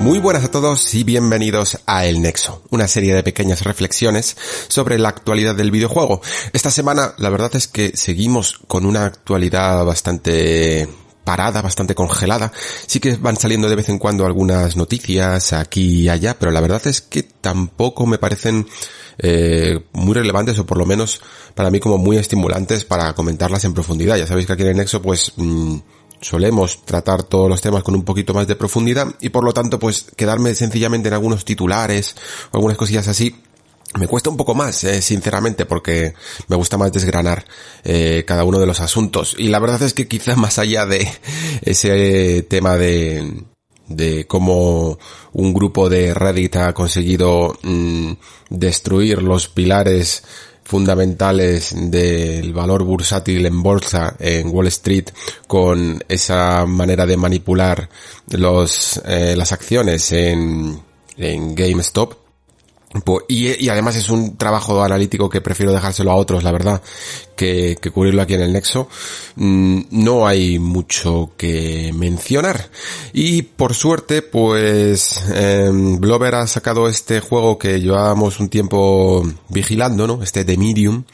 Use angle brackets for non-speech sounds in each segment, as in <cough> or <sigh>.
Muy buenas a todos y bienvenidos a El Nexo, una serie de pequeñas reflexiones sobre la actualidad del videojuego. Esta semana la verdad es que seguimos con una actualidad bastante parada, bastante congelada. Sí que van saliendo de vez en cuando algunas noticias aquí y allá, pero la verdad es que tampoco me parecen eh, muy relevantes o por lo menos para mí como muy estimulantes para comentarlas en profundidad. Ya sabéis que aquí en el Nexo pues mm, solemos tratar todos los temas con un poquito más de profundidad y por lo tanto pues quedarme sencillamente en algunos titulares o algunas cosillas así me cuesta un poco más, eh, sinceramente, porque me gusta más desgranar eh, cada uno de los asuntos. Y la verdad es que quizás <laughs> más allá de ese tema de, de cómo un grupo de Reddit ha conseguido mm, destruir los pilares fundamentales del valor bursátil en bolsa en Wall Street con esa manera de manipular los eh, las acciones en en GameStop y, y, además es un trabajo analítico que prefiero dejárselo a otros, la verdad, que, cubrirlo aquí en el Nexo. Mm, no hay mucho que mencionar. Y por suerte, pues, eh, Blover ha sacado este juego que llevábamos un tiempo vigilando, ¿no? Este The Medium,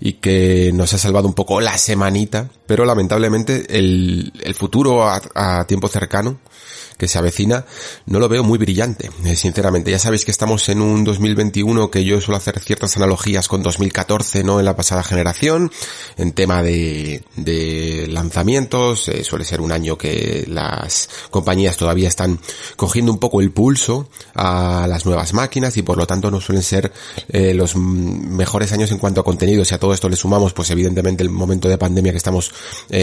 y que nos ha salvado un poco la semanita, pero lamentablemente el, el futuro a, a tiempo cercano que se avecina, no lo veo muy brillante, eh, sinceramente. Ya sabéis que estamos en un 2021 que yo suelo hacer ciertas analogías con 2014, ¿no? En la pasada generación, en tema de, de lanzamientos, eh, suele ser un año que las compañías todavía están cogiendo un poco el pulso a las nuevas máquinas y por lo tanto no suelen ser eh, los mejores años en cuanto a contenido. Si a todo esto le sumamos, pues evidentemente el momento de pandemia que estamos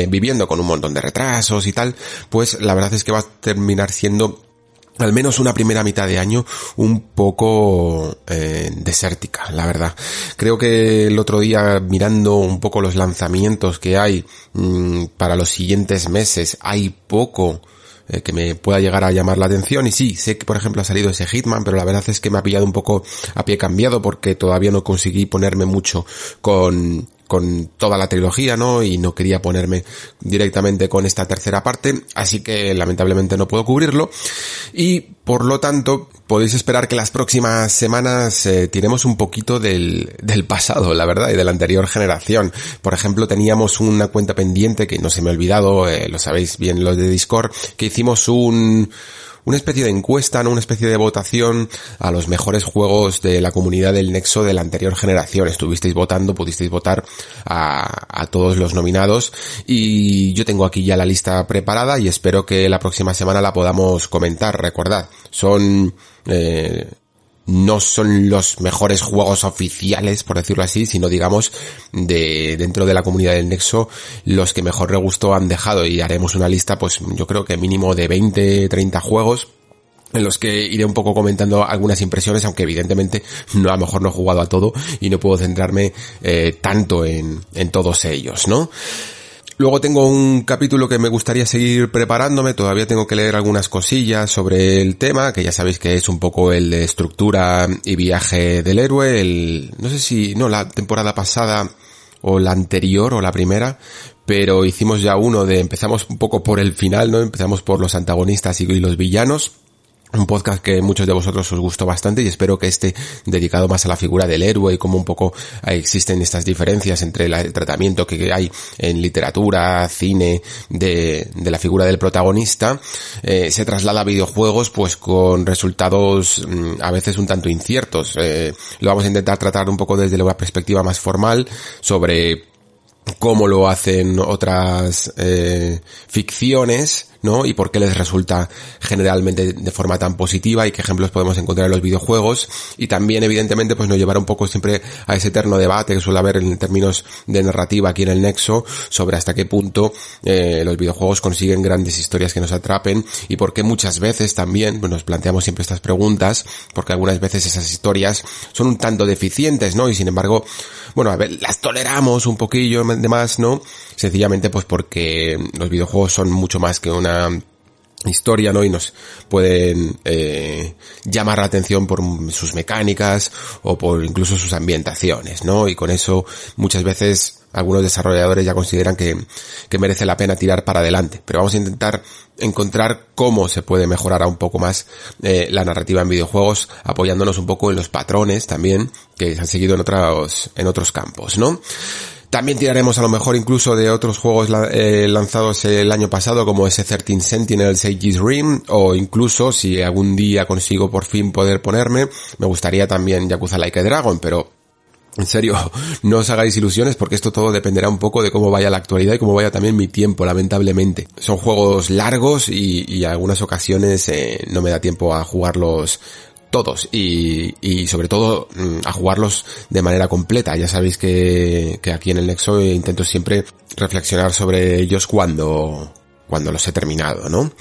viviendo con un montón de retrasos y tal, pues la verdad es que va a terminar siendo al menos una primera mitad de año un poco eh, desértica, la verdad. Creo que el otro día mirando un poco los lanzamientos que hay mmm, para los siguientes meses, hay poco eh, que me pueda llegar a llamar la atención y sí, sé que por ejemplo ha salido ese Hitman, pero la verdad es que me ha pillado un poco a pie cambiado porque todavía no conseguí ponerme mucho con con toda la trilogía, ¿no? Y no quería ponerme directamente con esta tercera parte, así que lamentablemente no puedo cubrirlo. Y por lo tanto, podéis esperar que las próximas semanas eh, tiremos un poquito del, del pasado, la verdad, y de la anterior generación. Por ejemplo, teníamos una cuenta pendiente que no se me ha olvidado, eh, lo sabéis bien los de Discord, que hicimos un una especie de encuesta, ¿no? Una especie de votación a los mejores juegos de la comunidad del Nexo de la anterior generación. Estuvisteis votando, pudisteis votar a, a todos los nominados y yo tengo aquí ya la lista preparada y espero que la próxima semana la podamos comentar. Recordad, son eh, no son los mejores juegos oficiales, por decirlo así, sino digamos de dentro de la comunidad del Nexo los que mejor regusto han dejado y haremos una lista pues yo creo que mínimo de 20, 30 juegos en los que iré un poco comentando algunas impresiones, aunque evidentemente no, a lo mejor no he jugado a todo y no puedo centrarme eh, tanto en, en todos ellos, ¿no? Luego tengo un capítulo que me gustaría seguir preparándome, todavía tengo que leer algunas cosillas sobre el tema, que ya sabéis que es un poco el de estructura y viaje del héroe, el, no sé si, no, la temporada pasada o la anterior o la primera, pero hicimos ya uno de, empezamos un poco por el final, ¿no? Empezamos por los antagonistas y los villanos, un podcast que muchos de vosotros os gustó bastante y espero que esté dedicado más a la figura del héroe y cómo un poco existen estas diferencias entre el tratamiento que hay en literatura, cine, de, de la figura del protagonista, eh, se traslada a videojuegos pues con resultados mm, a veces un tanto inciertos. Eh, lo vamos a intentar tratar un poco desde una perspectiva más formal sobre cómo lo hacen otras eh, ficciones ¿no? Y por qué les resulta generalmente de forma tan positiva y qué ejemplos podemos encontrar en los videojuegos. Y también, evidentemente, pues nos llevará un poco siempre a ese eterno debate que suele haber en términos de narrativa aquí en el Nexo sobre hasta qué punto eh, los videojuegos consiguen grandes historias que nos atrapen y por qué muchas veces también pues nos planteamos siempre estas preguntas porque algunas veces esas historias son un tanto deficientes, ¿no? Y sin embargo, bueno, a ver, las toleramos un poquillo de más, ¿no? Sencillamente pues porque los videojuegos son mucho más que una historia, ¿no? Y nos pueden eh, llamar la atención por sus mecánicas o por incluso sus ambientaciones, ¿no? Y con eso muchas veces algunos desarrolladores ya consideran que, que merece la pena tirar para adelante. Pero vamos a intentar encontrar cómo se puede mejorar un poco más eh, la narrativa en videojuegos, apoyándonos un poco en los patrones también que se han seguido en otros, en otros campos, ¿no? También tiraremos a lo mejor incluso de otros juegos eh, lanzados el año pasado como ese 13 Sentinels Aegis Rim o incluso si algún día consigo por fin poder ponerme, me gustaría también Yakuza Like a Dragon, pero en serio, <laughs> no os hagáis ilusiones porque esto todo dependerá un poco de cómo vaya la actualidad y cómo vaya también mi tiempo, lamentablemente. Son juegos largos y, y algunas ocasiones eh, no me da tiempo a jugarlos todos y, y sobre todo mm, a jugarlos de manera completa. Ya sabéis que, que aquí en el Nexo intento siempre reflexionar sobre ellos cuando, cuando los he terminado, ¿no?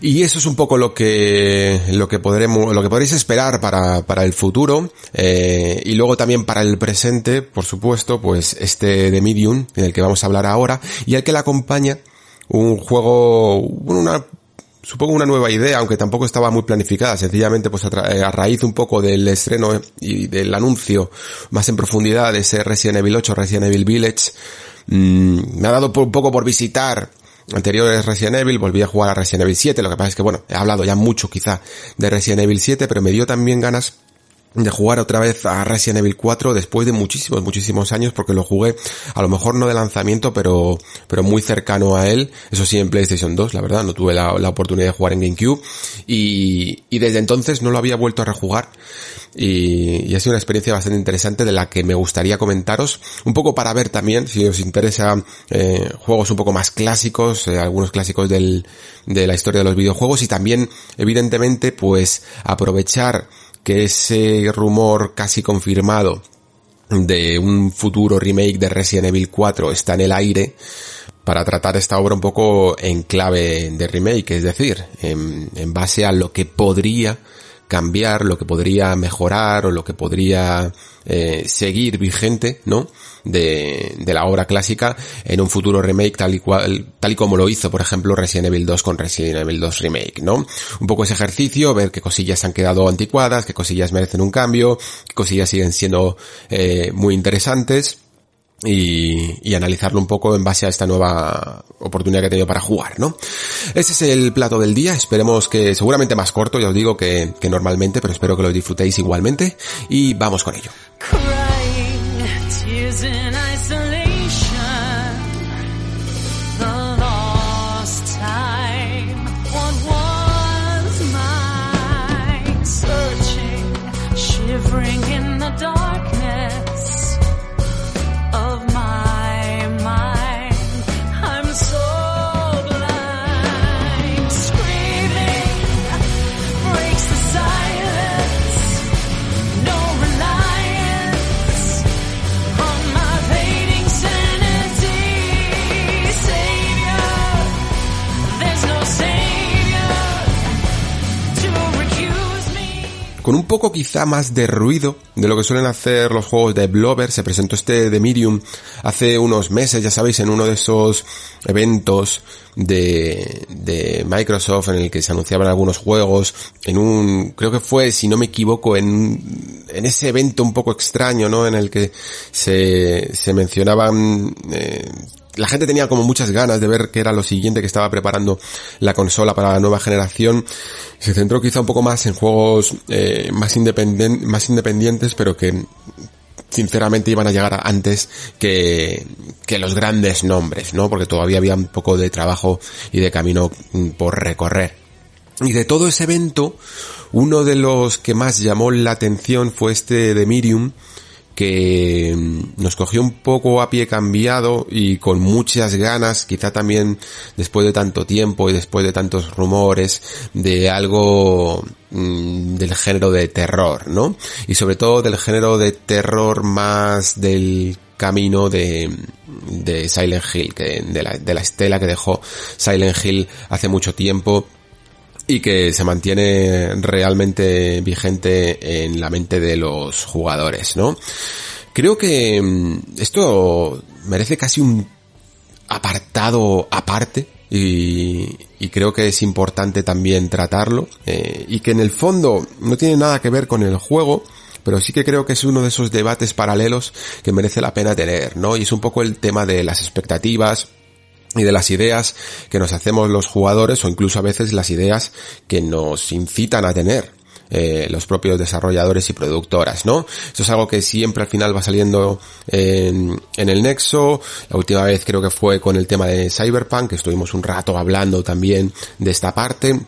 Y eso es un poco lo que, lo que podremos, lo que podréis esperar para, para el futuro, eh, y luego también para el presente, por supuesto, pues este de Medium, en el que vamos a hablar ahora, y el que le acompaña un juego, una supongo una nueva idea, aunque tampoco estaba muy planificada, sencillamente pues a, eh, raíz un poco del estreno y del anuncio más en profundidad de ese Resident Evil 8, Resident Evil Village, mmm, me ha dado un poco por visitar anteriores Resident Evil, volví a jugar a Resident Evil 7, lo que pasa es que bueno, he hablado ya mucho quizá de Resident Evil 7, pero me dio también ganas de jugar otra vez a Resident Evil 4 después de muchísimos, muchísimos años porque lo jugué a lo mejor no de lanzamiento pero, pero muy cercano a él, eso sí en PlayStation 2, la verdad, no tuve la, oportunidad de jugar en GameCube. Y, y desde entonces no lo había vuelto a rejugar. Y, y, ha sido una experiencia bastante interesante de la que me gustaría comentaros un poco para ver también si os interesa eh, juegos un poco más clásicos, eh, algunos clásicos del, de la historia de los videojuegos. Y también evidentemente pues aprovechar que ese rumor casi confirmado de un futuro remake de Resident Evil 4 está en el aire para tratar esta obra un poco en clave de remake, es decir, en, base a lo que podría cambiar, lo que podría mejorar o lo que podría eh, seguir vigente, ¿no? De, de, la obra clásica en un futuro remake tal y cual, tal y como lo hizo, por ejemplo, Resident Evil 2 con Resident Evil 2 Remake, ¿no? Un poco ese ejercicio, ver qué cosillas han quedado anticuadas, qué cosillas merecen un cambio, qué cosillas siguen siendo eh, muy interesantes y, y, analizarlo un poco en base a esta nueva oportunidad que he tenido para jugar, ¿no? Ese es el plato del día, esperemos que seguramente más corto, ya os digo que, que normalmente, pero espero que lo disfrutéis igualmente y vamos con ello. Poco quizá más de ruido de lo que suelen hacer los juegos de Blover. Se presentó este de Medium hace unos meses, ya sabéis, en uno de esos eventos de, de Microsoft en el que se anunciaban algunos juegos, en un, creo que fue, si no me equivoco, en, en ese evento un poco extraño, ¿no? En el que se, se mencionaban eh, la gente tenía como muchas ganas de ver qué era lo siguiente que estaba preparando la consola para la nueva generación. Se centró quizá un poco más en juegos eh, más, independen más independientes, pero que sinceramente iban a llegar antes que, que los grandes nombres, ¿no? Porque todavía había un poco de trabajo y de camino mm, por recorrer. Y de todo ese evento, uno de los que más llamó la atención fue este de Miriam, que mm, nos cogió un poco a pie cambiado y con muchas ganas, quizá también después de tanto tiempo y después de tantos rumores, de algo mm, del género de terror, ¿no? Y sobre todo del género de terror más del camino de, Silent Hill, que, de la estela que dejó Silent Hill hace mucho tiempo y que se mantiene realmente vigente en la mente de los jugadores, ¿no? Creo que mm, esto merece casi un apartado aparte y, creo que es importante también tratarlo eh, y que en el fondo no tiene nada que ver con el juego, pero sí que creo que es uno de esos debates paralelos que merece la pena tener, ¿no? Y es un poco el tema de las expectativas, y de las ideas que nos hacemos los jugadores o incluso a veces las ideas que nos incitan a tener eh, los propios desarrolladores y productoras, ¿no? Esto es algo que siempre al final va saliendo en, en, el nexo. La última vez creo que fue con el tema de Cyberpunk, que estuvimos un rato hablando también de esta parte.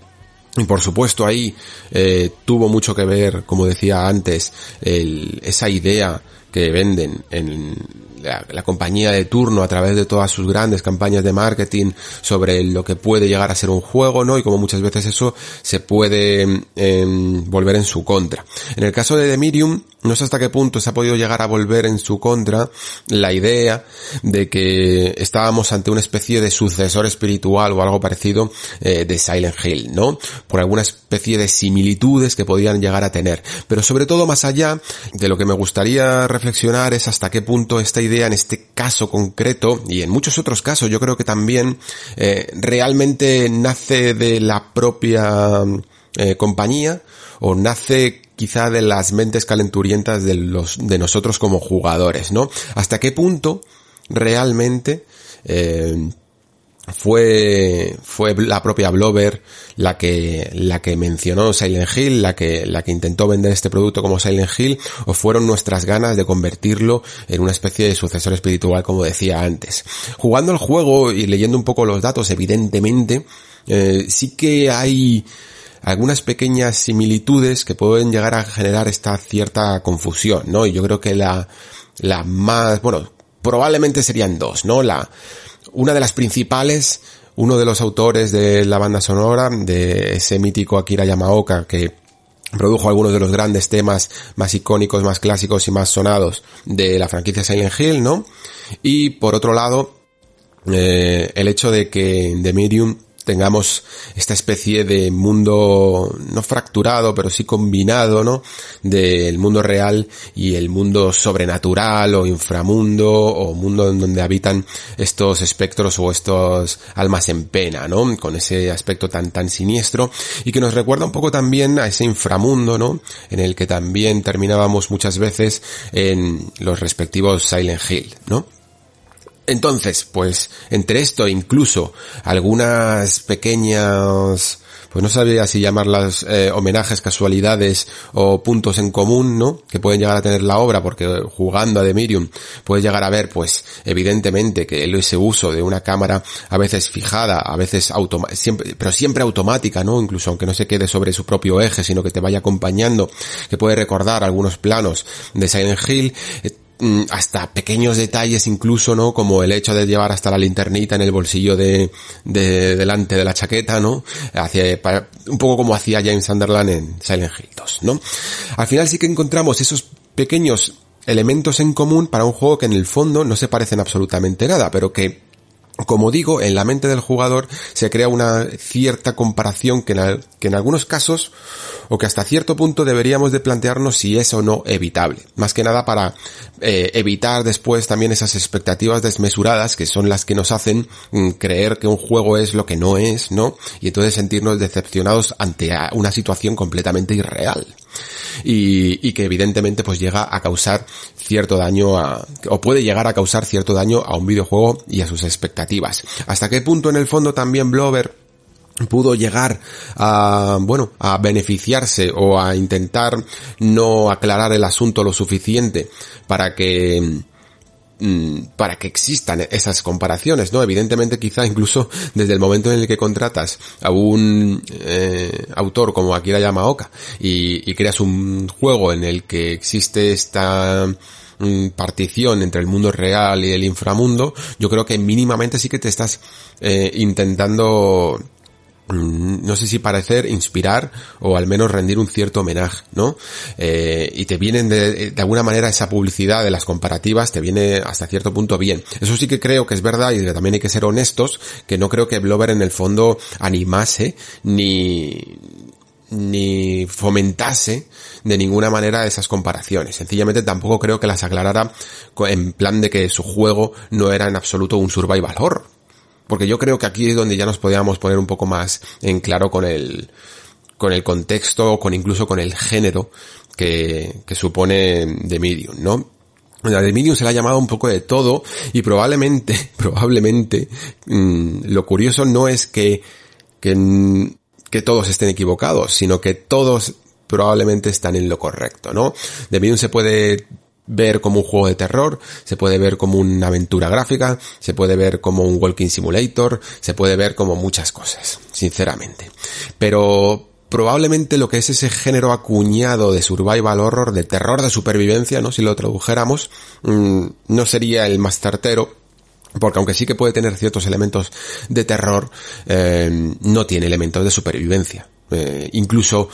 Y por supuesto ahí eh, tuvo mucho que ver, como decía antes, esa idea que venden en la, compañía de turno a través de todas sus grandes campañas de marketing sobre lo que puede llegar a ser un juego, ¿no? Y como muchas veces eso se puede em, volver en su contra. En el caso de Demirium, no sé hasta qué punto se ha podido llegar a volver en su contra la idea de que estábamos ante una especie de sucesor espiritual o algo parecido eh, de Silent Hill, ¿no? Por alguna especie de similitudes que podían llegar a tener. Pero sobre todo más allá de lo que me gustaría reflexionar es hasta qué punto esta idea en este caso concreto y en muchos otros casos yo creo que también eh, realmente nace de la propia eh, compañía o nace quizá de las mentes calenturientas de los, de nosotros como jugadores, ¿no? Hasta qué punto realmente, eh, fue, fue la propia Blover la que, la que mencionó Silent Hill, la que, la que intentó vender este producto como Silent Hill, o fueron nuestras ganas de convertirlo en una especie de sucesor espiritual, como decía antes. Jugando el juego y leyendo un poco los datos, evidentemente, eh, sí que hay, algunas pequeñas similitudes que pueden llegar a generar esta cierta confusión, ¿no? Y yo creo que la, la más, bueno, probablemente serían dos, ¿no? La, una de las principales, uno de los autores de la banda sonora, de ese mítico Akira Yamaoka, que produjo algunos de los grandes temas más icónicos, más clásicos y más sonados de la franquicia Silent Hill, ¿no? Y por otro lado, eh, el hecho de que The Medium tengamos esta especie de mundo no fracturado, pero sí combinado, ¿no? Del mundo real y el mundo sobrenatural o inframundo o mundo en donde habitan estos espectros o estos almas en pena, ¿no? Con ese aspecto tan tan siniestro y que nos recuerda un poco también a ese inframundo, ¿no? En el que también terminábamos muchas veces en los respectivos Silent Hill, ¿no? Entonces, pues, entre esto e incluso algunas pequeñas, pues no sabía si llamarlas eh, homenajes, casualidades o puntos en común, ¿no? Que pueden llegar a tener la obra, porque jugando a The Medium puedes llegar a ver, pues, evidentemente que ese uso de una cámara a veces fijada, a veces siempre, pero siempre automática, ¿no? Incluso aunque no se quede sobre su propio eje, sino que te vaya acompañando, que puede recordar algunos planos de Silent Hill, hasta pequeños detalles incluso, ¿no? Como el hecho de llevar hasta la linternita en el bolsillo de, de delante de la chaqueta, ¿no? Un poco como hacía James Sunderland en Silent Hill 2, ¿no? Al final sí que encontramos esos pequeños elementos en común para un juego que en el fondo no se parecen absolutamente nada, pero que como digo, en la mente del jugador se crea una cierta comparación que en, algunos casos, o que hasta cierto punto deberíamos de plantearnos si es o no evitable. Más que nada para eh, evitar después también esas expectativas desmesuradas que son las que nos hacen mm, creer que un juego es lo que no es, ¿no? Y entonces sentirnos decepcionados ante una situación completamente irreal. Y que evidentemente pues llega a causar cierto daño a, o puede llegar a causar cierto daño a un videojuego y a sus expectativas. ¿Hasta qué punto en el fondo también Blover pudo llegar a, bueno, a beneficiarse o a intentar no aclarar el asunto lo suficiente para que para que existan esas comparaciones, ¿no? Evidentemente quizá incluso desde el momento en el que contratas a un eh, autor como Akira Yamaoka y, y creas un juego en el que existe esta mm, partición entre el mundo real y el inframundo, yo creo que mínimamente sí que te estás eh, intentando Mm, no sé si parecer, inspirar o al menos rendir un cierto homenaje, ¿no? Eh, y te vienen de, de, alguna manera esa publicidad de las comparativas, te viene hasta cierto punto bien. Eso sí que creo que es verdad y que también hay que ser honestos, que no creo que Blover en el fondo animase ni ni fomentase de ninguna manera esas comparaciones. Sencillamente tampoco creo que las aclarara en plan de que su juego no era en absoluto un survival horror porque yo creo que aquí es donde ya nos podíamos poner un poco más en claro con el, con el contexto, con incluso con el género que, que supone The Medium, ¿no? A The Medium se le ha llamado un poco de todo y probablemente, <laughs> probablemente, mmm, lo curioso no es que, que, que todos estén equivocados, sino que todos probablemente están en lo correcto, ¿no? The Medium se puede ver como un juego de terror, se puede ver como una aventura gráfica, se puede ver como un walking simulator, se puede ver como muchas cosas, sinceramente. Pero probablemente lo que es ese género acuñado de survival horror, de terror de supervivencia, ¿no? Si lo tradujéramos, mmm, no sería el más certero, porque aunque sí que puede tener ciertos elementos de terror, eh, no tiene elementos de supervivencia. Eh, incluso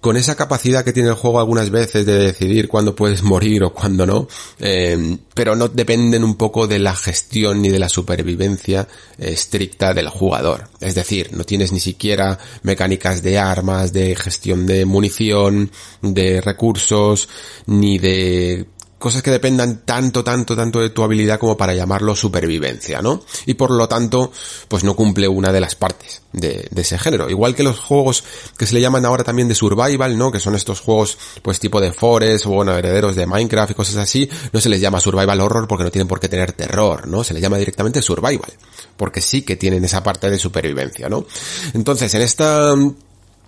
con esa capacidad que tiene el juego algunas veces de decidir cuándo puedes <laughs> morir o cuándo no, eh, pero no dependen un poco de la gestión ni de la supervivencia eh, estricta del jugador. Es decir, no tienes ni siquiera mecánicas de armas, de gestión de munición, de recursos, ni de cosas que dependan tanto, tanto, tanto de tu habilidad como para llamarlo supervivencia, ¿no? Y por lo tanto, pues no cumple una de las partes de, ese género. Igual que los juegos que se le llaman ahora también de survival, ¿no? Que son estos juegos, pues tipo de Forest o bueno, herederos de Minecraft y cosas así, no se les llama survival horror porque no tienen por qué tener terror, ¿no? Se les llama directamente survival. Porque sí que tienen esa parte de supervivencia, ¿no? Entonces, en esta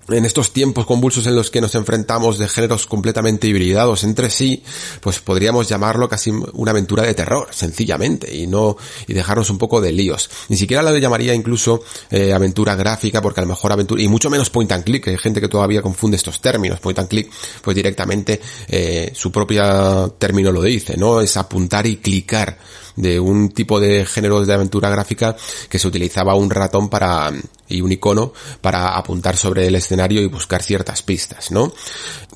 en estos tiempos convulsos en los que nos enfrentamos de géneros completamente hibridados entre sí, pues podríamos llamarlo casi una aventura de terror, sencillamente, y no, y dejarnos un poco de líos. Ni siquiera la llamaría incluso eh, aventura gráfica, porque a lo mejor aventura, y mucho menos point and click, hay gente que todavía confunde estos términos, point and click, pues directamente eh, su propia término lo dice, ¿no? Es apuntar y clicar de un tipo de género de aventura gráfica que se utilizaba un ratón para y un icono para apuntar sobre el escenario y buscar ciertas pistas, ¿no?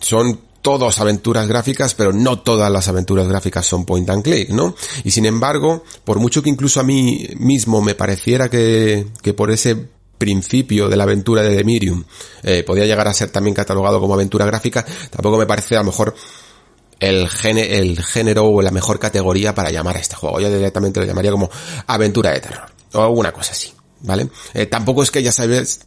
Son todos aventuras gráficas, pero no todas las aventuras gráficas son point and click, ¿no? Y sin embargo, por mucho que incluso a mí mismo me pareciera que, que por ese principio de la aventura de The Medium eh, podía llegar a ser también catalogado como aventura gráfica, tampoco me parece a lo mejor el, gene, el género o la mejor categoría para llamar a este juego. Yo directamente lo llamaría como aventura de terror o alguna cosa así, ¿vale? Eh, tampoco es que ya sabes,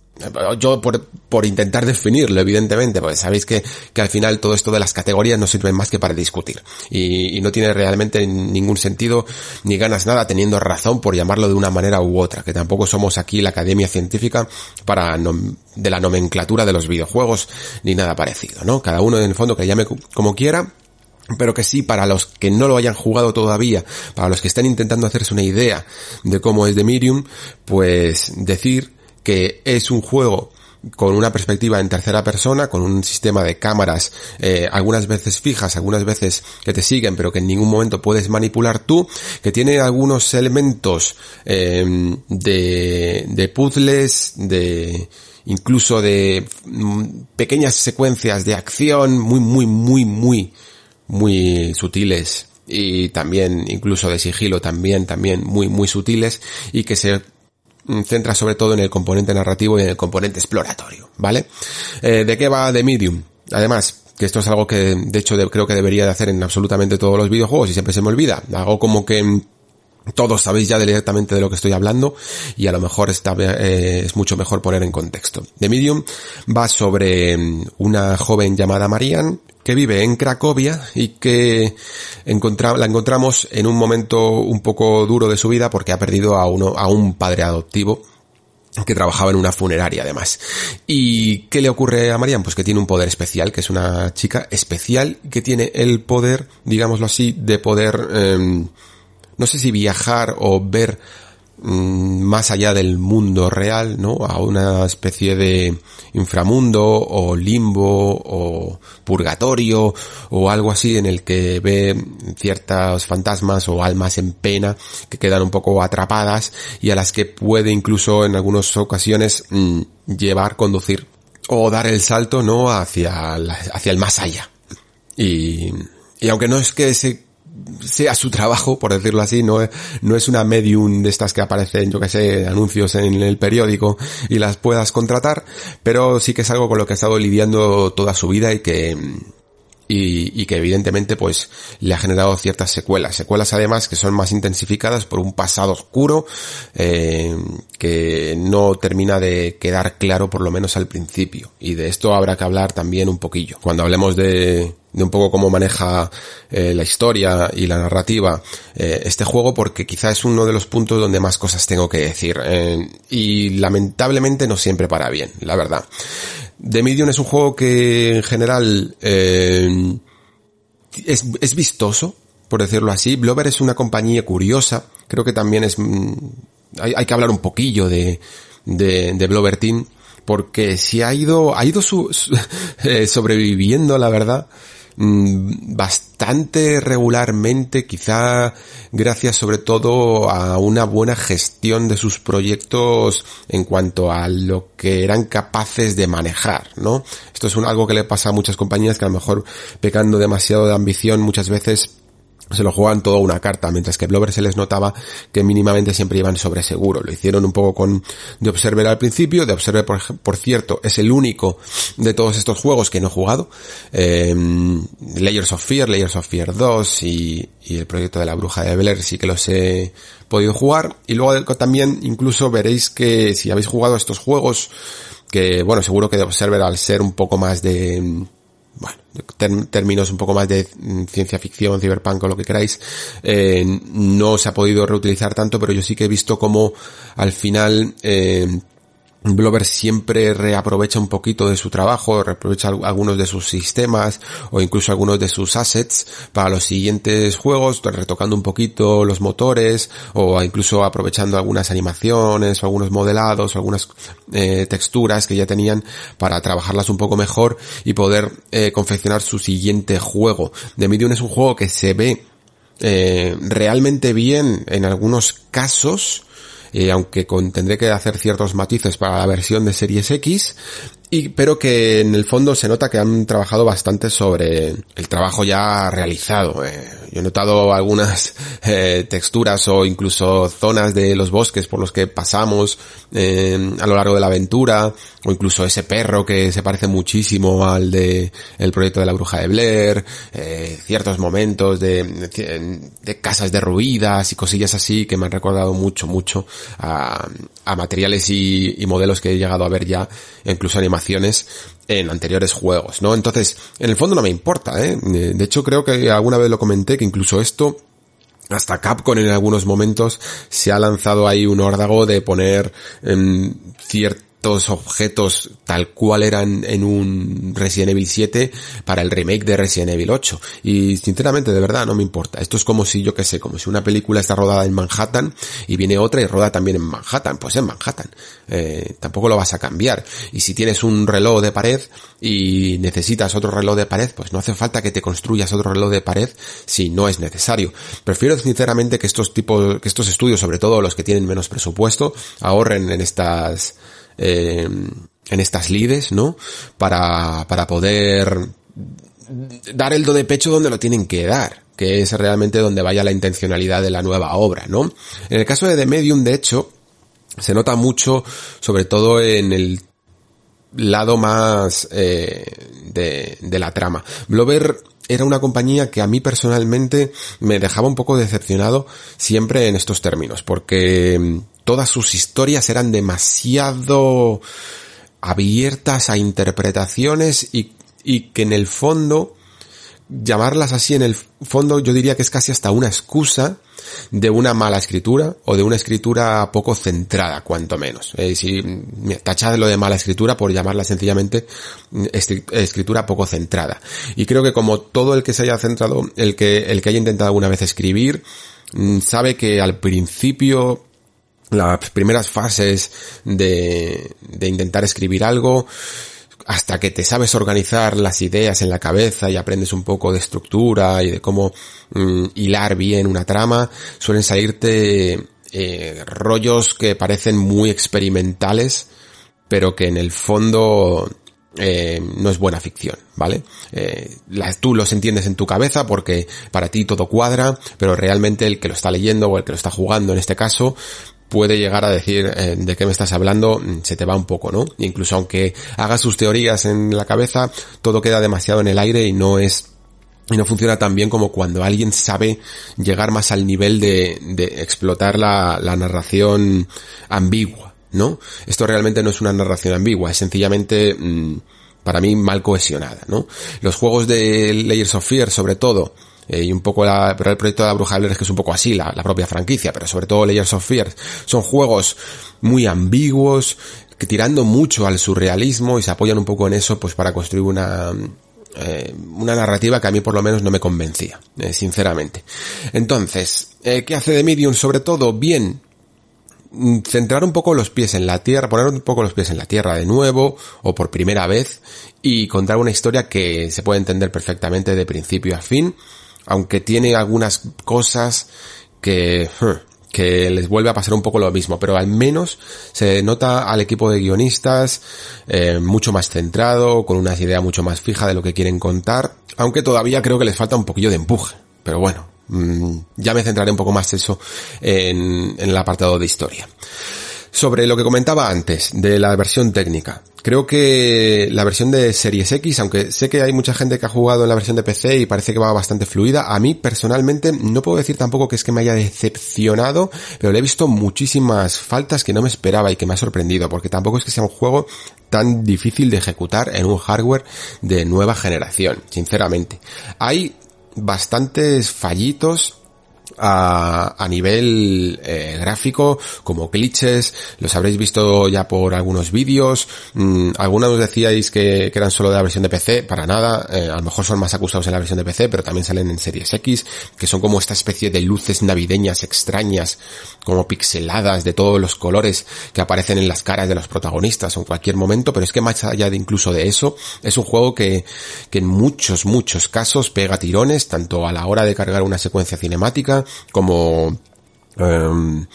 yo por, por intentar definirlo, evidentemente, porque sabéis que, que al final todo esto de las categorías no sirven más que para discutir. Y, y, no tiene realmente ningún sentido ni ganas nada teniendo razón por llamarlo de una manera u otra, que tampoco somos aquí la academia científica para de la nomenclatura de los videojuegos ni nada parecido, ¿no? Cada uno en el fondo que llame como quiera pero que sí, para los que no lo hayan jugado todavía, para los que estén intentando hacerse una idea de cómo es The Medium, pues decir que es un juego con una perspectiva en tercera persona, con un sistema de cámaras, eh, algunas veces fijas, algunas veces que te siguen, pero que en ningún momento puedes manipular tú, que tiene algunos elementos eh, de, de puzzles, de incluso de mm, pequeñas secuencias de acción muy, muy, muy, muy muy sutiles y también incluso de sigilo también también muy muy sutiles y que se centra sobre todo en el componente narrativo y en el componente exploratorio, ¿vale? Eh, ¿De qué va The Medium? Además, que esto es algo que de hecho de, creo que debería de hacer en absolutamente todos los videojuegos y siempre se me olvida. Hago como que todos sabéis ya directamente de lo que estoy hablando y a lo mejor está, eh, es mucho mejor poner en contexto. The Medium va sobre una joven llamada Marianne que vive en Cracovia y que la encontramos en un momento un poco duro de su vida porque ha perdido a uno, a un padre adoptivo que trabajaba en una funeraria además. ¿Y qué le ocurre a Marian? Pues que tiene un poder especial, que es una chica especial que tiene el poder, digámoslo así, de poder, eh, no sé si viajar o ver más allá del mundo real, ¿no? A una especie de inframundo o limbo o purgatorio o algo así en el que ve ciertos fantasmas o almas en pena que quedan un poco atrapadas y a las que puede incluso en algunas ocasiones mm, llevar, conducir o dar el salto, ¿no? Hacia, hacia el más allá. Y, y aunque no es que se sea su trabajo, por decirlo así, no es, no es una medium de estas que aparecen, yo que sé, anuncios en el periódico y las puedas contratar, pero sí que es algo con lo que ha estado lidiando toda su vida y que, y, que evidentemente pues le ha generado ciertas secuelas. Secuelas además que son más intensificadas por un pasado oscuro eh, que no termina de quedar claro por lo menos al principio. Y de esto habrá que hablar también un poquillo. Cuando hablemos de, de un poco cómo maneja eh, la historia y la narrativa eh, este juego porque quizá es uno de los puntos donde más cosas tengo que decir. Eh, y lamentablemente no siempre para bien, la verdad. The Medium es un juego que en general es, es, vistoso, por decirlo así. Blover es una compañía curiosa. Creo que también es... Mm, hay, que hablar un poquillo de, de, de Blover Team, porque si ha ido, ha ido su, <laughs> sobreviviendo, la verdad, Mm, bastante regularmente, quizá gracias sobre todo a una buena gestión de sus proyectos en cuanto a lo que eran capaces de manejar, ¿no? Esto es algo que le pasa a muchas compañías que a lo mejor pecando demasiado de ambición muchas veces se lo juegan todo una carta, mientras que Blover se les notaba que mínimamente siempre iban sobre seguro. Lo hicieron un poco con The Observer al principio. The Observer, por, por cierto, es el único de todos estos juegos que no he jugado. Eh, Layers of Fear, Layers of Fear 2 y, y, el proyecto de la bruja de Blair sí que los he podido jugar. Y luego también incluso veréis que si habéis jugado estos juegos, que bueno, seguro que The Observer al ser un poco más de bueno, términos un poco más de mm, ciencia ficción, cyberpunk o lo que queráis, eh, no se ha podido reutilizar tanto, pero yo sí que he visto como al final eh, Blover siempre reaprovecha un poquito de su trabajo, reaprovecha algunos de sus sistemas o incluso algunos de sus assets para los siguientes juegos, retocando un poquito los motores o incluso aprovechando algunas animaciones o algunos modelados o algunas eh, texturas que ya tenían para trabajarlas un poco mejor y poder eh, confeccionar su siguiente juego. The Medium es un juego que se ve eh, realmente bien en algunos casos, eh, aunque con, tendré que hacer ciertos matices para la versión de Series X, y, pero que en el fondo se nota que han trabajado bastante sobre el trabajo ya realizado. Eh. Yo he notado algunas <laughs> eh, texturas o incluso zonas de los bosques por los que pasamos eh, a lo largo de la aventura, o incluso ese perro que se parece muchísimo al de el proyecto de la bruja de Blair, eh, ciertos momentos de, de, de, casas derruidas y cosillas así que me han recordado mucho, mucho a, a materiales y, y modelos que he llegado a ver ya, incluso animaciones en anteriores juegos, ¿no? Entonces, en el fondo no me importa, ¿eh? De hecho, creo que alguna vez lo comenté que incluso esto hasta Capcom en algunos momentos se ha lanzado ahí un órdago de poner eh, objetos tal cual eran en un Resident Evil 7 para el remake de Resident Evil 8. Y sinceramente, de verdad, no me importa. Esto es como si, yo que sé, como si una película está rodada en Manhattan y viene otra y roda también en Manhattan. Pues en Manhattan. Eh, tampoco lo vas a cambiar. Y si tienes un reloj de pared y necesitas otro reloj de pared, pues no hace falta que te construyas otro reloj de pared si no es necesario. Prefiero sinceramente que estos tipos, que estos estudios, sobre todo los que tienen menos presupuesto, ahorren en estas eh, en estas lides, ¿no? Para, para poder dar el do de pecho donde lo tienen que dar, que es realmente donde vaya la intencionalidad de la nueva obra, ¿no? En el caso de The Medium, de hecho, se nota mucho, sobre todo en el lado más eh, de, de la trama. Blover era una compañía que a mí personalmente me dejaba un poco decepcionado siempre en estos términos, porque todas sus historias eran demasiado abiertas a interpretaciones y, y que en el fondo llamarlas así en el fondo yo diría que es casi hasta una excusa de una mala escritura o de una escritura poco centrada, cuanto menos. Si tachad lo de mala escritura por llamarla sencillamente escritura poco centrada. Y creo que como todo el que se haya centrado, el que, el que haya intentado alguna vez escribir, mm, sabe que al principio las primeras fases de, de intentar escribir algo, hasta que te sabes organizar las ideas en la cabeza y aprendes un poco de estructura y de cómo mm, hilar bien una trama, suelen salirte eh, rollos que parecen muy experimentales, pero que en el fondo eh, no es buena ficción, ¿vale? Eh, tú los entiendes en tu cabeza porque para ti todo cuadra, pero realmente el que lo está leyendo o el que lo está jugando en este caso puede llegar a decir eh, de qué me estás hablando, mm, se te va un poco, ¿no? Incluso aunque hagas sus teorías en la cabeza, todo queda demasiado en el aire y no es y no funciona tan bien como cuando alguien sabe llegar más al nivel de, de explotar la, la narración ambigua, ¿no? Esto realmente no es una narración ambigua, es sencillamente mm, para mí mal cohesionada, ¿no? Los juegos de Layers of Fear, sobre todo, eh, y un poco la, pero el proyecto de la Bruja de es que es un poco así, la, la propia franquicia, pero sobre todo Layers of Fear, son juegos muy ambiguos, tirando mucho al surrealismo y se apoyan un poco en eso pues para construir una, eh, una narrativa que a mí por lo menos no me convencía, eh, sinceramente. Entonces, ¿qué hace de Medium sobre todo? Bien, mm, centrar un poco los pies en la tierra, poner un poco los pies en la tierra de nuevo o por primera vez y contar una historia que se puede entender perfectamente de principio a fin aunque tiene algunas cosas que, que les vuelve a pasar un poco lo mismo, pero al menos se nota al equipo de guionistas eh, mucho más centrado, con una idea mucho más fija de lo que quieren contar, aunque todavía creo que les falta un poquillo de empuje, pero bueno, mm, ya me centraré un poco más eso en, en el apartado de historia. Sobre lo que comentaba antes, de la versión técnica. Creo que la versión de Series X, aunque sé que hay mucha gente que ha jugado en la versión de PC y parece que va bastante fluida, a mí personalmente no puedo decir tampoco que es que me haya decepcionado, pero le he visto muchísimas faltas que no me esperaba y que me ha sorprendido, porque tampoco es que sea un juego tan difícil de ejecutar en un hardware de nueva generación, sinceramente. Hay bastantes fallitos a, a nivel eh, gráfico, como glitches, los habréis visto ya por algunos vídeos, mm, algunos decíais que, que, eran solo de la versión de PC, para nada, eh, a lo mejor son más acusados en la versión de PC, pero también salen en Series X, que son como esta especie de luces navideñas extrañas, como pixeladas de todos los colores que aparecen en las caras de los protagonistas en cualquier momento, pero es que más allá de incluso de eso, es un juego que, que en muchos, muchos casos pega tirones, tanto a la hora de cargar una secuencia cinemática, como em,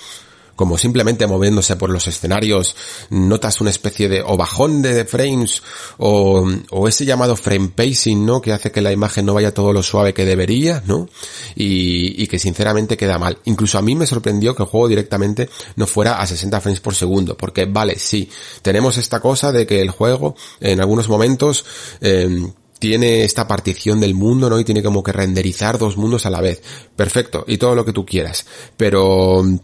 como simplemente moviéndose por los escenarios, notas una especie de o bajón de frames o, o, ese llamado frame pacing, ¿no? Que hace que la imagen no vaya todo lo suave que debería, ¿no? Y, y, que sinceramente queda mal. Incluso a mí me sorprendió que el juego directamente no fuera a 60 frames por segundo, porque vale, sí, tenemos esta cosa de que el juego en algunos momentos eh, tiene esta partición del mundo, ¿no? Y tiene como que renderizar dos mundos a la vez. Perfecto, y todo lo que tú quieras. Pero mm,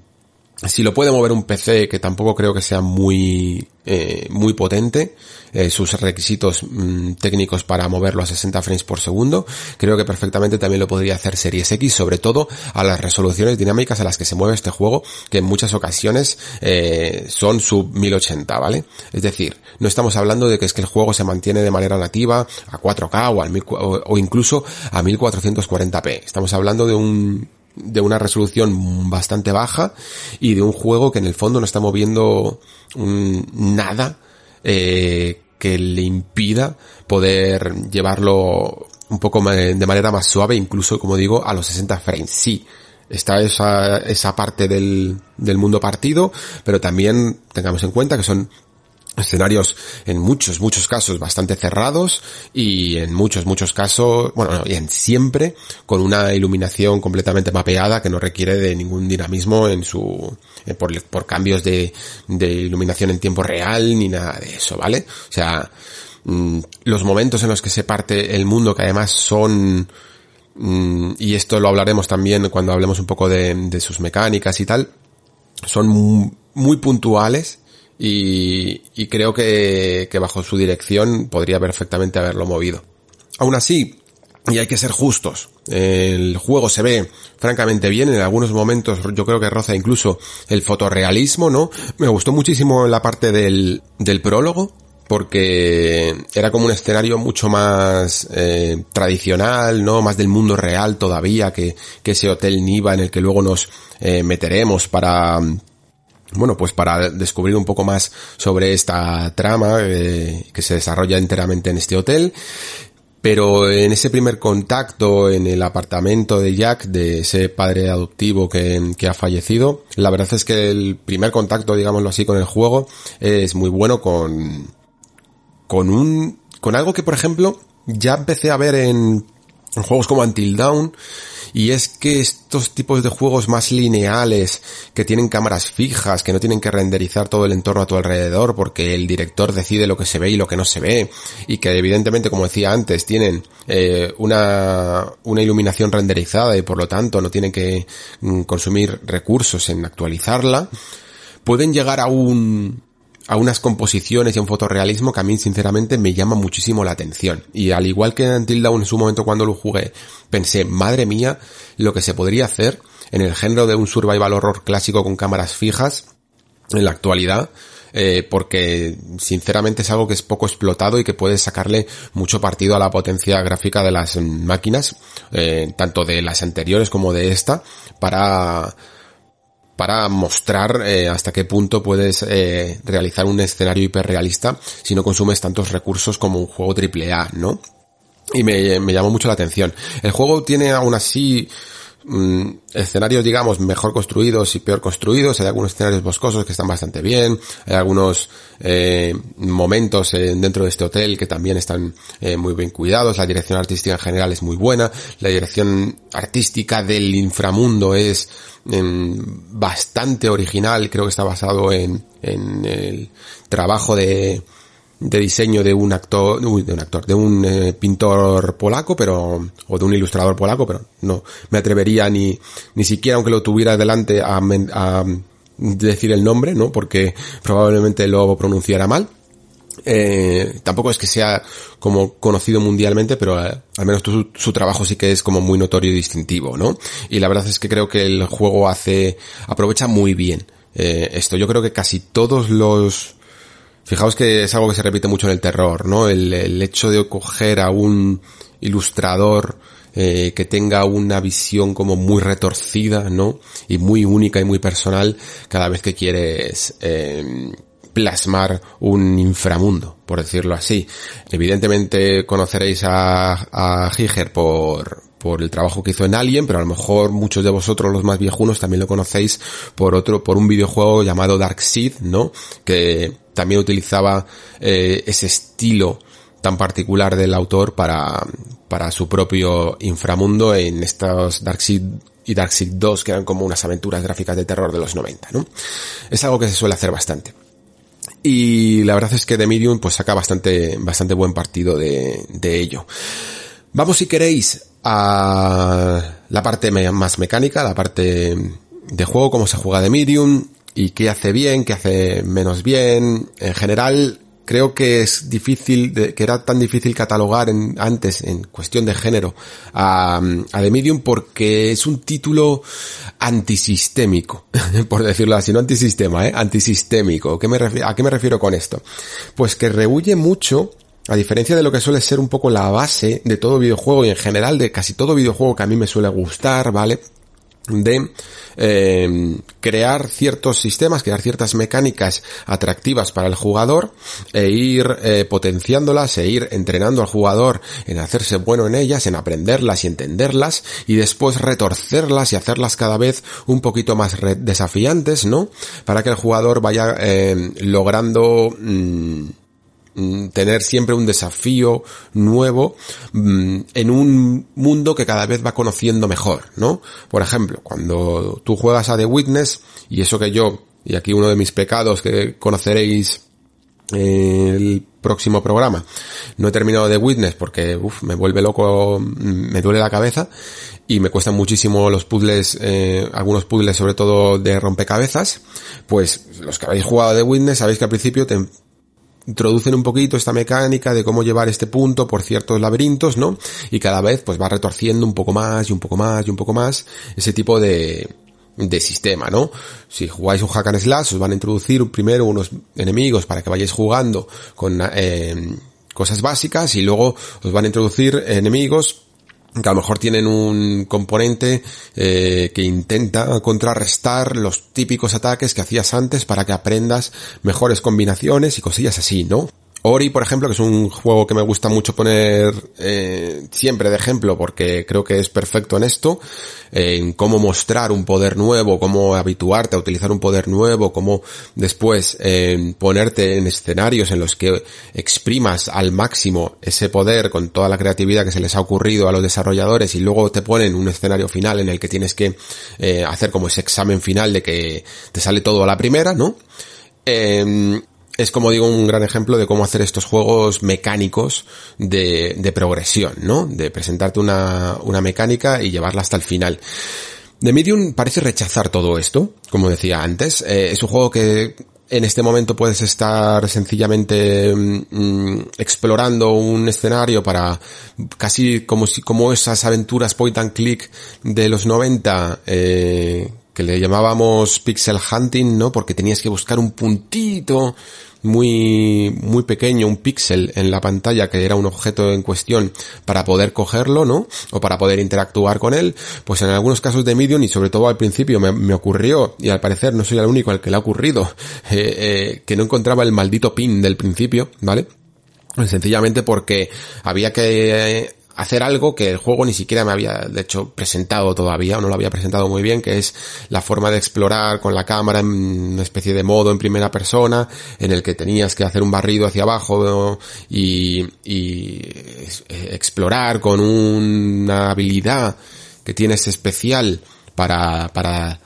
si lo puede mover un PC, que tampoco creo que sea muy, eh, muy potente, eh, sus requisitos mmm, técnicos para moverlo a 60 frames por segundo, creo que perfectamente también lo podría hacer Series X, sobre todo a las resoluciones dinámicas a las que se mueve este juego, que en muchas ocasiones eh, son sub 1080, ¿vale? Es decir, no estamos hablando de que es que el juego se mantiene de manera nativa a 4K o, al, o incluso a 1440p. Estamos hablando de un de una resolución bastante baja y de un juego que en el fondo no está moviendo nada eh, que le impida poder llevarlo un poco de manera más suave, incluso como digo, a los 60 frames. Sí, está esa, esa parte del, del mundo partido, pero también tengamos en cuenta que son escenarios en muchos, muchos casos bastante cerrados y en muchos, muchos casos, bueno, y en siempre con una iluminación completamente mapeada que no requiere de ningún dinamismo en su, eh, por, cambios de, de iluminación en tiempo real ni nada de eso, ¿vale? O sea, mmm, los momentos en los que se parte el mundo que además son, mmm, y esto lo hablaremos también cuando hablemos un poco de, de sus mecánicas y tal, son muy puntuales y, y creo que, bajo su dirección podría perfectamente haberlo movido. Aún así, y hay que ser justos. El juego se ve francamente bien, en algunos momentos yo creo que roza incluso el fotorrealismo, ¿no? Me gustó muchísimo la parte del, del prólogo, porque era como un escenario mucho más eh, tradicional, ¿no? Más del mundo real todavía que, que ese hotel Niva en el que luego nos eh, meteremos para bueno, pues para descubrir un poco más sobre esta trama eh, que se desarrolla enteramente en este hotel. Pero en ese primer contacto en el apartamento de Jack, de ese padre adoptivo que, que, ha fallecido, la verdad es que el primer contacto, digámoslo así, con el juego es muy bueno con, con un, con algo que por ejemplo ya empecé a ver en, juegos como Until Dawn, y es que estos tipos de juegos más lineales, que tienen cámaras fijas, que no tienen que renderizar todo el entorno a tu alrededor porque el director decide lo que se ve y lo que no se ve, y que evidentemente, como decía antes, tienen eh, una, una iluminación renderizada y por lo tanto no tienen que mm, consumir recursos en actualizarla, pueden llegar a un, a unas composiciones y a un fotorrealismo que a mí sinceramente me llama muchísimo la atención. Y al igual que en Until Dawn en su momento cuando lo jugué, pensé, madre mía, lo que se podría hacer en el género de un survival horror clásico con cámaras fijas en la actualidad, eh, porque sinceramente es algo que es poco explotado y que puede sacarle mucho partido a la potencia gráfica de las máquinas, eh, tanto de las anteriores como de esta, para para mostrar eh, hasta qué punto puedes eh, realizar un escenario hiperrealista si no consumes tantos recursos como un juego AAA, ¿no? Y me, me llamó mucho la atención. El juego tiene aún así mm, escenarios, digamos, mejor construidos y peor construidos. Hay algunos escenarios boscosos que están bastante bien. Hay algunos eh, momentos eh, dentro de este hotel que también están eh, muy bien cuidados. La dirección artística en general es muy buena. La dirección artística del inframundo es bastante original, creo que está basado en, en el trabajo de, de diseño de un actor, de un actor, de un eh, pintor polaco, pero, o de un ilustrador polaco, pero no me atrevería ni, ni siquiera aunque lo tuviera delante a, a decir el nombre, ¿no? Porque probablemente lo pronunciara mal. Eh, tampoco es que sea como conocido mundialmente, pero eh, al menos su, trabajo sí que es como muy notorio y distintivo, ¿no? Y la verdad es que creo que el juego hace, aprovecha muy bien eh, esto. Yo creo que casi todos los, fijaos que es algo que se repite mucho en el terror, ¿no? El, hecho de coger a un ilustrador eh, que tenga una visión como muy retorcida, ¿no? Y muy única y muy personal cada vez que quieres eh, plasmar un inframundo, por decirlo así. Evidentemente conoceréis a, a por, por el trabajo que hizo en Alien, pero a lo mejor muchos de vosotros los más viejunos también lo conocéis por otro, por un videojuego llamado Dark Seed, ¿no? Que también utilizaba eh, ese estilo tan particular del autor para, para su propio inframundo en estos Dark Seed y Dark Seed 2 que eran como unas aventuras gráficas de terror de los 90, ¿no? Es algo que se suele hacer bastante. Y la verdad es que The Medium pues saca bastante, bastante buen partido de, de ello. Vamos si queréis a la parte más mecánica, la parte de juego, cómo se juega The Medium y qué hace bien, qué hace menos bien. En general, creo que es difícil, que era tan difícil catalogar en, antes en cuestión de género a, a The Medium porque es un título antisistémico, <laughs> por decirlo así, no antisistema, eh, antisistémico. ¿Qué me ¿A qué me refiero con esto? Pues que rehuye mucho a diferencia de lo que suele ser un poco la base de todo videojuego y en general de casi todo videojuego que a mí me suele gustar, ¿vale? De eh, crear ciertos sistemas, crear ciertas mecánicas atractivas para el jugador e ir eh, potenciándolas e ir entrenando al jugador en hacerse bueno en ellas, en aprenderlas y entenderlas y después retorcerlas y hacerlas cada vez un poquito más desafiantes, ¿no? Para que el jugador vaya eh, logrando... Mm, tener siempre un desafío nuevo mm, en un mundo que cada vez va conociendo mejor, ¿no? Por ejemplo, cuando tú juegas a The Witness, y eso que yo, y aquí uno de mis pecados que conoceréis el próximo programa. No he terminado The Witness porque uf, me vuelve loco, mm, me duele la cabeza y me cuestan muchísimo los puzzles, eh, algunos puzzles sobre todo de rompecabezas. Pues los que habéis jugado The Witness sabéis que al principio te introducen un poquito esta mecánica de cómo llevar este punto por ciertos laberintos, ¿no? Y cada vez pues va retorciendo un poco más y un poco más y un poco más ese tipo de, de sistema, ¿no? Si jugáis un hack and slash os van a introducir primero unos enemigos para que vayáis jugando con eh, cosas básicas y luego os van a introducir enemigos que a lo mejor tienen un componente eh, que intenta contrarrestar los típicos ataques que hacías antes para que aprendas mejores combinaciones y cosillas así, ¿no? Ori, por ejemplo, que es un juego que me gusta mucho poner eh, siempre de ejemplo porque creo que es perfecto en esto, en cómo mostrar un poder nuevo, cómo habituarte a utilizar un poder nuevo, cómo después eh, ponerte en escenarios en los que exprimas al máximo ese poder con toda la creatividad que se les ha ocurrido a los desarrolladores y luego te ponen un escenario final en el que tienes que eh, hacer como ese examen final de que te sale todo a la primera, ¿no? Eh, es como digo un gran ejemplo de cómo hacer estos juegos mecánicos de, de progresión, ¿no? De presentarte una, una mecánica y llevarla hasta el final. The Medium parece rechazar todo esto, como decía antes. Eh, es un juego que en este momento puedes estar sencillamente mm, explorando un escenario para casi como si como esas aventuras point and click de los 90 eh, que le llamábamos pixel hunting, ¿no? Porque tenías que buscar un puntito muy, muy pequeño, un píxel en la pantalla que era un objeto en cuestión para poder cogerlo, ¿no? O para poder interactuar con él, pues en algunos casos de Medium y sobre todo al principio me, ocurrió, y al parecer no soy el único al que le ha ocurrido, <laughs> eh, eh, que no encontraba el maldito pin del principio, ¿vale? Sencillamente porque había que hacer algo que el juego ni siquiera me había, de hecho, presentado todavía, o no lo había presentado muy bien, que es la forma de explorar con la cámara en una especie de modo en primera persona, en el que tenías que hacer un barrido hacia abajo y, y explorar con una habilidad que tienes especial para, para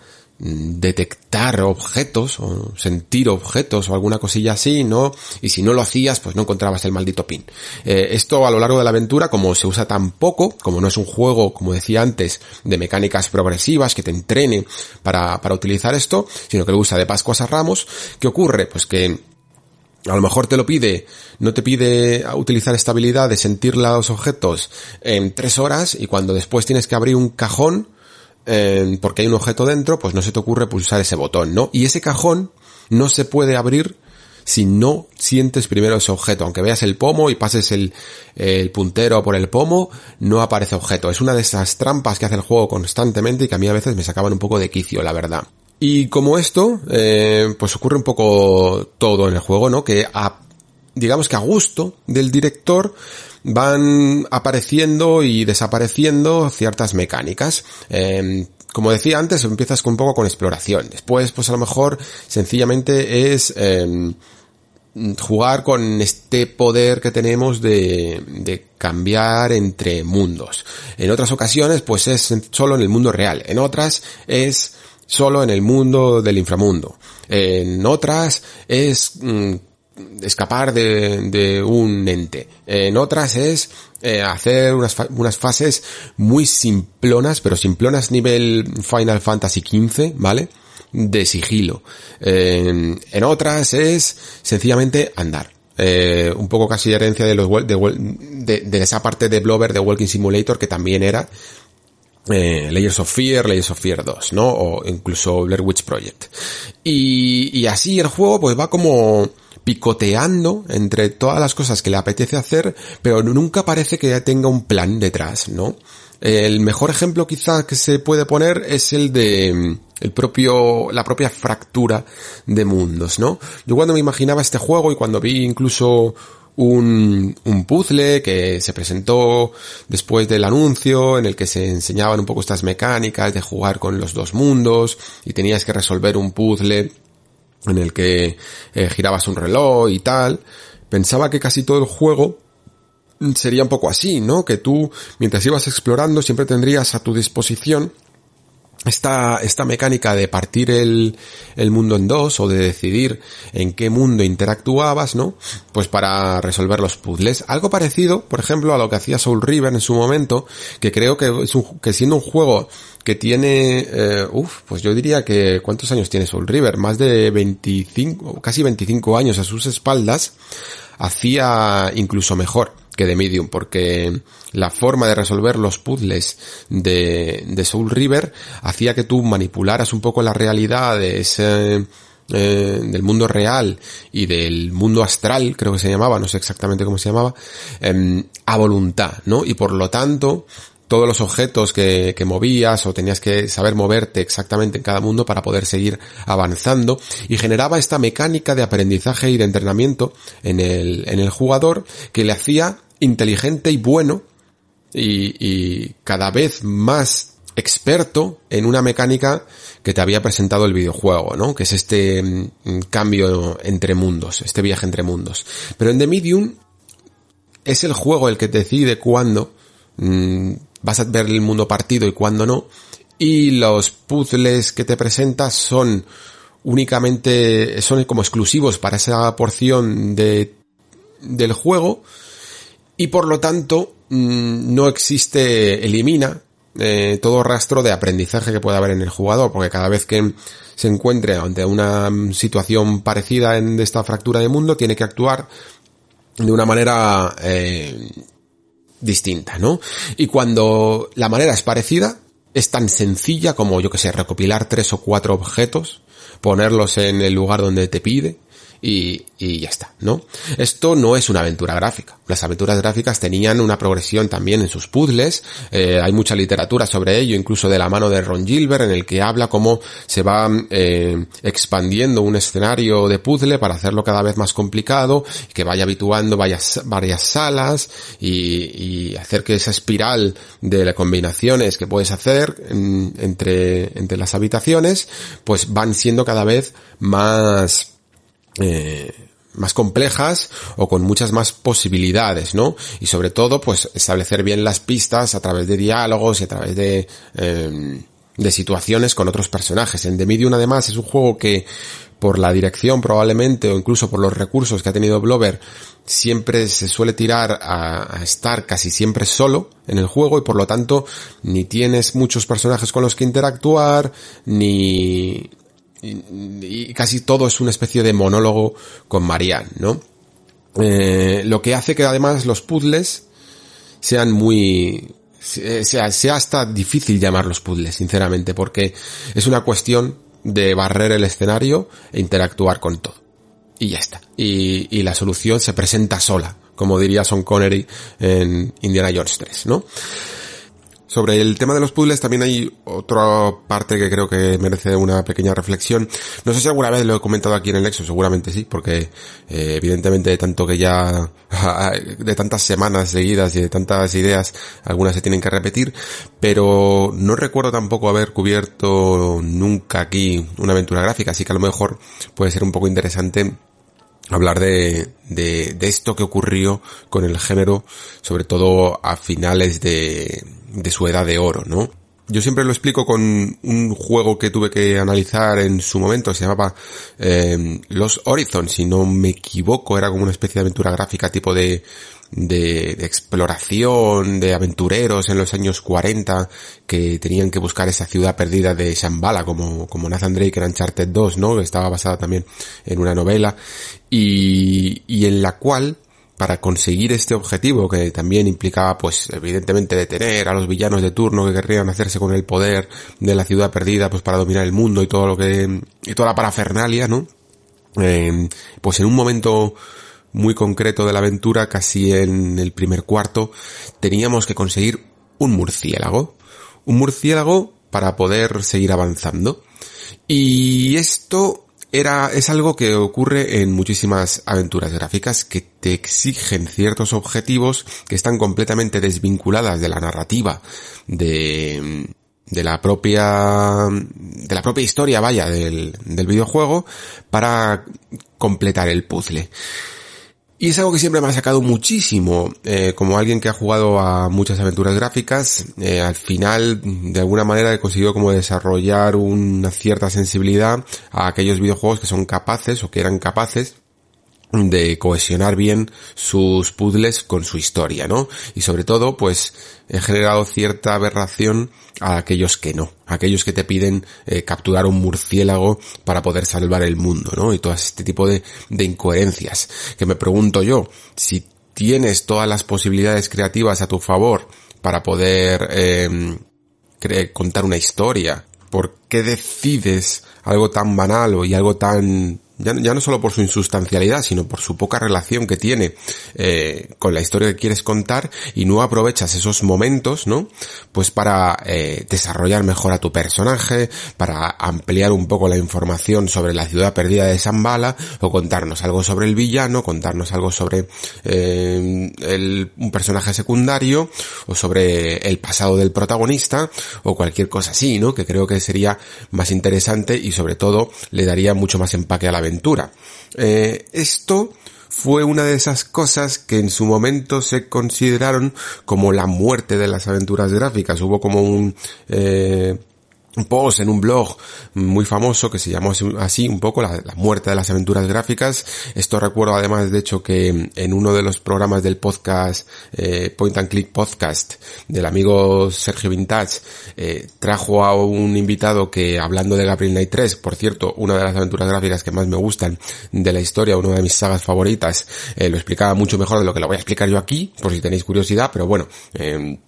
detectar objetos o sentir objetos o alguna cosilla así, ¿no? Y si no lo hacías, pues no encontrabas el maldito pin. Eh, esto a lo largo de la aventura, como se usa tan poco, como no es un juego, como decía antes, de mecánicas progresivas que te entrene para, para utilizar esto, sino que lo usa de Pascuas a Ramos, ¿qué ocurre? Pues que a lo mejor te lo pide, no te pide utilizar esta habilidad de sentir los objetos en tres horas y cuando después tienes que abrir un cajón, porque hay un objeto dentro, pues no se te ocurre pulsar ese botón, ¿no? Y ese cajón no se puede abrir si no sientes primero ese objeto. Aunque veas el pomo y pases el, el, puntero por el pomo, no aparece objeto. Es una de esas trampas que hace el juego constantemente y que a mí a veces me sacaban un poco de quicio, la verdad. Y como esto, eh, pues ocurre un poco todo en el juego, ¿no? Que a, digamos que a gusto del director, van apareciendo y desapareciendo ciertas mecánicas. Em, como decía antes, empiezas un poco con exploración. Después, pues a lo mejor sencillamente es em, jugar con este poder que tenemos de, de cambiar entre mundos. En otras ocasiones, pues es solo en el mundo real. En otras es solo en el mundo del inframundo. En otras es mm, escapar de, de, un ente. En otras es eh, hacer unas, unas fases muy simplonas, pero simplonas nivel Final Fantasy XV, ¿vale? De sigilo. en otras es sencillamente andar. Eh, un poco casi herencia de, los, de, de, esa parte de Blover de Walking Simulator que también era eh, Layers of Fear, Layers of Fear 2, ¿no? O incluso Blair Witch Project. Y, y así el juego pues va como picoteando entre todas las cosas que le apetece hacer, pero nunca parece que tenga un plan detrás, ¿no? El mejor ejemplo quizá que se puede poner es el de mm, el propio, la propia fractura de mundos, ¿no? Yo cuando me imaginaba este juego y cuando vi incluso un, un puzzle que se presentó después del anuncio en el que se enseñaban un poco estas mecánicas de jugar con los dos mundos y tenías que resolver un puzzle en el que eh, girabas un reloj y tal. Pensaba que casi todo el juego sería un poco así, ¿no? Que tú, mientras ibas explorando, siempre tendrías a tu disposición esta, esta mecánica de partir el, el mundo en dos o de decidir en qué mundo interactuabas, ¿no? Pues para resolver los puzzles. Algo parecido, por ejemplo, a lo que hacía Soul River en su momento, que creo que es un, que siendo un juego que tiene, eh, uff, pues yo diría que, ¿cuántos años tiene Soul River? Más de 25, casi 25 años a sus espaldas, hacía incluso mejor que de Medium, porque la forma de resolver los puzzles de, de Soul River hacía que tú manipularas un poco la realidad de ese, eh, del mundo real y del mundo astral, creo que se llamaba, no sé exactamente cómo se llamaba, em, a voluntad, ¿no? Y por lo tanto, todos los objetos que, movías o tenías que saber moverte exactamente en cada mundo para poder seguir avanzando y generaba esta mecánica de aprendizaje y de entrenamiento en el, en el jugador que le hacía inteligente y bueno y, y cada vez más experto en una mecánica que te había presentado el videojuego, ¿no? Que es este mm, cambio entre mundos, este viaje entre mundos. Pero en The Medium es el juego el que decide cuándo mm, vas a ver el mundo partido y cuándo no. Y los puzzles que te presentas son únicamente, son como exclusivos para esa porción de, del juego. Y por lo tanto, mm, no existe, elimina eh, todo rastro de aprendizaje que pueda haber en el jugador, porque cada vez que se encuentre ante una situación parecida en esta fractura de mundo, tiene que actuar de una manera eh, distinta, ¿no? Y cuando la manera es parecida, es tan sencilla como, yo que sé, recopilar tres o cuatro objetos, ponerlos en el lugar donde te pide, y, y ya está, ¿no? Esto no es una aventura gráfica. Las aventuras gráficas tenían una progresión también en sus puzzles, eh, hay mucha literatura sobre ello, incluso de la mano de Ron Gilbert, en el que habla cómo se va eh, expandiendo un escenario de puzzle para hacerlo cada vez más complicado, que vaya habituando varias, varias salas y, y hacer que esa espiral de combinaciones que puedes hacer entre, entre las habitaciones, pues van siendo cada vez más eh, más complejas o con muchas más posibilidades, ¿no? Y sobre todo, pues establecer bien las pistas a través de diálogos y a través de, eh, de situaciones con otros personajes. En The Medium además es un juego que por la dirección probablemente o incluso por los recursos que ha tenido Blover siempre se suele tirar a, a, estar casi siempre solo en el juego y por lo tanto ni tienes muchos personajes con los que interactuar ni y, casi todo es una especie de monólogo con Marianne, ¿no? Eh, lo que hace que además los puzzles sean muy... Sea, sea hasta difícil llamarlos puzzles, sinceramente, porque es una cuestión de barrer el escenario e interactuar con todo. Y ya está. Y, y la solución se presenta sola, como diría Son Connery en Indiana Jones 3, ¿no? Sobre el tema de los puzzles también hay otra parte que creo que merece una pequeña reflexión. No sé si alguna vez lo he comentado aquí en el Nexo, seguramente sí, porque eh, evidentemente de tanto que ya, <laughs> de tantas semanas seguidas y de tantas ideas, algunas se tienen que repetir, pero no recuerdo tampoco haber cubierto nunca aquí una aventura gráfica, así que a lo mejor puede ser un poco interesante hablar de, de, de, esto que ocurrió con el género, sobre todo a finales de, de su edad de oro, ¿no? Yo siempre lo explico con un juego que tuve que analizar en su momento, se llamaba eh, Los Horizons, si no me equivoco, era como una especie de aventura gráfica tipo de, de, de, exploración, de aventureros en los años 40 que tenían que buscar esa ciudad perdida de Shambhala, como, como Nathan Drake en Uncharted 2, ¿no? Que estaba basada también en una novela y, y en la cual para conseguir este objetivo que también implicaba pues evidentemente detener a los villanos de turno que querrían hacerse con el poder de la ciudad perdida pues para dominar el mundo y todo lo que y toda la parafernalia no eh, pues en un momento muy concreto de la aventura casi en el primer cuarto teníamos que conseguir un murciélago. Un murciélago para poder seguir avanzando. Y esto era, es algo que ocurre en muchísimas aventuras gráficas que te exigen ciertos objetivos que están completamente desvinculadas de la narrativa de, de la propia, de la propia historia, vaya, del, del videojuego para completar el puzzle. Y es algo que siempre me ha sacado muchísimo, eh, como alguien que ha jugado a muchas aventuras gráficas, eh, al final de alguna manera he conseguido como desarrollar una cierta sensibilidad a aquellos videojuegos que son capaces o que eran capaces de cohesionar bien sus puzzles con su historia, ¿no? Y sobre todo, pues he generado cierta aberración a aquellos que no, a aquellos que te piden eh, capturar un murciélago para poder salvar el mundo, ¿no? Y todo este tipo de, de incoherencias que me pregunto yo, si tienes todas las posibilidades creativas a tu favor para poder eh, contar una historia, ¿por qué decides algo tan banal y algo tan ya, no solo por su insustancialidad, sino por su poca relación que tiene eh, con la historia que quieres contar y no aprovechas esos momentos, ¿no? Pues para eh, desarrollar mejor a tu personaje, para ampliar un poco la información sobre la ciudad perdida de Zambala o contarnos algo sobre el villano, contarnos algo sobre eh, el, un personaje secundario o sobre el pasado del protagonista o cualquier cosa así, ¿no? Que creo que sería más interesante y sobre todo le daría mucho más empaque a la aventura. Eh, esto fue una de esas cosas que en su momento se consideraron como la muerte de las aventuras gráficas. Hubo como un eh, un post en un blog muy famoso que se llamó así un poco la, muerte de las aventuras gráficas. Esto recuerdo además de hecho que en uno de los programas del podcast eh, Point and Click Podcast del amigo Sergio Vintage eh, trajo a un invitado que hablando de Gabriel Knight 3, por cierto, una de las aventuras gráficas que más me gustan de la historia, una de mis sagas favoritas, eh, lo explicaba mucho mejor de lo que lo voy a explicar yo aquí, por si tenéis curiosidad, pero bueno, eh,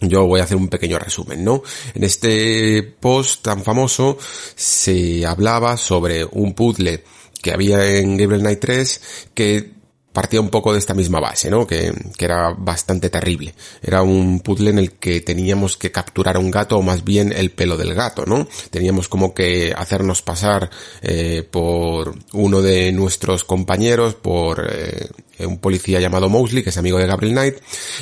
yo voy a hacer un pequeño resumen, ¿no? En este post tan famoso se hablaba sobre un puzzle que había en Gabriel Knight 3 que partía un poco de esta misma base, ¿no? Que, que, era bastante terrible. Era un puzzle en el que teníamos que capturar a un gato, o más bien el pelo del gato, ¿no? Teníamos como que hacernos pasar eh, por uno de nuestros compañeros, por eh, un policía llamado Mosley, que es amigo de Gabriel Knight,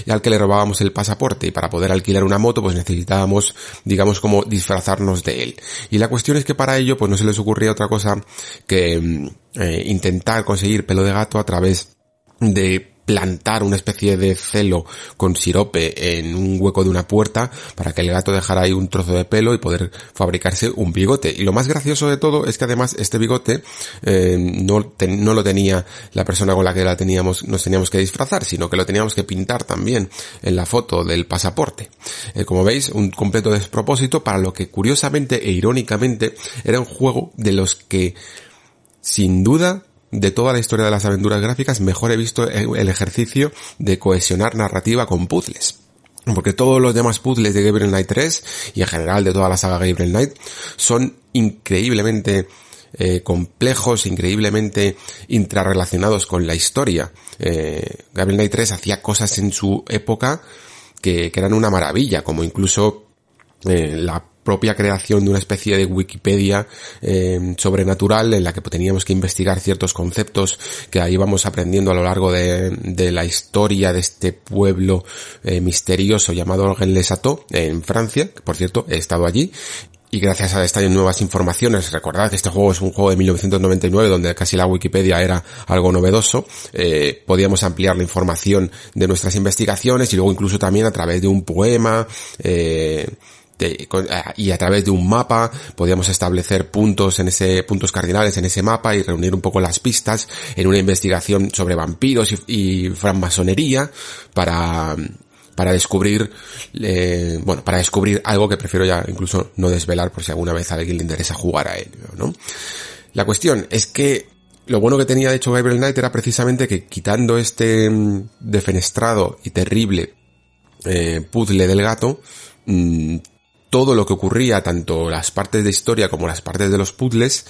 y al que le robábamos el pasaporte, y para poder alquilar una moto, pues necesitábamos, digamos, como disfrazarnos de él. Y la cuestión es que para ello, pues no se les ocurría otra cosa que mm, eh, intentar conseguir pelo de gato a través de plantar una especie de celo con sirope en un hueco de una puerta para que el gato dejara ahí un trozo de pelo y poder fabricarse un bigote. Y lo más gracioso de todo es que además este bigote eh, no, no lo tenía la persona con la que la teníamos, nos teníamos que disfrazar, sino que lo teníamos que pintar también en la foto del pasaporte. Eh, como veis, un completo despropósito para lo que curiosamente e irónicamente era un juego de los que sin duda de toda la historia de las aventuras gráficas, mejor he visto el ejercicio de cohesionar narrativa con puzzles. Porque todos los demás puzzles de Gabriel Knight 3 y en general de toda la saga Gabriel Knight son increíblemente eh, complejos, increíblemente intrarrelacionados con la historia. Eh, Gabriel Knight 3 hacía cosas en su época que, eran una maravilla, como incluso eh, la propia creación de una especie de Wikipedia eh, sobrenatural en la que teníamos que investigar ciertos conceptos que ahí vamos aprendiendo a lo largo de, de la historia de este pueblo eh, misterioso llamado Orgen-les-Château en Francia, que por cierto he estado allí. Y gracias a estas nuevas informaciones, recordad que este juego es un juego de 1999 donde casi la Wikipedia era algo novedoso, eh, podíamos ampliar la información de nuestras investigaciones y luego incluso también a través de un poema, eh, y a través de un mapa podíamos establecer puntos en ese, puntos cardinales en ese mapa y reunir un poco las pistas en una investigación sobre vampiros y, francmasonería para, para descubrir, eh, bueno, para descubrir algo que prefiero ya incluso no desvelar por si alguna vez a alguien le interesa jugar a él, ¿no? La cuestión es que lo bueno que tenía hecho Gabriel Knight era precisamente que quitando este mm, defenestrado y terrible eh, puzzle del gato, mm, todo lo que ocurría, tanto las partes de historia como las partes de los puzzles,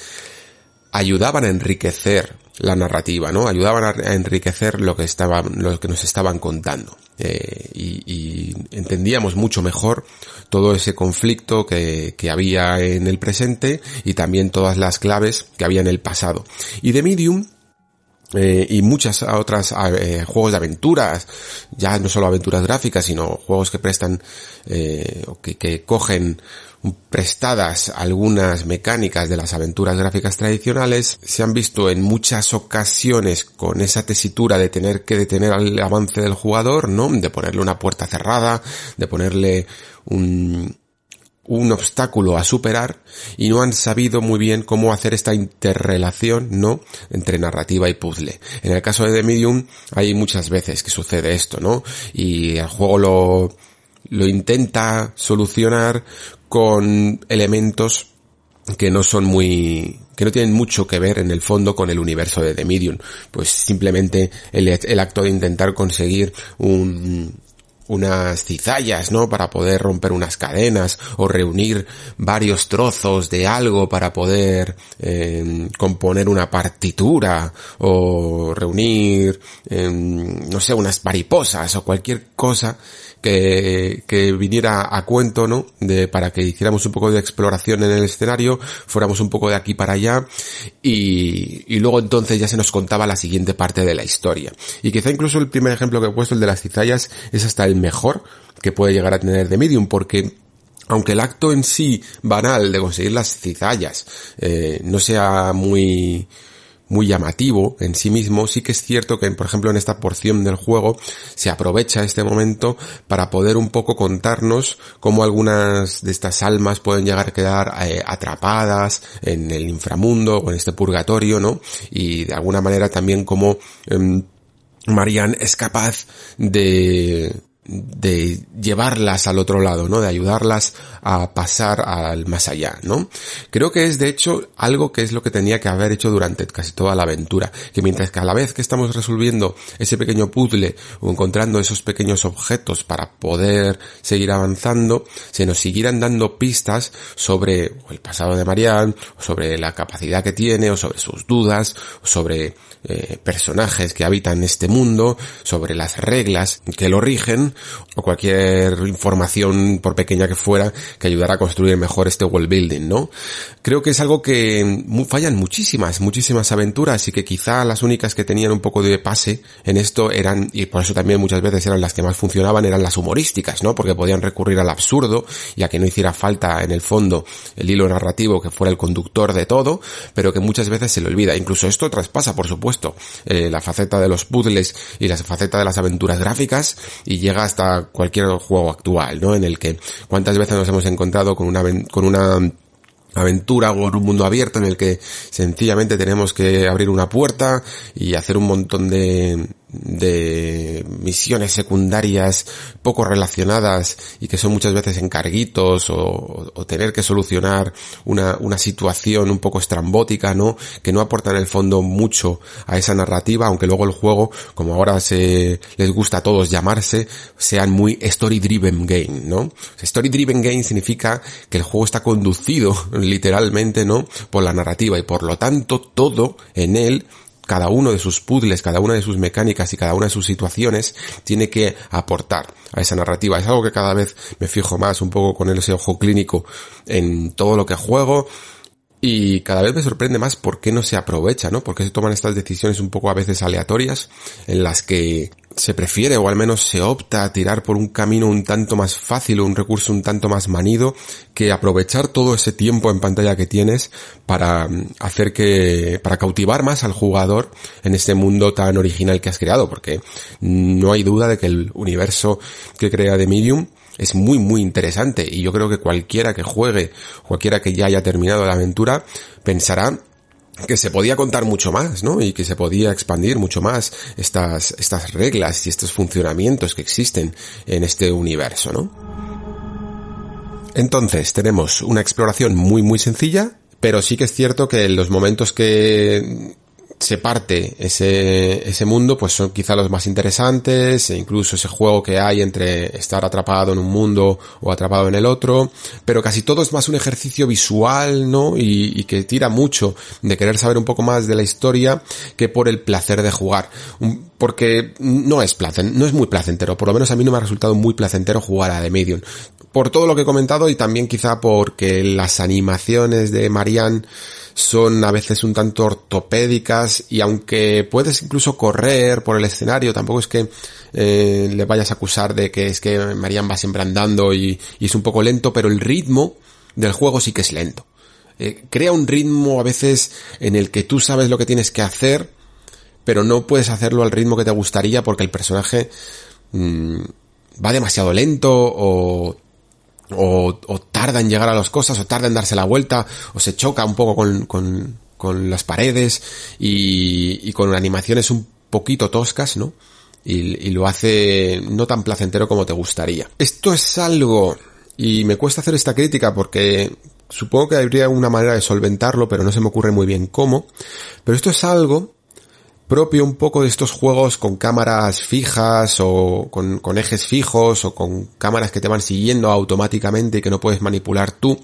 ayudaban a enriquecer la narrativa, ¿no? Ayudaban a enriquecer lo que estaban, lo que nos estaban contando. Eh, y, entendíamos mucho mejor todo ese conflicto que, que, había en el presente y también todas las claves que había en el pasado. Y de Medium eh, y muchas otras eh, juegos de aventuras, ya no solo aventuras gráficas, sino juegos que prestan eh, o que, que, cogen prestadas algunas mecánicas de las aventuras gráficas tradicionales, se han visto en muchas ocasiones con esa tesitura de tener que detener el avance del jugador, ¿no? De ponerle una puerta cerrada, de ponerle un, un obstáculo a superar y no han sabido muy bien cómo hacer esta interrelación, ¿no? Entre narrativa y puzzle. En el caso de The Medium hay muchas veces que sucede esto, ¿no? Y el juego lo, lo intenta solucionar con elementos que no son muy, que no tienen mucho que ver en el fondo con el universo de The Medium. Pues simplemente el, el acto de intentar conseguir un, unas cizallas, ¿no? Para poder romper unas cadenas o reunir varios trozos de algo para poder em, componer una partitura o reunir, em, no sé, unas mariposas o cualquier cosa que, que viniera a cuento, ¿no? De, para que hiciéramos un poco de exploración en el escenario, fuéramos un poco de aquí para allá y, y luego entonces ya se nos contaba la siguiente parte de la historia. Y quizá incluso el primer ejemplo que he puesto, el de las cizallas, es hasta el mejor que puede llegar a tener de Medium porque aunque el acto en sí banal de conseguir las cizallas eh, no sea muy muy llamativo en sí mismo, sí que es cierto que, por ejemplo, en esta porción del juego se aprovecha este momento para poder un poco contarnos cómo algunas de estas almas pueden llegar a quedar eh, atrapadas en el inframundo o en este purgatorio, ¿no? Y de alguna manera también cómo eh, Marianne es capaz de de llevarlas al otro lado, ¿no? De ayudarlas a pasar al más allá, ¿no? Creo que es de hecho algo que es lo que tenía que haber hecho durante casi toda la aventura, que mientras que a la vez que estamos resolviendo ese pequeño puzzle o encontrando esos pequeños objetos para poder seguir avanzando, se nos siguieran dando pistas sobre el pasado de Marianne, sobre la capacidad que tiene, o sobre sus dudas, sobre eh, personajes que habitan este mundo, sobre las reglas que lo rigen, o cualquier información, por pequeña que fuera, que ayudara a construir mejor este world building, ¿no? Creo que es algo que fallan muchísimas, muchísimas aventuras y que quizá las únicas que tenían un poco de pase en esto eran, y por eso también muchas veces eran las que más funcionaban, eran las humorísticas, ¿no? Porque podían recurrir al absurdo y a que no hiciera falta en el fondo el hilo narrativo que fuera el conductor de todo, pero que muchas veces se le olvida. Incluso esto traspasa, por supuesto, eh, la faceta de los puzzles y la faceta de las aventuras gráficas y llega hasta cualquier juego actual, ¿no? En el que cuántas veces nos hemos encontrado con una, con una aventura o un mundo abierto en el que sencillamente tenemos que abrir una puerta y hacer un montón de, de misiones secundarias poco relacionadas y que son muchas veces encarguitos o, o tener que solucionar una, una, situación un poco estrambótica, ¿no? Que no aporta en el fondo mucho a esa narrativa, aunque luego el juego, como ahora se les gusta a todos llamarse, sean muy story driven game, ¿no? Story driven game significa que el juego está conducido <laughs> literalmente, ¿no? Por la narrativa y por lo tanto todo en él cada uno de sus puzzles, cada una de sus mecánicas y cada una de sus situaciones tiene que aportar a esa narrativa. Es algo que cada vez me fijo más un poco con ese ojo clínico en todo lo que juego y cada vez me sorprende más por qué no se aprovecha, ¿no? Por qué se toman estas decisiones un poco a veces aleatorias en las que se prefiere o al menos se opta a tirar por un camino un tanto más fácil o un recurso un tanto más manido que aprovechar todo ese tiempo en pantalla que tienes para mm, hacer que, para cautivar más al jugador en este mundo tan original que has creado, porque no hay duda de que el universo que crea de Medium es muy muy interesante y yo creo que cualquiera que juegue, cualquiera que ya haya terminado la aventura, pensará que se podía contar mucho más, ¿no? Y que se podía expandir mucho más estas, estas reglas y estos funcionamientos que existen en este universo, ¿no? Entonces, tenemos una exploración muy muy sencilla, pero sí que es cierto que en los momentos que se parte ese, ese mundo, pues son quizá los más interesantes, e incluso ese juego que hay entre estar atrapado en un mundo o atrapado en el otro, pero casi todo es más un ejercicio visual, ¿no? Y, y que tira mucho de querer saber un poco más de la historia que por el placer de jugar. Porque no es placentero, no es muy placentero, por lo menos a mí no me ha resultado muy placentero jugar a The Medium. Por todo lo que he comentado y también quizá porque las animaciones de Marianne son a veces un tanto ortopédicas y aunque puedes incluso correr por el escenario, tampoco es que eh, le vayas a acusar de que es que Marian va siempre andando y, es un poco lento, pero el ritmo del juego sí que es lento. Eh, crea un ritmo a veces en el que tú sabes lo que tienes que hacer, pero no puedes hacerlo al ritmo que te gustaría porque el personaje mm, va demasiado lento o o, tarda en llegar a las cosas, o tarda en darse la vuelta, o se choca un poco con, con, con las paredes y, y, con animaciones un poquito toscas, ¿no? Y, y, lo hace no tan placentero como te gustaría. Esto es algo, y me cuesta hacer esta crítica porque supongo que habría una manera de solventarlo, pero no se me ocurre muy bien cómo, pero esto es algo propio un poco de estos juegos con cámaras fijas o con, ejes fijos o con cámaras que te van siguiendo automáticamente y que no puedes manipular tú.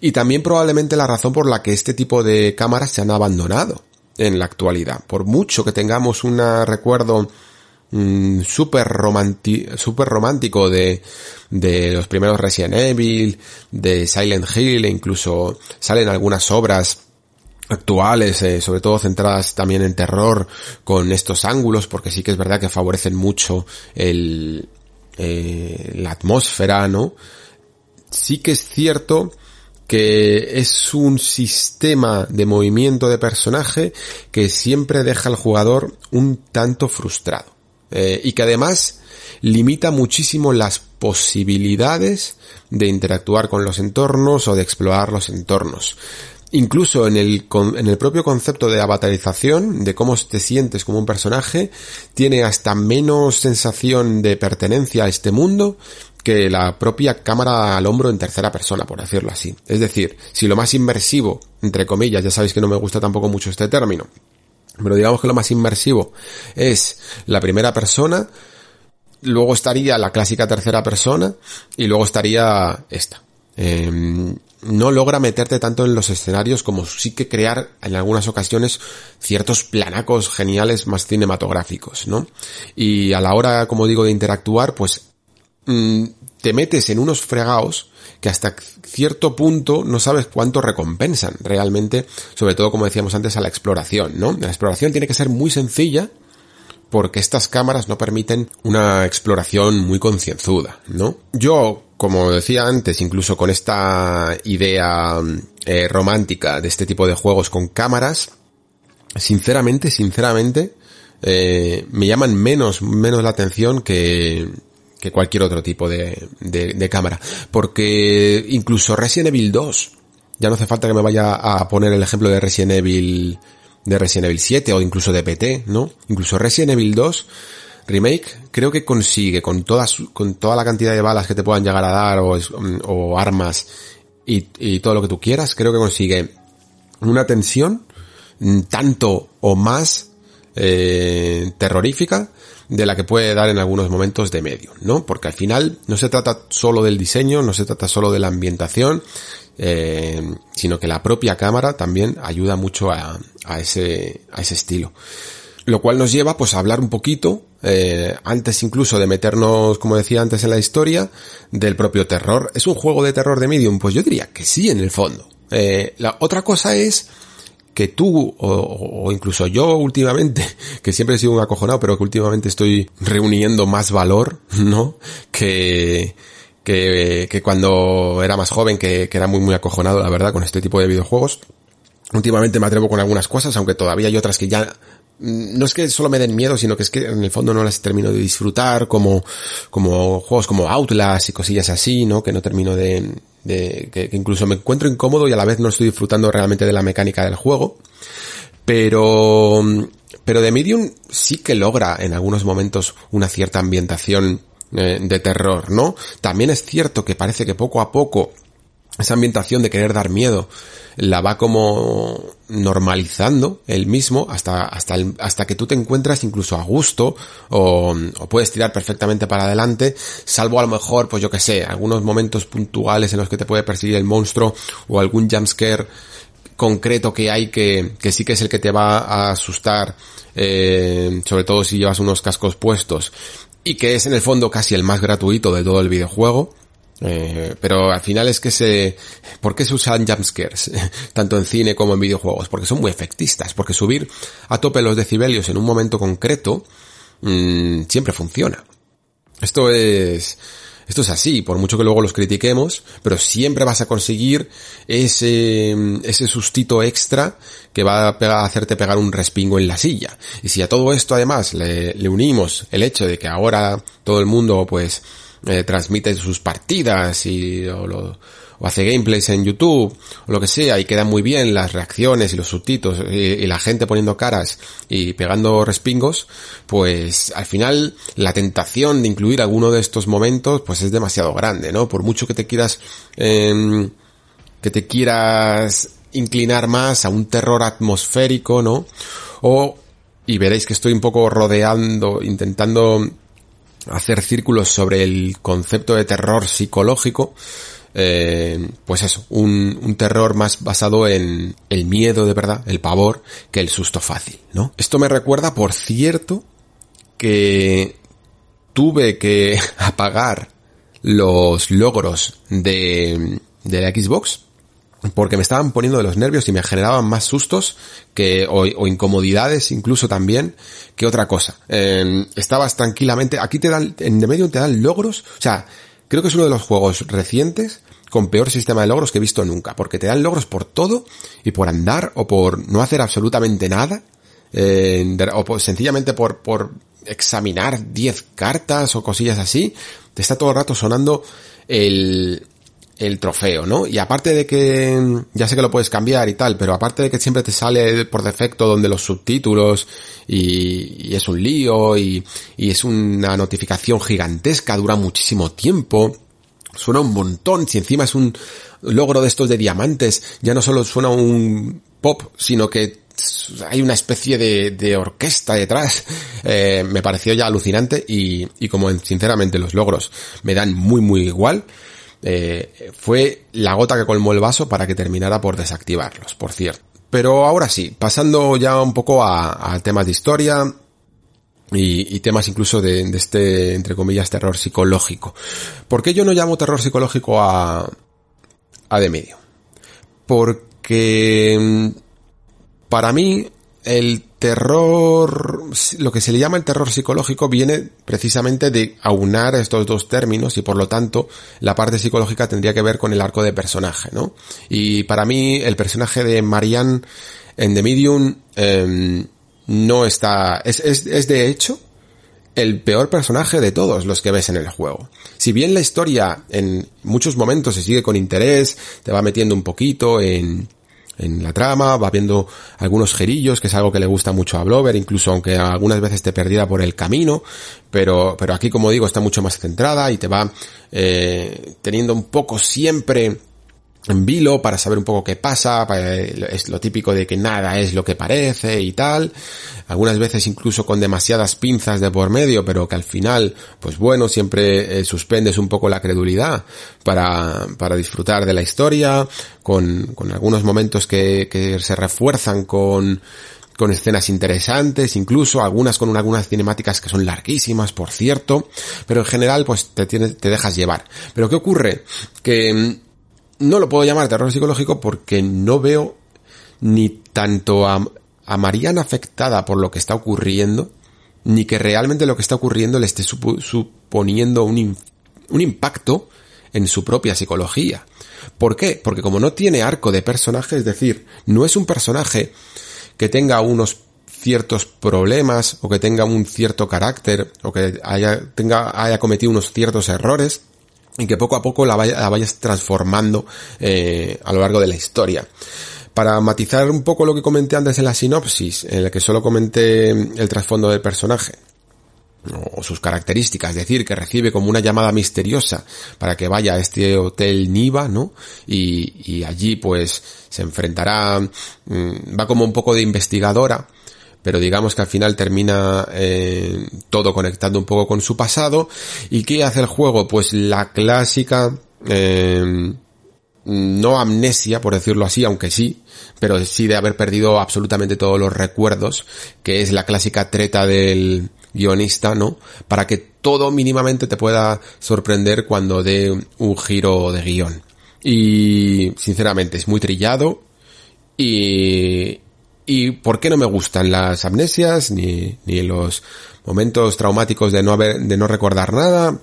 Y también probablemente la razón por la que este tipo de cámaras se han abandonado en la actualidad. Por mucho que tengamos un recuerdo mm, súper romántico de, de los primeros Resident Evil, de Silent Hill e incluso salen algunas obras actuales, eh, sobre todo centradas también en terror, con estos ángulos, porque sí que es verdad que favorecen mucho el, eh, la atmósfera, ¿no? Sí que es cierto que es un sistema de movimiento de personaje que siempre deja al jugador un tanto frustrado. Eh, y que además limita muchísimo las posibilidades de interactuar con los entornos o de explorar los entornos incluso en el, en el propio concepto de avatarización, de cómo te sientes como un personaje, tiene hasta menos sensación de pertenencia a este mundo que la propia cámara al hombro en tercera persona, por decirlo así. Es decir, si lo más inmersivo, entre comillas, ya sabéis que no me gusta tampoco mucho este término, pero digamos que lo más inmersivo es la primera persona, luego estaría la clásica tercera persona y luego estaría esta. Em, no logra meterte tanto en los escenarios como sí que crear en algunas ocasiones ciertos planacos geniales más cinematográficos, ¿no? Y a la hora, como digo, de interactuar, pues mm, te metes en unos fregados que hasta cierto punto no sabes cuánto recompensan realmente, sobre todo como decíamos antes, a la exploración, ¿no? La exploración tiene que ser muy sencilla, porque estas cámaras no permiten una exploración muy concienzuda, ¿no? Yo, como decía antes, incluso con esta idea eh, romántica de este tipo de juegos con cámaras, sinceramente, sinceramente, eh, me llaman menos, menos la atención que, que cualquier otro tipo de, de, de cámara. Porque incluso Resident Evil 2, ya no hace falta que me vaya a poner el ejemplo de Resident Evil de Resident Evil 7 o incluso de PT, ¿no? Incluso Resident Evil 2 Remake creo que consigue con todas con toda la cantidad de balas que te puedan llegar a dar o, o armas y, todo lo que tú quieras, creo que consigue una tensión tanto o más eh, terrorífica de la que puede dar en algunos momentos de medio, ¿no? Porque al final no se trata solo del diseño, no se trata solo de la ambientación, eh, sino que la propia cámara también ayuda mucho a, ese, a ese estilo. Lo cual nos lleva pues a hablar un poquito, eh, antes incluso de meternos, como decía antes en la historia, del propio terror. ¿Es un juego de terror de medium? Pues yo diría que sí en el fondo. Eh, la otra cosa es que tú o, o, incluso yo últimamente, <laughs> que siempre he sido un acojonado, pero que últimamente estoy reuniendo más valor, <laughs> ¿no? Que, que, cuando era más joven, que, que era muy muy acojonado, la verdad, con este tipo de videojuegos. Últimamente me atrevo con algunas cosas, aunque todavía hay otras que ya no es que solo me den miedo, sino que es que en el fondo no las termino de disfrutar, como, como juegos como Outlast y cosillas así, ¿no? Que no termino de, de que, que, incluso me encuentro incómodo y a la vez no estoy disfrutando realmente de la mecánica del juego. Pero, pero The Medium sí que logra en algunos momentos una cierta ambientación eh, de terror, ¿no? También es cierto que parece que poco a poco esa ambientación de querer dar miedo la va como normalizando el mismo hasta hasta hasta que tú te encuentras incluso a gusto o, puedes tirar perfectamente para adelante salvo a lo mejor pues yo que sé algunos momentos puntuales en los que te puede perseguir el monstruo o algún jumpscare concreto que hay que, que sí que es el que te va a asustar eh, sobre todo si llevas unos cascos puestos y que es en el fondo casi el más gratuito de todo el videojuego. Eh, pero al final es que se... ¿Por qué se usan jumpscares? <laughs> Tanto en cine como en videojuegos. Porque son muy efectistas. Porque subir a tope los decibelios en un momento concreto mmm, siempre funciona. Esto es esto es así, por mucho que luego los critiquemos, pero siempre vas a conseguir ese, ese sustito extra que va a, hacerte pegar un respingo en la silla. Y si a todo esto además le, le unimos el hecho de que ahora todo el mundo pues eh, transmite sus partidas y o lo, o hace gameplays en YouTube o lo que sea y quedan muy bien las reacciones y los subtítulos y, la gente poniendo caras y pegando respingos, pues al final la tentación de incluir alguno de estos momentos pues es demasiado grande, ¿no? Por mucho que te quieras eh, que te quieras inclinar más a un terror atmosférico, ¿no? O y veréis que estoy un poco rodeando, intentando hacer círculos sobre el concepto de terror psicológico, eh, pues eso, un, un, terror más basado en el miedo de verdad, el pavor, que el susto fácil, ¿no? Esto me recuerda, por cierto, que tuve que <laughs> apagar los logros de, de la Xbox porque me estaban poniendo de los nervios y me generaban más sustos que o, incomodidades incluso también que otra cosa. Eh, estabas tranquilamente, aquí te dan, en de medio te dan logros, o sea, creo que es uno de los juegos recientes con peor sistema de logros que he visto nunca, porque te dan logros por todo y por andar o por no hacer absolutamente nada, eh, o por, sencillamente por, por examinar 10 cartas o cosillas así, te está todo el rato sonando el, el trofeo, ¿no? Y aparte de que, ya sé que lo puedes cambiar y tal, pero aparte de que siempre te sale por defecto donde los subtítulos y, es un lío y, y, es una notificación gigantesca, dura muchísimo tiempo, suena un montón, si encima es un logro de estos de diamantes, ya no solo suena un pop, sino que hay una especie de, de orquesta detrás, <laughs> eh, me pareció ya alucinante y, y como sinceramente los logros me dan muy muy igual, eh, fue la gota que colmó el vaso para que terminara por desactivarlos, por cierto. Pero ahora sí, pasando ya un poco a, temas de historia y, y temas incluso de, de, este, entre comillas, terror psicológico. ¿Por qué yo no llamo terror psicológico a, a de medio? Porque mm, para mí el terror, lo que se le llama el terror psicológico viene precisamente de aunar estos dos términos y por lo tanto la parte psicológica tendría que ver con el arco de personaje, ¿no? Y para mí el personaje de Marianne en The Medium eh, no está, es, es, es de hecho el peor personaje de todos los que ves en el juego. Si bien la historia en muchos momentos se sigue con interés, te va metiendo un poquito en, en la trama, va viendo algunos gerillos, que es algo que le gusta mucho a Blover, incluso aunque algunas veces te perdiera por el camino, pero, pero aquí como digo está mucho más centrada y te va eh, teniendo un poco siempre en vilo para saber un poco qué pasa, es lo típico de que nada es lo que parece y tal, algunas veces incluso con demasiadas pinzas de por medio, pero que al final, pues bueno, siempre eh, suspendes un poco la credulidad para, para disfrutar de la historia, con, con algunos momentos que, que se refuerzan con, con escenas interesantes, incluso algunas con algunas cinemáticas que son larguísimas, por cierto, pero en general pues te, tiene, te dejas llevar. Pero ¿qué ocurre? Que no lo puedo llamar terror psicológico porque no veo ni tanto a, a Mariana afectada por lo que está ocurriendo, ni que realmente lo que está ocurriendo le esté sup suponiendo un, un impacto en su propia psicología. ¿Por qué? Porque como no tiene arco de personaje, es decir, no es un personaje que tenga unos ciertos problemas o que tenga un cierto carácter o que haya, tenga, haya cometido unos ciertos errores, y que poco a poco la, vaya, la vayas transformando eh, a lo largo de la historia. Para matizar un poco lo que comenté antes en la sinopsis, en la que solo comenté el trasfondo del personaje, o sus características, es decir, que recibe como una llamada misteriosa para que vaya a este hotel Niva, ¿no? Y, allí pues se enfrentará, mmm, va como un poco de investigadora, pero digamos que al final termina eh, todo conectando un poco con su pasado. ¿Y qué hace el juego? Pues la clásica... Eh, no amnesia, por decirlo así, aunque sí, pero sí de haber perdido absolutamente todos los recuerdos, que es la clásica treta del guionista, ¿no? Para que todo mínimamente te pueda sorprender cuando dé un giro de guion. Y sinceramente es muy trillado y, y por qué no me gustan las amnesias ni, ni los momentos traumáticos de no haber, de no recordar nada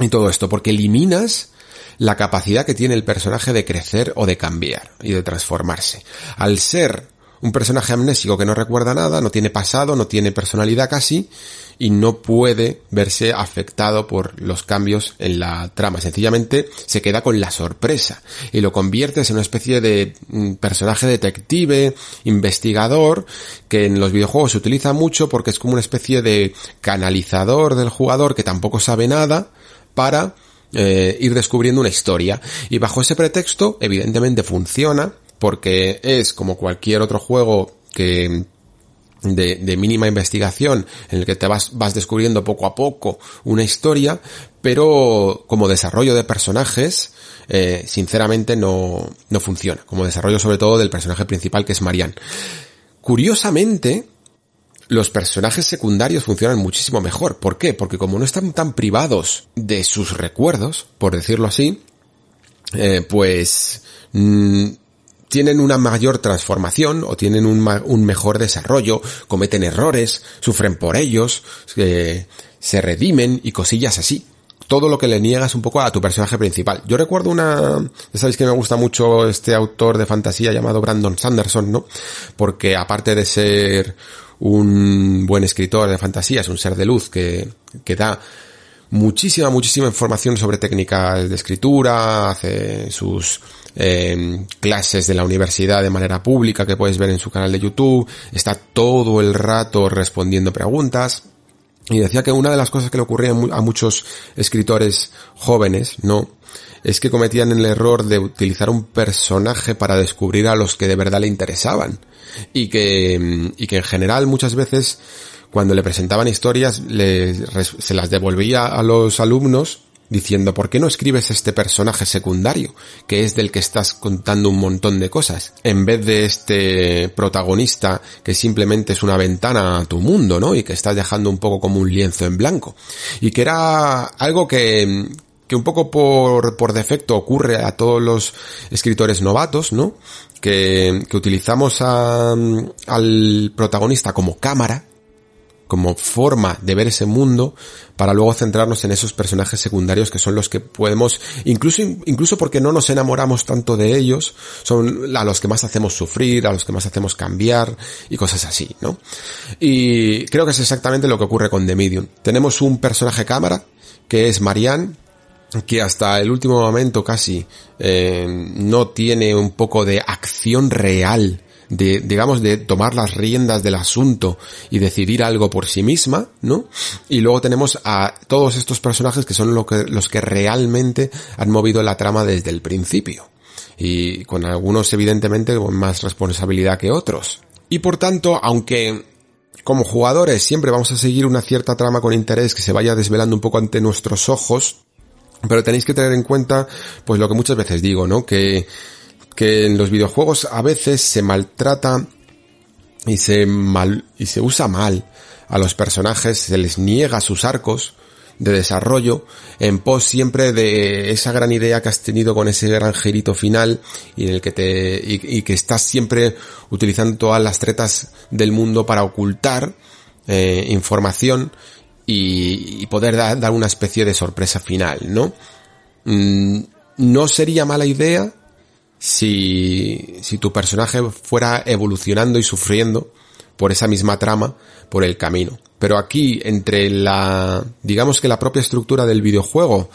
y todo esto, porque eliminas la capacidad que tiene el personaje de crecer o de cambiar y de transformarse. Al ser un personaje amnésico que no recuerda nada, no tiene pasado, no tiene personalidad casi, y no puede verse afectado por los cambios en la trama. Sencillamente se queda con la sorpresa y lo conviertes en una especie de mm, personaje detective, investigador, que en los videojuegos se utiliza mucho porque es como una especie de canalizador del jugador que tampoco sabe nada para eh, ir descubriendo una historia. Y bajo ese pretexto, evidentemente funciona, porque es como cualquier otro juego que de, de, mínima investigación en el que te vas, vas descubriendo poco a poco una historia, pero como desarrollo de personajes, eh, sinceramente no, no funciona. Como desarrollo sobre todo del personaje principal que es Marianne. Curiosamente, los personajes secundarios funcionan muchísimo mejor. ¿Por qué? Porque como no están tan privados de sus recuerdos, por decirlo así, eh, pues mmm, tienen una mayor transformación o tienen un, un, mejor desarrollo, cometen errores, sufren por ellos, eh, se redimen y cosillas así. Todo lo que le niegas un poco a tu personaje principal. Yo recuerdo una, sabéis que me gusta mucho este autor de fantasía llamado Brandon Sanderson, ¿no? Porque aparte de ser un buen escritor de fantasía, es un ser de luz que, que da muchísima, muchísima información sobre técnicas de escritura, hace sus eh, clases de la universidad de manera pública que puedes ver en su canal de YouTube, está todo el rato respondiendo preguntas. Y decía que una de las cosas que le ocurría a muchos escritores jóvenes, ¿no? Es que cometían el error de utilizar un personaje para descubrir a los que de verdad le interesaban. Y que, y que en general muchas veces cuando le presentaban historias le, se las devolvía a los alumnos diciendo ¿por qué no escribes este personaje secundario? que es del que estás contando un montón de cosas, en vez de este protagonista que simplemente es una ventana a tu mundo, ¿no? Y que estás dejando un poco como un lienzo en blanco. Y que era algo que, que un poco por, por defecto ocurre a todos los escritores novatos, ¿no? Que, que utilizamos a, al protagonista como cámara, como forma de ver ese mundo para luego centrarnos en esos personajes secundarios que son los que podemos, incluso, incluso porque no nos enamoramos tanto de ellos, son a los que más hacemos sufrir, a los que más hacemos cambiar y cosas así, ¿no? Y creo que es exactamente lo que ocurre con The Medium. Tenemos un personaje cámara que es Marianne, que hasta el último momento casi eh, no tiene un poco de acción real de, digamos, de tomar las riendas del asunto y decidir algo por sí misma, ¿no? Y luego tenemos a todos estos personajes que son lo que, los que realmente han movido la trama desde el principio. Y con algunos evidentemente con más responsabilidad que otros. Y por tanto, aunque como jugadores siempre vamos a seguir una cierta trama con interés que se vaya desvelando un poco ante nuestros ojos, pero tenéis que tener en cuenta, pues lo que muchas veces digo, ¿no? Que que en los videojuegos a veces se maltrata y se mal y se usa mal a los personajes, se les niega sus arcos de desarrollo en pos siempre de esa gran idea que has tenido con ese gran girito final y en el que te y, que estás siempre utilizando todas las tretas del mundo para ocultar eh, información y, y poder da, dar una especie de sorpresa final, ¿no? Mm, no sería mala idea si, si tu personaje fuera evolucionando y sufriendo por esa misma trama, por el camino. Pero aquí, entre la, digamos que la propia estructura del videojuego,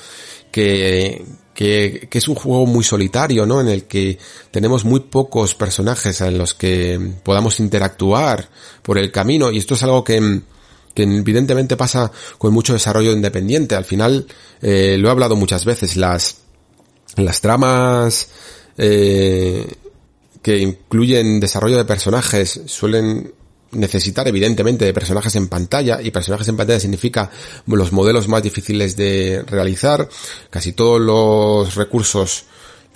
que, que, que, es un juego muy solitario, ¿no? En el que tenemos muy pocos personajes en los que podamos interactuar por el camino, y esto es algo que, que evidentemente pasa con mucho desarrollo independiente. Al final, eh, lo he hablado muchas veces, las, las tramas eh, que incluyen desarrollo de personajes suelen necesitar evidentemente de personajes en pantalla y personajes en pantalla significa los modelos más difíciles de realizar. Casi todos los recursos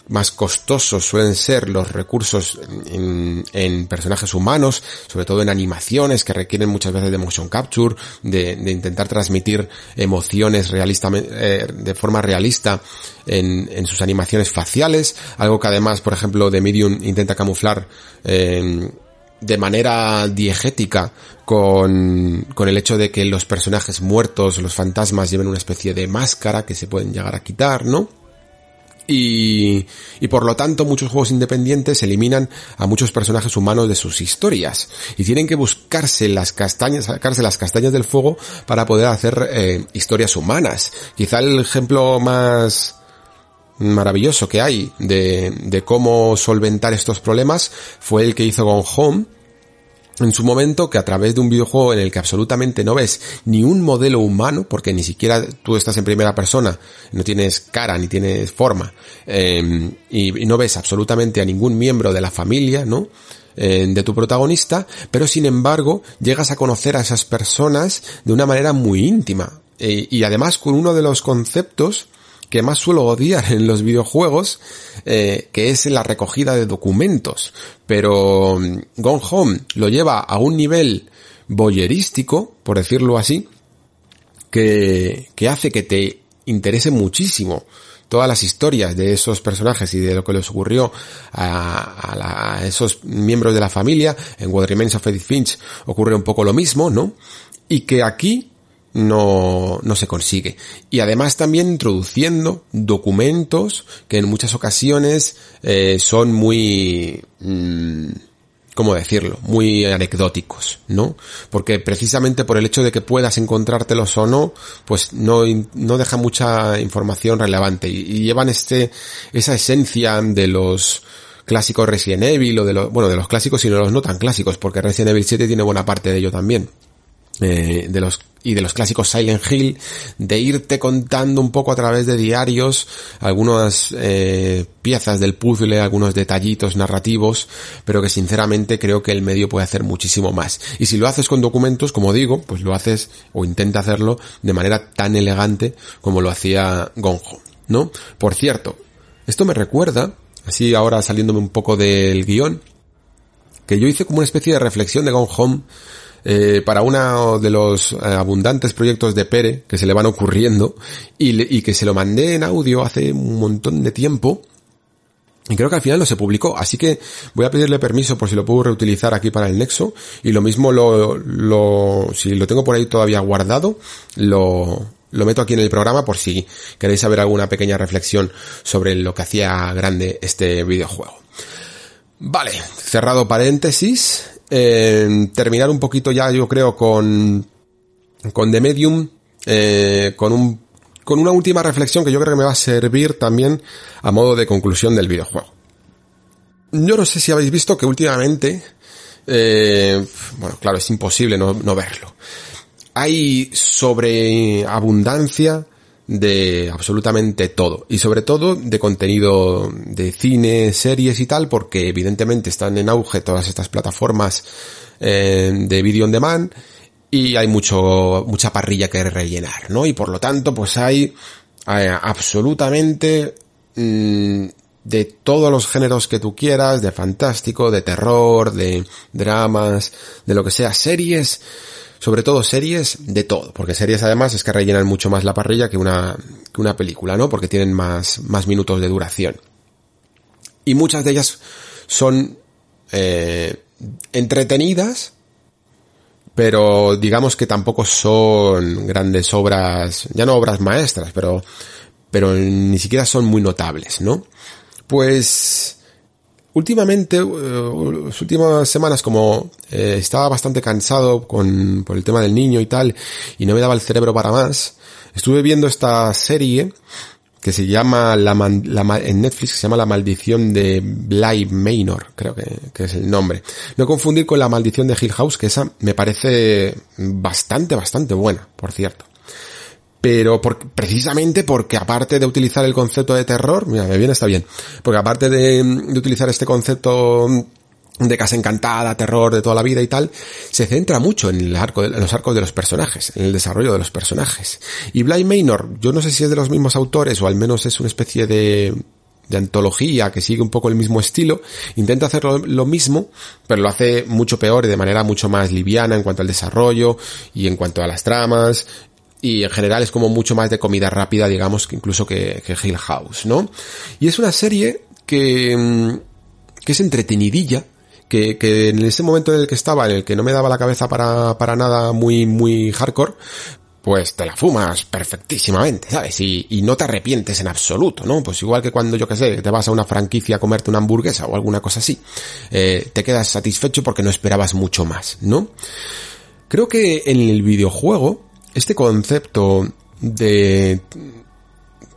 más costosos suelen ser los recursos en, personajes humanos, sobre todo en animaciones que requieren muchas veces de motion capture, de, intentar transmitir emociones realistamente, eh, de forma realista en, sus animaciones faciales, algo que además, por ejemplo, de Medium intenta camuflar eh, de manera diegética con, con el hecho de que los personajes muertos, los fantasmas, lleven una especie de máscara que se pueden llegar a quitar, ¿no? Y, y, por lo tanto muchos juegos independientes eliminan a muchos personajes humanos de sus historias y tienen que buscarse las castañas, sacarse las castañas del fuego para poder hacer eh, historias humanas. Quizá el ejemplo más maravilloso que hay de, de cómo solventar estos problemas fue el que hizo con Home, en su momento que a través de un videojuego en el que absolutamente no ves ni un modelo humano, porque ni siquiera tú estás en primera persona, no tienes cara ni tienes forma, eh, y, no ves absolutamente a ningún miembro de la familia, ¿no? eh, de tu protagonista, pero sin embargo llegas a conocer a esas personas de una manera muy íntima. Eh, y además con uno de los conceptos que más suelo odiar en los videojuegos, eh, que es la recogida de documentos. Pero mm, Gone Home lo lleva a un nivel boyerístico, por decirlo así, que, que hace que te interese muchísimo todas las historias de esos personajes y de lo que les ocurrió a, a, esos miembros de la familia. En What Remains of Edith Finch ocurre un poco lo mismo, ¿no? Y que aquí no, no se consigue. Y además también introduciendo documentos que en muchas ocasiones eh, son muy... Mmm, ¿cómo decirlo? Muy anecdóticos, ¿no? Porque precisamente por el hecho de que puedas encontrártelos o no, pues no, no deja mucha información relevante y, llevan este, esa esencia de los clásicos Resident Evil o de los, bueno, de los clásicos y no los no tan clásicos, porque Resident Evil 7 tiene buena parte de ello también. De los y de los clásicos Silent Hill, de irte contando un poco a través de diarios algunas eh, piezas del puzzle, algunos detallitos narrativos, pero que sinceramente creo que el medio puede hacer muchísimo más. Y si lo haces con documentos, como digo, pues lo haces o intenta hacerlo de manera tan elegante como lo hacía Gonjo, ¿no? Por cierto, esto me recuerda, así ahora saliéndome un poco del guion, que yo hice como una especie de reflexión de Gone Home eh, para uno de los eh, abundantes proyectos de Pere que se le van ocurriendo y, que se lo mandé en audio hace un montón de tiempo. Y creo que al final no se publicó, así que voy a pedirle permiso por si lo puedo reutilizar aquí para el Nexo. Y lo mismo lo, lo, si lo tengo por ahí todavía guardado, lo, lo meto aquí en el programa por si queréis saber alguna pequeña reflexión sobre lo que hacía grande este videojuego. Vale, cerrado paréntesis, eh, terminar un poquito ya, yo creo, con, con The Medium, eh, con un, con una última reflexión que yo creo que me va a servir también a modo de conclusión del videojuego. Yo no sé si habéis visto que últimamente, eh, bueno, claro, es imposible no, no verlo. Hay sobreabundancia de absolutamente todo y sobre todo de contenido de cine, series y tal porque evidentemente están en auge todas estas plataformas eh, de video on demand y hay mucho mucha parrilla que rellenar, ¿no? Y por lo tanto pues hay eh, absolutamente mmm, de todos los géneros que tú quieras, de fantástico, de terror, de dramas, de lo que sea, series sobre todo series de todo, porque series además es que rellenan mucho más la parrilla que una, que una película, ¿no? Porque tienen más, más minutos de duración. Y muchas de ellas son eh, entretenidas, pero digamos que tampoco son grandes obras, ya no obras maestras, pero, pero ni siquiera son muy notables, ¿no? Pues Últimamente, uh, las últimas semanas, como eh, estaba bastante cansado con, por el tema del niño y tal, y no me daba el cerebro para más, estuve viendo esta serie que se llama la, la, en Netflix se llama La maldición de Bly Manor, creo que, que, es el nombre. No confundir con La maldición de Hill House, que esa me parece bastante, bastante buena, por cierto pero precisamente porque aparte de utilizar el concepto de terror, mira, me viene está bien, porque aparte de, utilizar este concepto de casa encantada, terror de toda la vida y tal, se centra mucho en los arcos de los personajes, en el desarrollo de los personajes. Y Blind Manor, yo no sé si es de los mismos autores o al menos es una especie de, de antología que sigue un poco el mismo estilo, intenta hacer lo, lo, mismo, pero lo hace mucho peor y de manera mucho más liviana en cuanto al desarrollo y en cuanto a las tramas y en general es como mucho más de comida rápida, digamos, que incluso que, que Hill House, ¿no? Y es una serie que, mm, que es entretenidilla, que, que en ese momento en el que estaba, en el que no me daba la cabeza para, para nada muy, muy hardcore, pues te la fumas perfectísimamente, ¿sabes? Y, y, no te arrepientes en absoluto, ¿no? Pues igual que cuando, yo que sé, te vas a una franquicia a comerte una hamburguesa o alguna cosa así, eh, te quedas satisfecho porque no esperabas mucho más, ¿no? Creo que en el videojuego este concepto de,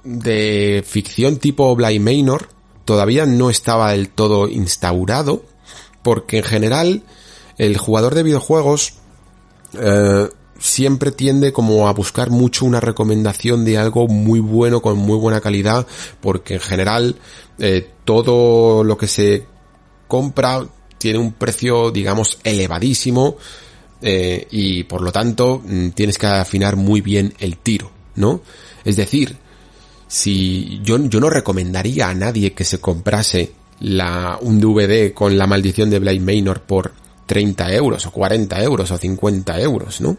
de ficción tipo Bly Manor todavía no estaba del todo instaurado, porque en general el jugador de videojuegos eh, siempre tiende como a buscar mucho una recomendación de algo muy bueno con muy buena calidad, porque en general eh, todo lo que se compra tiene un precio, digamos, elevadísimo eh, y por lo tanto mm, tienes que afinar muy bien el tiro, ¿no? Es decir, si yo, yo no recomendaría a nadie que se comprase la, un DVD con la maldición de Blade Manor por 30 euros o 40 euros o 50 euros, ¿no?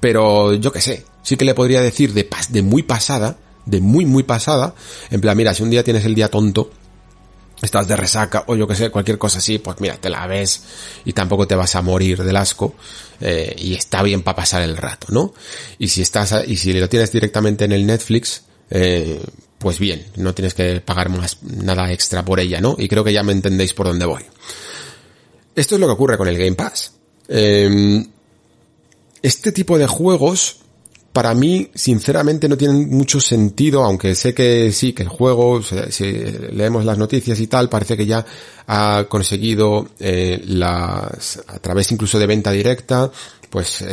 Pero yo qué sé, sí que le podría decir de, de muy pasada, de muy muy pasada, en plan, mira, si un día tienes el día tonto, estás de resaca o yo que sé, cualquier cosa así, pues mira, te la ves y tampoco te vas a morir del asco eh, y está bien para pasar el rato, ¿no? Y si estás y si lo tienes directamente en el Netflix, eh, pues bien, no tienes que pagar más nada extra por ella, ¿no? Y creo que ya me entendéis por dónde voy. Esto es lo que ocurre con el Game Pass. Eh, este tipo de juegos para mí, sinceramente, no tienen mucho sentido, aunque sé que sí, que el juego, si, leemos las noticias y tal, parece que ya ha conseguido eh, las, a través incluso de venta directa, pues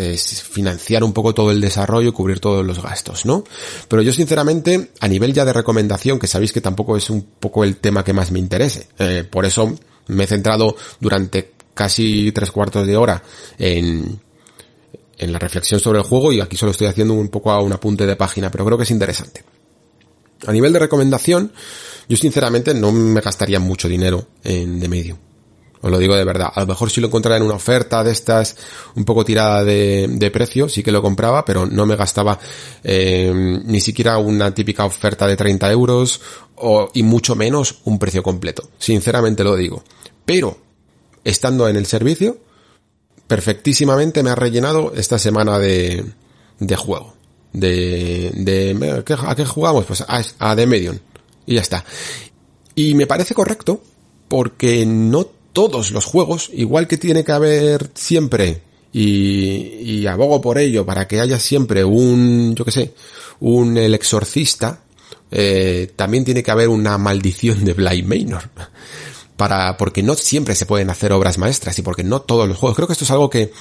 financiar un poco todo el desarrollo y cubrir todos los gastos, ¿no? Pero yo sinceramente, a nivel ya de recomendación, que sabéis que tampoco es un poco el tema que más me interese, eh, por eso me he centrado durante casi tres cuartos de hora en en la reflexión sobre el juego y aquí solo estoy haciendo un poco a un apunte de página, pero creo que es interesante. A nivel de recomendación, yo sinceramente no me gastaría mucho dinero en The Medium. Os lo digo de verdad. A lo mejor si lo encontrara en una oferta de estas un poco tirada de, precio, sí que lo compraba, pero no me gastaba eh, ni siquiera una típica oferta de 30 euros o, y mucho menos un precio completo. Sinceramente lo digo. Pero, estando en el servicio, perfectísimamente me ha rellenado esta semana de, de juego. De, de, ¿a qué jugamos? Pues a, a The Medium. Y ya está. Y me parece correcto porque no todos los juegos, igual que tiene que haber siempre, y, y abogo por ello, para que haya siempre un, yo qué sé, un el exorcista, eh, también tiene que haber una maldición de Blind Manor para, porque no siempre se pueden hacer obras maestras y porque no todos los juegos. Creo que esto es algo que,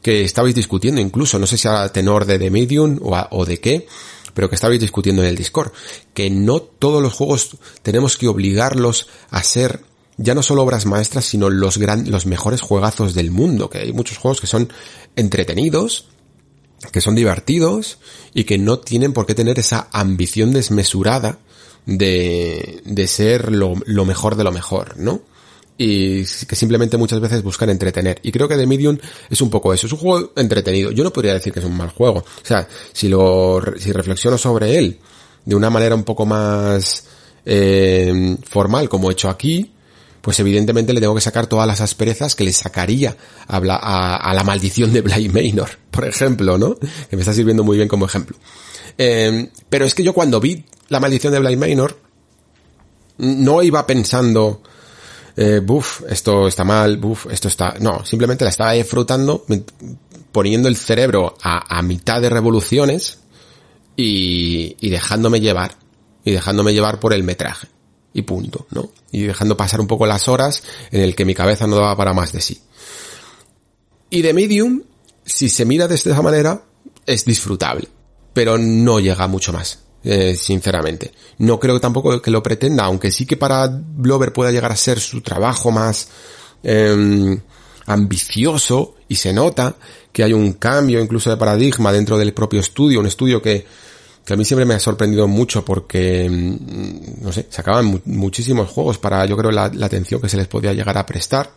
que estabais discutiendo incluso, no sé si a tenor de The Medium o, o de qué, pero que estabais discutiendo en el Discord, que no todos los juegos tenemos que obligarlos a ser ya no solo obras maestras, sino los gran, los mejores juegazos del mundo, que hay muchos juegos que son entretenidos, que son divertidos y que no tienen por qué tener esa ambición desmesurada de, de ser lo, lo mejor de lo mejor, ¿no? y que simplemente muchas veces buscan entretener. Y creo que The Medium es un poco eso, es un juego entretenido. Yo no podría decir que es un mal juego. O sea, si lo, si reflexiono sobre él de una manera un poco más eh, formal, como he hecho aquí, pues evidentemente le tengo que sacar todas las asperezas que le sacaría a, a, la maldición de Blade Manor, <laughs> por ejemplo, ¿no? Que me está sirviendo muy bien como ejemplo. Eh, pero es que yo cuando vi la maldición de Blind Manor, no iba pensando, eh, buf, esto está mal, buf, esto está... No, simplemente la estaba disfrutando, poniendo el cerebro a, mitad de revoluciones y, y dejándome llevar, y dejándome llevar por el metraje. Y punto, ¿no? Y dejando pasar un poco las horas en el que mi cabeza no daba para más de sí. Y de Medium, si se mira de esta manera, es disfrutable, pero no llega mucho más. Eh, sinceramente. No creo tampoco que lo pretenda, aunque sí que para Blover pueda llegar a ser su trabajo más em, ambicioso y se nota que hay un cambio incluso de paradigma dentro del propio estudio, un estudio que, que a mí siempre me ha sorprendido mucho porque, em, no sé, sacaban muchísimos juegos para, yo creo, la, la atención que se les podía llegar a prestar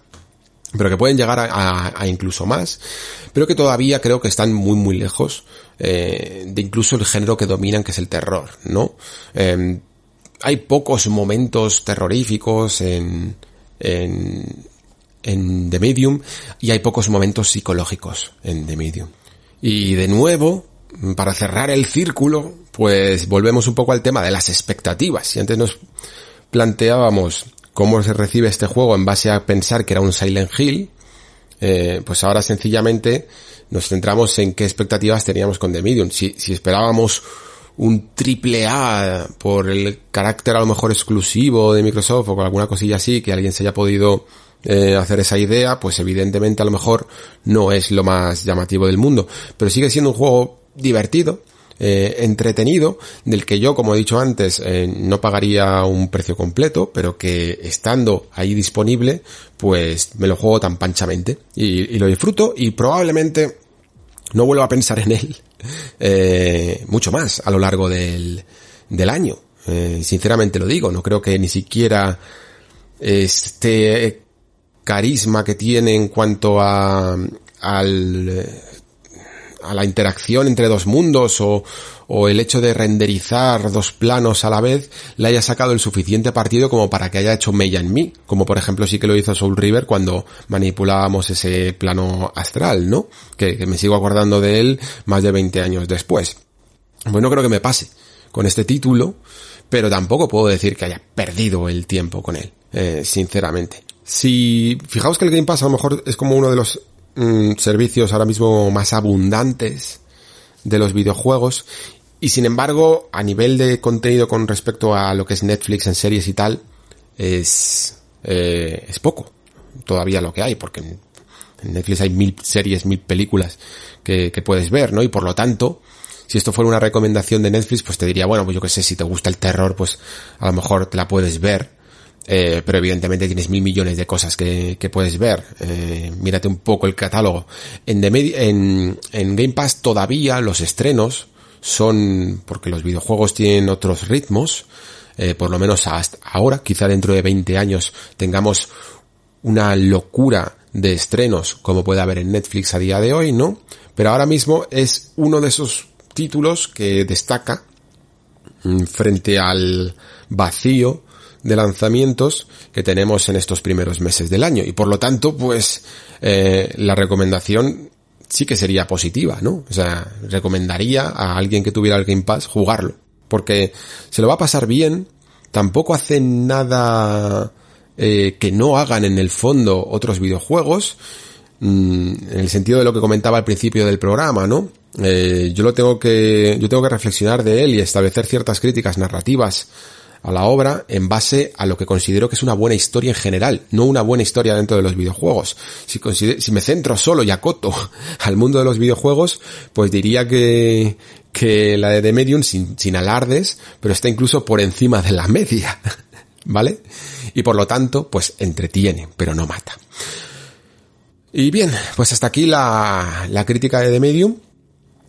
pero que pueden llegar a, incluso más, pero que todavía creo que están muy muy lejos eh, de incluso el género que dominan, que es el terror, ¿no? Em, hay pocos momentos terroríficos en, en, en The Medium y hay pocos momentos psicológicos en The Medium. Y de nuevo, para cerrar el círculo, pues volvemos un poco al tema de las expectativas. Si antes nos planteábamos cómo se recibe este juego en base a pensar que era un Silent Hill, eh, pues ahora sencillamente nos centramos en qué expectativas teníamos con The Medium. Si, si esperábamos un triple A por el carácter a lo mejor exclusivo de Microsoft o con alguna cosilla así que alguien se haya podido eh, hacer esa idea, pues evidentemente a lo mejor no es lo más llamativo del mundo. Pero sigue siendo un juego divertido, eh, entretenido, del que yo, como he dicho antes, eh, no pagaría un precio completo, pero que estando ahí disponible, pues me lo juego tan panchamente y, lo disfruto y probablemente no vuelvo a pensar en él <laughs> eh, mucho más a lo largo del, del año. sinceramente lo digo, no creo que ni siquiera este carisma que tiene en cuanto a al a la interacción entre dos mundos o, o el hecho de renderizar dos planos a la vez le haya sacado el suficiente partido como para que haya hecho mella en mí, como por ejemplo sí que lo hizo Soul River cuando manipulábamos ese plano astral, ¿no? Que, me sigo acordando de él más de 20 años después. Bueno, creo que me pase con este título, pero tampoco puedo decir que haya perdido el tiempo con él, eh, sinceramente. Si fijaos que el Game Pass a lo mejor es como uno de los Mm, servicios ahora mismo más abundantes de los videojuegos y sin embargo a nivel de contenido con respecto a lo que es Netflix en series y tal es eh, es poco todavía lo que hay porque en Netflix hay mil series mil películas que, que puedes ver no y por lo tanto si esto fuera una recomendación de Netflix, pues te diría, bueno, pues yo que sé, si te gusta el terror, pues a lo mejor te la puedes ver. Eh, pero evidentemente tienes mil millones de cosas que, puedes ver. Eh, mírate un poco el catálogo. En Game Pass todavía los estrenos son, porque los videojuegos tienen otros ritmos, eh, por lo menos hasta ahora, quizá dentro de 20 años tengamos una locura de estrenos como puede haber en Netflix a día de hoy, ¿no? Pero ahora mismo es uno de esos títulos que destaca mm, frente al vacío de lanzamientos que tenemos en estos primeros meses del año. Y por lo tanto, pues, eh, la recomendación sí que sería positiva, ¿no? O sea, recomendaría a alguien que tuviera el Game Pass jugarlo. Porque se lo va a pasar bien, tampoco hace nada eh, que no hagan en el fondo otros videojuegos, mm, en el sentido de lo que comentaba al principio del programa, ¿no? Eh, yo lo tengo que, yo tengo que reflexionar de él y establecer ciertas críticas narrativas a la obra en base a lo que considero que es una buena historia en general, no una buena historia dentro de los videojuegos. Si, me centro solo y acoto <laughs> al mundo de los videojuegos, pues diría que, que la de The Medium, sin, sin alardes, pero está incluso por encima de la media, <laughs> ¿vale? Y por lo tanto, pues entretiene, pero no mata. Y bien, pues hasta aquí la, la crítica de The Medium,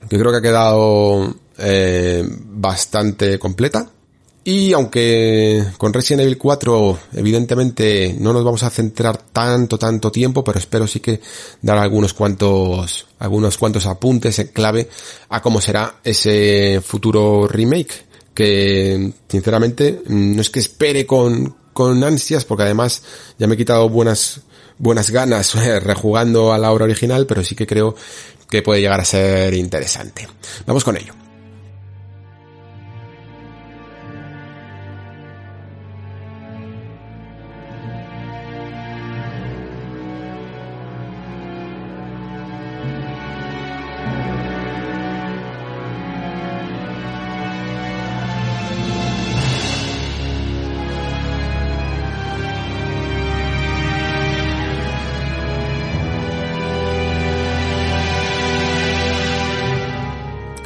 que creo que ha quedado eh, bastante completa. Y aunque con Resident Evil 4 evidentemente no nos vamos a centrar tanto, tanto tiempo, pero espero sí que dar algunos cuantos, algunos cuantos apuntes en clave a cómo será ese futuro remake. Que sinceramente no es que espere con, con ansias, porque además ya me he quitado buenas, buenas ganas <laughs> rejugando a la obra original, pero sí que creo que puede llegar a ser interesante. Vamos con ello.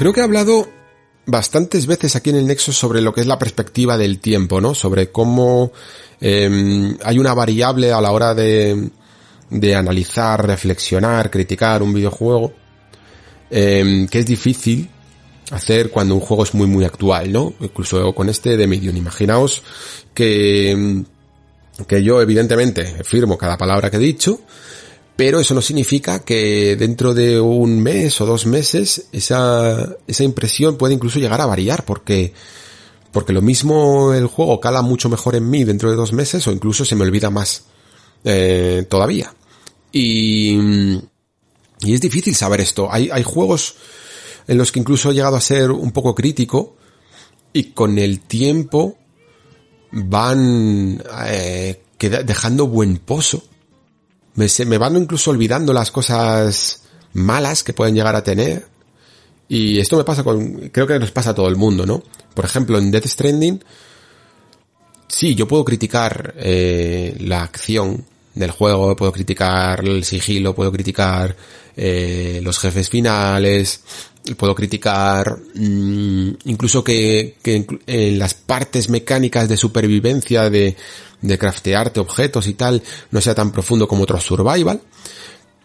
Creo que he hablado bastantes veces aquí en el Nexo sobre lo que es la perspectiva del tiempo, ¿no? Sobre cómo em, hay una variable a la hora de, de analizar, reflexionar, criticar un videojuego, em, que es difícil hacer cuando un juego es muy muy actual, ¿no? Incluso con este de Medium. Imaginaos que, que yo evidentemente firmo cada palabra que he dicho, pero eso no significa que dentro de un mes o dos meses esa, esa impresión puede incluso llegar a variar porque, porque lo mismo el juego cala mucho mejor en mí dentro de dos meses o incluso se me olvida más eh, todavía. Y, y es difícil saber esto. Hay, hay juegos en los que incluso he llegado a ser un poco crítico y con el tiempo van eh, dejando buen pozo me, se, me van incluso olvidando las cosas malas que pueden llegar a tener. Y esto me pasa con, creo que nos pasa a todo el mundo, ¿no? Por ejemplo, en Death Stranding, sí, yo puedo criticar eh, la acción del juego, puedo criticar el sigilo, puedo criticar eh, los jefes finales, puedo criticar mm, incluso que, que, en las partes mecánicas de supervivencia de, de craftearte objetos y tal no sea tan profundo como otros survival,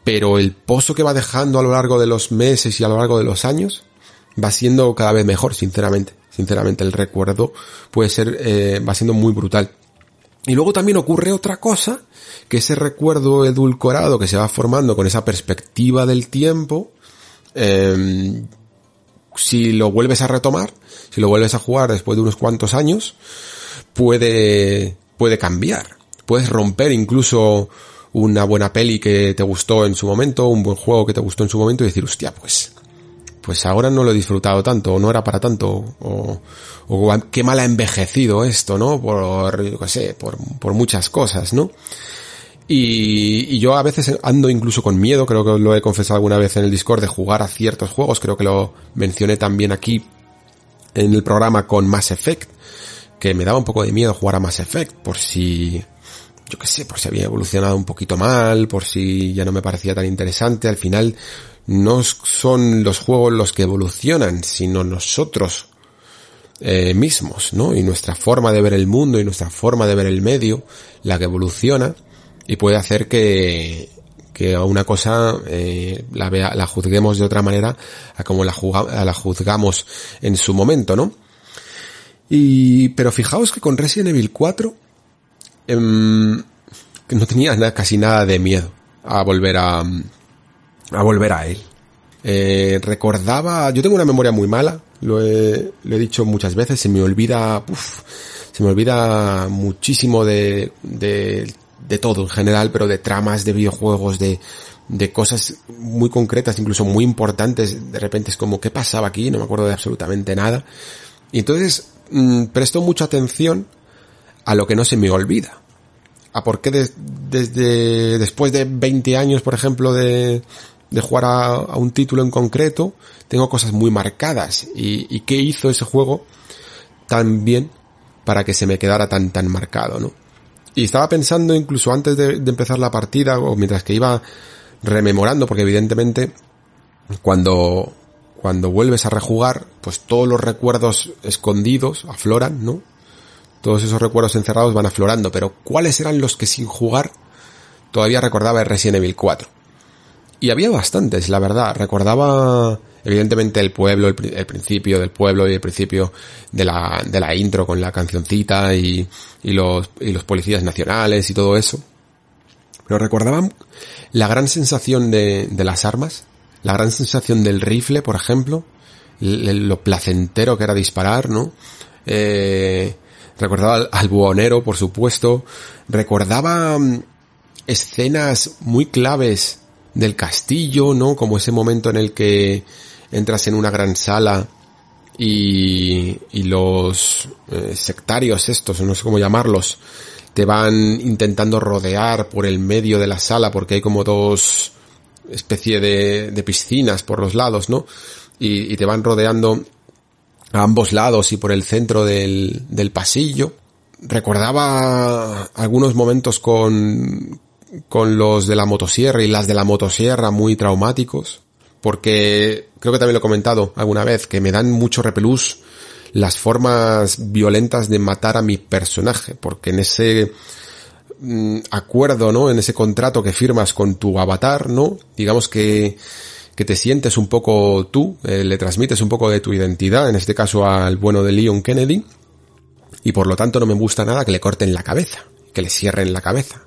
pero el pozo que va dejando a lo largo de los meses y a lo largo de los años va siendo cada vez mejor, sinceramente. Sinceramente, el recuerdo puede ser, eh, va siendo muy brutal. Y luego también ocurre otra cosa, que ese recuerdo edulcorado que se va formando con esa perspectiva del tiempo, eh, si lo vuelves a retomar, si lo vuelves a jugar después de unos cuantos años, puede, puede cambiar. Puedes romper incluso una buena peli que te gustó en su momento, un buen juego que te gustó en su momento y decir, hostia, pues, pues ahora no lo he disfrutado tanto, o no era para tanto, o, o qué mal ha envejecido esto, ¿no? Por, yo qué sé, por, por muchas cosas, ¿no? Y, y, yo a veces ando incluso con miedo, creo que lo he confesado alguna vez en el Discord, de jugar a ciertos juegos, creo que lo mencioné también aquí en el programa con Mass Effect, que me daba un poco de miedo jugar a Mass Effect, por si, yo qué sé, por si había evolucionado un poquito mal, por si ya no me parecía tan interesante, al final no son los juegos los que evolucionan, sino nosotros eh, mismos, ¿no? Y nuestra forma de ver el mundo y nuestra forma de ver el medio, la que evoluciona, y puede hacer que, que a una cosa eh, la, vea, la juzguemos de otra manera a como la, juga, la juzgamos en su momento, ¿no? Y, pero fijaos que con Resident Evil 4 eh, no tenía nada, casi nada de miedo a volver a, a volver a él. Eh, recordaba, yo tengo una memoria muy mala, lo he, lo he dicho muchas veces, se me olvida, uf, se me olvida muchísimo de, de de todo en general, pero de tramas, de videojuegos, de, de cosas muy concretas, incluso muy importantes. De repente es como, ¿qué pasaba aquí? No me acuerdo de absolutamente nada. Y entonces mmm, presto mucha atención a lo que no se me olvida. A por qué de, desde después de 20 años, por ejemplo, de, de jugar a, a, un título en concreto, tengo cosas muy marcadas. Y, y qué hizo ese juego tan bien para que se me quedara tan, tan marcado, ¿no? Y estaba pensando incluso antes de, de, empezar la partida o mientras que iba rememorando, porque evidentemente cuando, cuando vuelves a rejugar, pues todos los recuerdos escondidos afloran, ¿no? Todos esos recuerdos encerrados van aflorando, pero ¿cuáles eran los que sin jugar todavía recordaba Resident Evil 4? Y había bastantes, la verdad. Recordaba evidentemente el pueblo, el, el, principio del pueblo y el principio de la, de la intro con la cancioncita y, y, los, y los policías nacionales y todo eso. Pero recordaban la gran sensación de, de las armas, la gran sensación del rifle, por ejemplo, lo placentero que era disparar, ¿no? Eh, recordaba al, buhonero, por supuesto. Recordaba escenas muy claves del castillo, ¿no? Como ese momento en el que entras en una gran sala y, y los eh, sectarios estos, no sé cómo llamarlos, te van intentando rodear por el medio de la sala porque hay como dos especie de, de piscinas por los lados, ¿no? Y, te van rodeando a ambos lados y por el centro del, del pasillo. Recordaba algunos momentos con, con los de la motosierra y las de la motosierra muy traumáticos porque creo que también lo he comentado alguna vez, que me dan mucho repelús las formas violentas de matar a mi personaje, porque en ese mm, acuerdo, ¿no? En ese contrato que firmas con tu avatar, ¿no? Digamos que, que te sientes un poco tú, eh, le transmites un poco de tu identidad, en este caso al bueno de Leon Kennedy, y por lo tanto no me gusta nada que le corten la cabeza, que le cierren la cabeza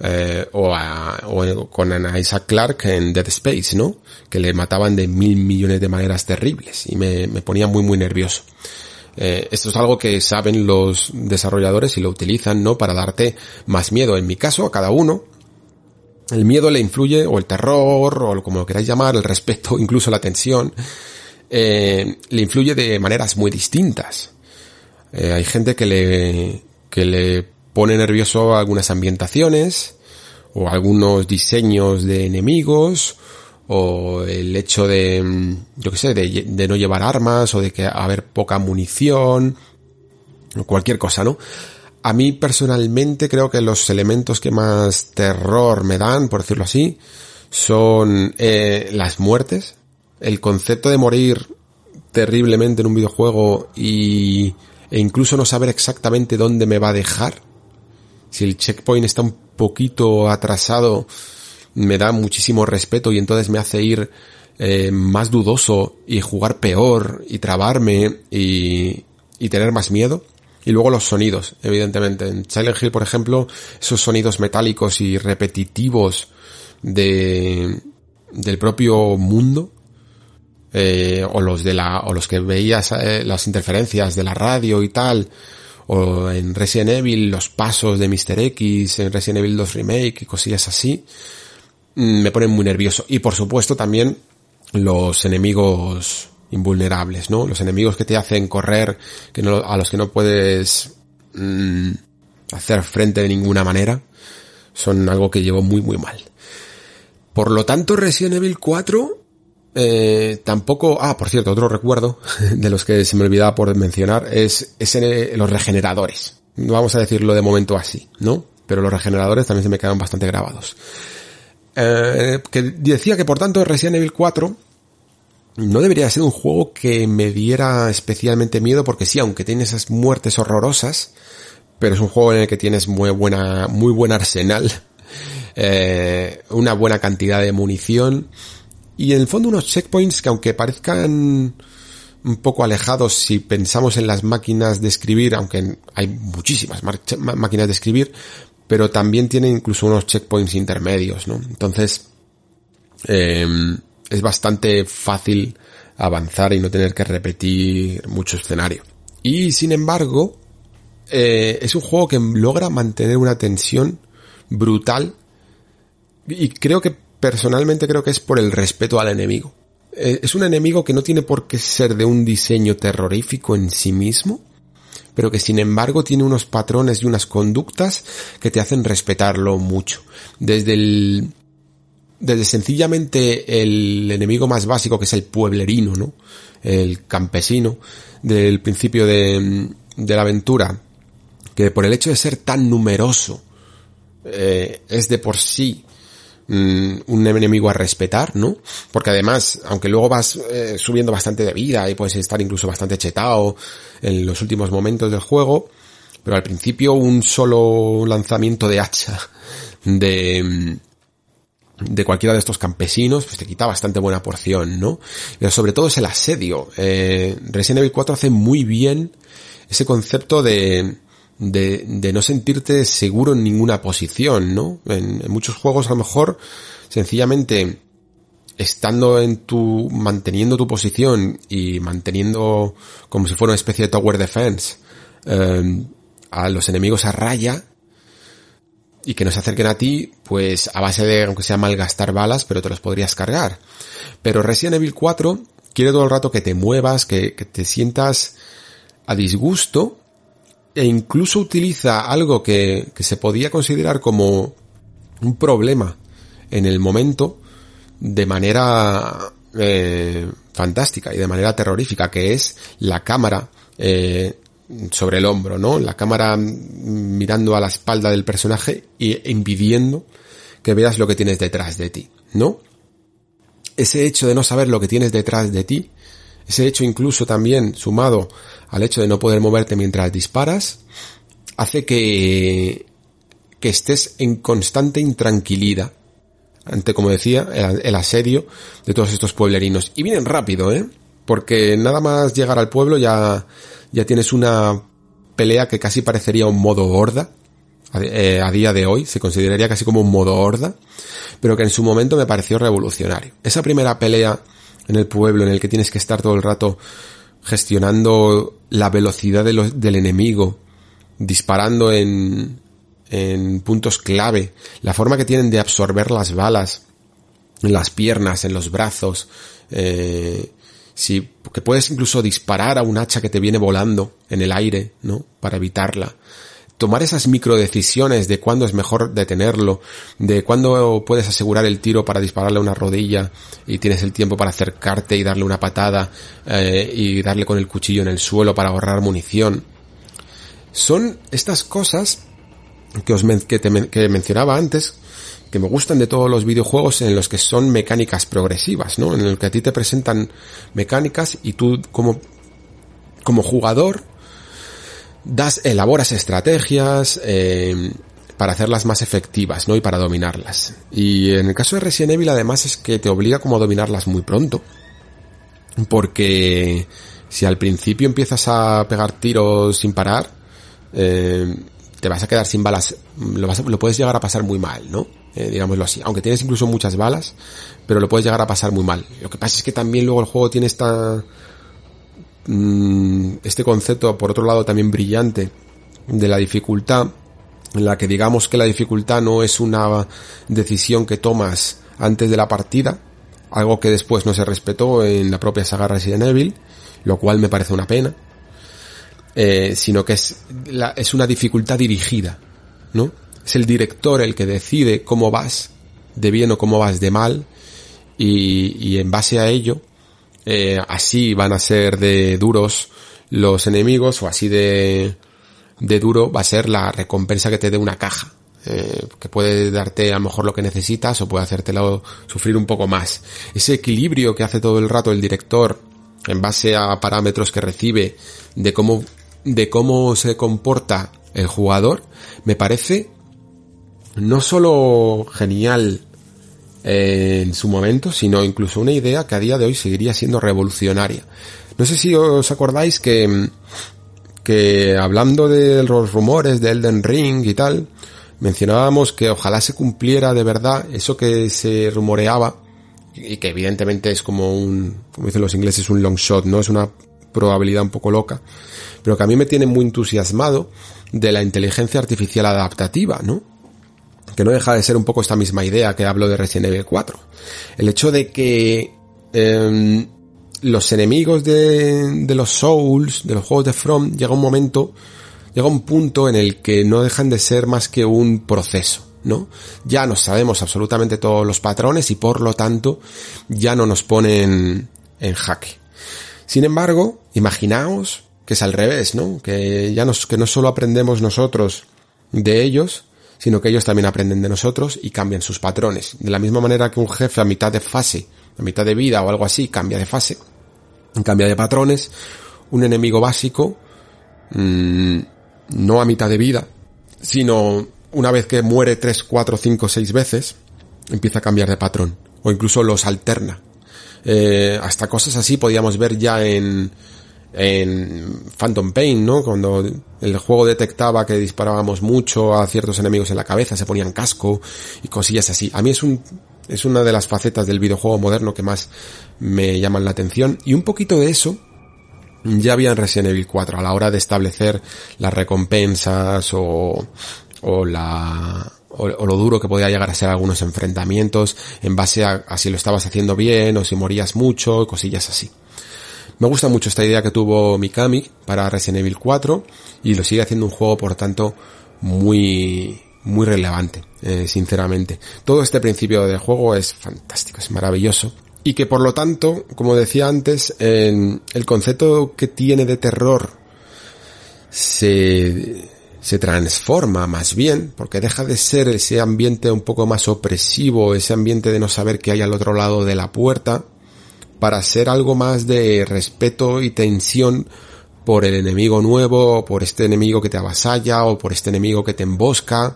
eh, o, a, o con a Isaac Clarke en Dead Space, ¿no? Que le mataban de mil millones de maneras terribles y me, me ponía muy muy nervioso. Eh, esto es algo que saben los desarrolladores y lo utilizan, ¿no? Para darte más miedo. En mi caso, a cada uno, el miedo le influye, o el terror, o como lo queráis llamar, el respeto, <laughs> incluso la tensión, eh, le influye de maneras muy distintas. Eh, hay gente que le, que le pone nervioso algunas ambientaciones o algunos diseños de enemigos o el hecho de, mm, yo qué sé, de, no llevar armas o de que haber poca munición o cualquier cosa, ¿no? A mí personalmente creo que los elementos que más terror me dan, por decirlo así, son eh, las muertes, el concepto de morir terriblemente en un videojuego y, e incluso no saber exactamente dónde me va a dejar. Si el checkpoint está un poquito atrasado, me da muchísimo respeto y entonces me hace ir eh, más dudoso y jugar peor y trabarme y, y tener más miedo. Y luego los sonidos, evidentemente. En Silent Hill, por ejemplo, esos sonidos metálicos y repetitivos de, del propio mundo, eh, o los de la, o los que veías eh, las interferencias de la radio y tal, o en Resident Evil los pasos de Mr. X, en Resident Evil 2 Remake y cosillas así, me ponen muy nervioso. Y por supuesto también los enemigos invulnerables, ¿no? Los enemigos que te hacen correr, que a los que no puedes mm, hacer frente de ninguna manera, son algo que llevo muy muy mal. Por lo tanto, Resident Evil 4 eh, tampoco, ah, por cierto, otro recuerdo <laughs> de los que se me olvidaba por mencionar es, es los regeneradores. Vamos a decirlo de momento así, ¿no? Pero los regeneradores también se me quedan bastante grabados. Eh, que decía que por tanto Resident Evil 4 no debería ser un juego que me diera especialmente miedo porque sí, aunque tiene esas muertes horrorosas, pero es un juego en el que tienes muy buena, muy buen arsenal, <laughs> eh, una buena cantidad de munición y en el fondo unos checkpoints que aunque parezcan un poco alejados si pensamos en las máquinas de escribir, aunque hay muchísimas máquinas de escribir, pero también tienen incluso unos checkpoints intermedios, ¿no? Entonces, em, es bastante fácil avanzar y no tener que repetir mucho escenario. Y sin embargo, eh, es un juego que logra mantener una tensión brutal y creo que personalmente creo que es por el respeto al enemigo. Eh, es un enemigo que no tiene por qué ser de un diseño terrorífico en sí mismo, pero que sin embargo tiene unos patrones y unas conductas que te hacen respetarlo mucho. Desde el, desde sencillamente el enemigo más básico que es el pueblerino, ¿no? El campesino del principio de, de la aventura, que por el hecho de ser tan numeroso, eh, es de por sí un enemigo a respetar, ¿no? Porque además, aunque luego vas eh, subiendo bastante de vida y puedes estar incluso bastante chetado en los últimos momentos del juego, pero al principio un solo lanzamiento de hacha de mm, de cualquiera de estos campesinos, pues te quita bastante buena porción, ¿no? Pero sobre todo es el asedio. Eh, Resident Evil 4 hace muy bien ese concepto de, de, de no sentirte seguro en ninguna posición, ¿no? En, muchos juegos a lo mejor sencillamente estando en tu, manteniendo tu posición y manteniendo como si fuera una especie de tower defense eh, a los enemigos a raya y que no se acerquen a ti, pues a base de, aunque sea malgastar balas, pero te los podrías cargar. Pero Resident Evil 4 quiere todo el rato que te muevas, que, que te sientas a disgusto e incluso utiliza algo que, se podía considerar como un problema en el momento de manera eh, fantástica y de manera terrorífica, que es la cámara eh, sobre el hombro, ¿no? La cámara mirando a la espalda del personaje y impidiendo que veas lo que tienes detrás de ti, ¿no? Ese hecho de no saber lo que tienes detrás de ti, ese hecho incluso también sumado al hecho de no poder moverte mientras disparas, hace que, que estés en constante intranquilidad ante, como decía, el, asedio de todos estos pueblerinos. Y vienen rápido, ¿eh? Porque nada más llegar al pueblo ya, ya tienes una pelea que casi parecería un modo horda. Eh, a, día de hoy se consideraría casi como un modo horda, pero que en su momento me pareció revolucionario. Esa primera pelea en el pueblo en el que tienes que estar todo el rato gestionando la velocidad del enemigo, disparando en, en puntos clave, la forma que tienen de absorber las balas en las piernas, en los brazos, eh, si, que puedes incluso disparar a un hacha que te viene volando en el aire, ¿no? Para evitarla tomar esas micro decisiones de cuándo es mejor detenerlo, de cuándo puedes asegurar el tiro para dispararle una rodilla y tienes el tiempo para acercarte y darle una patada eh, y darle con el cuchillo en el suelo para ahorrar munición. Son estas cosas que os que, te, que mencionaba antes que me gustan de todos los videojuegos en los que son mecánicas progresivas, ¿no? En el que a ti te presentan mecánicas y tú como, como jugador das, elaboras estrategias, eh, para hacerlas más efectivas, ¿no? Y para dominarlas. Y en el caso de Resident Evil además es que te obliga como a dominarlas muy pronto. Porque si al principio empiezas a pegar tiros sin parar, eh, te vas a quedar sin balas, lo, vas lo puedes llegar a pasar muy mal, ¿no? Eh, digámoslo así. Aunque tienes incluso muchas balas, pero lo puedes llegar a pasar muy mal. Lo que pasa es que también luego el juego tiene esta, mm, este concepto, por otro lado, también brillante de la dificultad, en la que digamos que la dificultad no es una decisión que tomas antes de la partida, algo que después no se respetó en la propia saga Resident Evil, lo cual me parece una pena, eh, sino que es, la, es una dificultad dirigida, ¿no? Es el director el que decide cómo vas de bien o cómo vas de mal y, y en base a ello, eh, así van a ser de duros los enemigos o así de, de duro va a ser la recompensa que te dé una caja. Eh, que puede darte a lo mejor lo que necesitas o puede hacértelo sufrir un poco más. Ese equilibrio que hace todo el rato el director en base a parámetros que recibe de cómo, de cómo se comporta el jugador, me parece no solo genial en su momento, sino incluso una idea que a día de hoy seguiría siendo revolucionaria. No sé si os acordáis que que hablando de los rumores de Elden Ring y tal, mencionábamos que ojalá se cumpliera de verdad eso que se rumoreaba y que evidentemente es como un, como dicen los ingleses, un long shot, ¿no? Es una probabilidad un poco loca, pero que a mí me tiene muy entusiasmado de la inteligencia artificial adaptativa, ¿no? Que no deja de ser un poco esta misma idea que hablo de Resident Evil 4. El hecho de que eh, los enemigos de, de los Souls, de los juegos de From, llega un momento, llega un punto en el que no dejan de ser más que un proceso, ¿no? Ya nos sabemos absolutamente todos los patrones y por lo tanto ya no nos ponen en jaque. Sin embargo, imaginaos que es al revés, ¿no? Que ya nos, que no solo aprendemos nosotros de ellos, sino que ellos también aprenden de nosotros y cambian sus patrones. De la misma manera que un jefe a mitad de fase a mitad de vida o algo así, cambia de fase, cambia de patrones, un enemigo básico, mmm, no a mitad de vida, sino una vez que muere 3, 4, 5, 6 veces, empieza a cambiar de patrón, o incluso los alterna. Eh, hasta cosas así podíamos ver ya en, en Phantom Pain, ¿no? Cuando el juego detectaba que disparábamos mucho a ciertos enemigos en la cabeza, se ponían casco y cosillas así. A mí es un es una de las facetas del videojuego moderno que más me llaman la atención. Y un poquito de eso ya había en Resident Evil 4 a la hora de establecer las recompensas o, o la, o, lo duro que podía llegar a ser algunos enfrentamientos en base a, a si lo estabas haciendo bien o si morías mucho, cosillas así. Me gusta mucho esta idea que tuvo Mikami para Resident Evil 4 y lo sigue haciendo un juego por tanto muy muy relevante, eh, sinceramente. Todo este principio del juego es fantástico, es maravilloso. Y que por lo tanto, como decía antes, el concepto que tiene de terror se, se transforma más bien, porque deja de ser ese ambiente un poco más opresivo, ese ambiente de no saber qué hay al otro lado de la puerta, para ser algo más de respeto y tensión por el enemigo nuevo, por este enemigo que te avasalla, o por este enemigo que te embosca,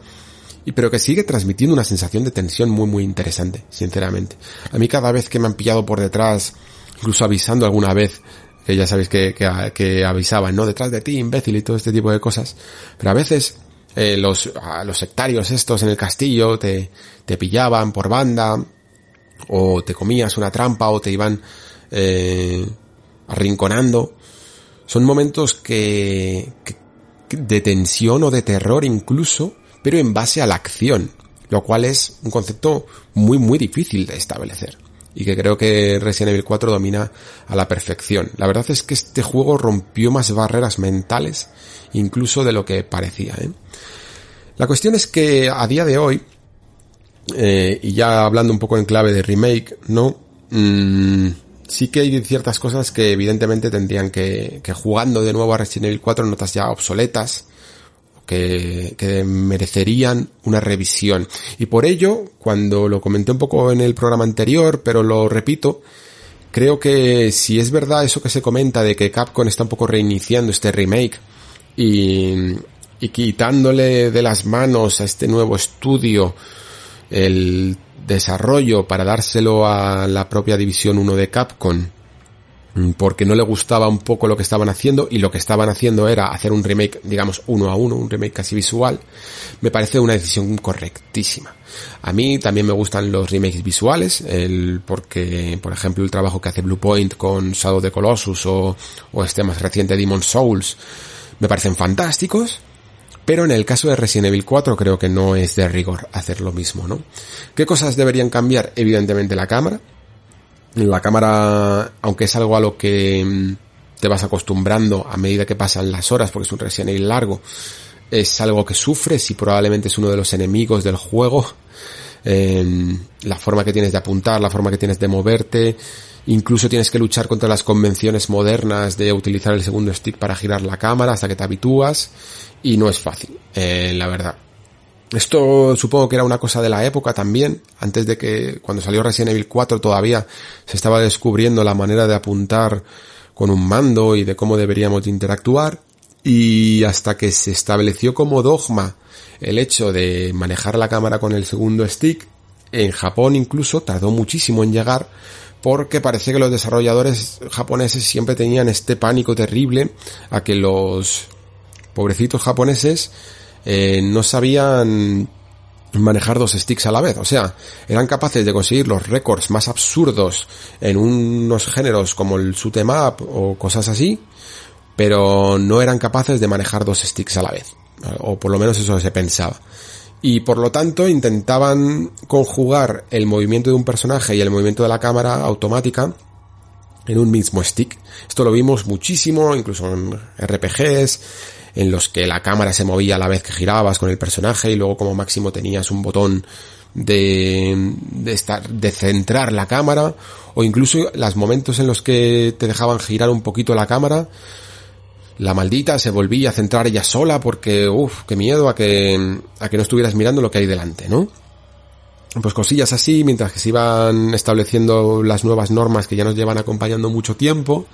y pero que sigue transmitiendo una sensación de tensión muy muy interesante, sinceramente. A mí cada vez que me han pillado por detrás, incluso avisando alguna vez, que ya sabéis que, que, avisaban, ¿no? Detrás de ti, imbécil y todo este tipo de cosas. Pero a veces eh, los, los sectarios estos en el castillo te, te pillaban por banda, o te comías una trampa, o te iban eh, arrinconando. Son momentos que, que de tensión o de terror incluso pero en base a la acción, lo cual es un concepto muy muy difícil de establecer y que creo que Resident Evil 4 domina a la perfección. La verdad es que este juego rompió más barreras mentales incluso de lo que parecía. ¿eh? La cuestión es que a día de hoy, eh, y ya hablando un poco en clave de remake, ¿no? Mm, sí que hay ciertas cosas que evidentemente tendrían que, que jugando de nuevo a Resident Evil 4 notas ya obsoletas, que, que merecerían una revisión. Y por ello, cuando lo comenté un poco en el programa anterior, pero lo repito, creo que si es verdad eso que se comenta de que Capcom está un poco reiniciando este remake y, y quitándole de las manos a este nuevo estudio el desarrollo para dárselo a la propia División 1 de Capcom, Mm, porque no le gustaba un poco lo que estaban haciendo y lo que estaban haciendo era hacer un remake, digamos, uno a uno, un remake casi visual, me parece una decisión correctísima. A mí también me gustan los remakes visuales, el, porque, por ejemplo, el trabajo que hace Bluepoint con Shadow of the Colossus o, o este más reciente Demon Souls, me parecen fantásticos, pero en el caso de Resident Evil 4 creo que no es de rigor hacer lo mismo, ¿no? ¿Qué cosas deberían cambiar? Evidentemente la cámara, la cámara, aunque es algo a lo que mm, te vas acostumbrando a medida que pasan las horas, porque es un Resident Evil largo, es algo que sufres y probablemente es uno de los enemigos del juego. <laughs> la forma que tienes de apuntar, la forma que tienes de moverte, incluso tienes que luchar contra las convenciones modernas de utilizar el segundo stick para girar la cámara hasta que te habitúas y no es fácil, eh, la verdad. Esto supongo que era una cosa de la época también, antes de que cuando salió Resident Evil 4 todavía se estaba descubriendo la manera de apuntar con un mando y de cómo deberíamos interactuar y hasta que se estableció como dogma el hecho de manejar la cámara con el segundo stick, en Japón incluso tardó muchísimo en llegar porque parece que los desarrolladores japoneses siempre tenían este pánico terrible a que los pobrecitos japoneses eh, no sabían manejar dos sticks a la vez. O sea, eran capaces de conseguir los récords más absurdos en unos géneros como el shoot em up o cosas así, pero no eran capaces de manejar dos sticks a la vez. O por lo menos eso se pensaba. Y por lo tanto intentaban conjugar el movimiento de un personaje y el movimiento de la cámara automática en un mismo stick. Esto lo vimos muchísimo, incluso en RPGs, en los que la cámara se movía a la vez que girabas con el personaje y luego como máximo tenías un botón de, de estar, de centrar la cámara o incluso los momentos en los que te dejaban girar un poquito la cámara la maldita se volvía a centrar ella sola porque, uff, qué miedo a que, a que no estuvieras mirando lo que hay delante, ¿no? Pues cosillas así, mientras que se iban estableciendo las nuevas normas que ya nos llevan acompañando mucho tiempo,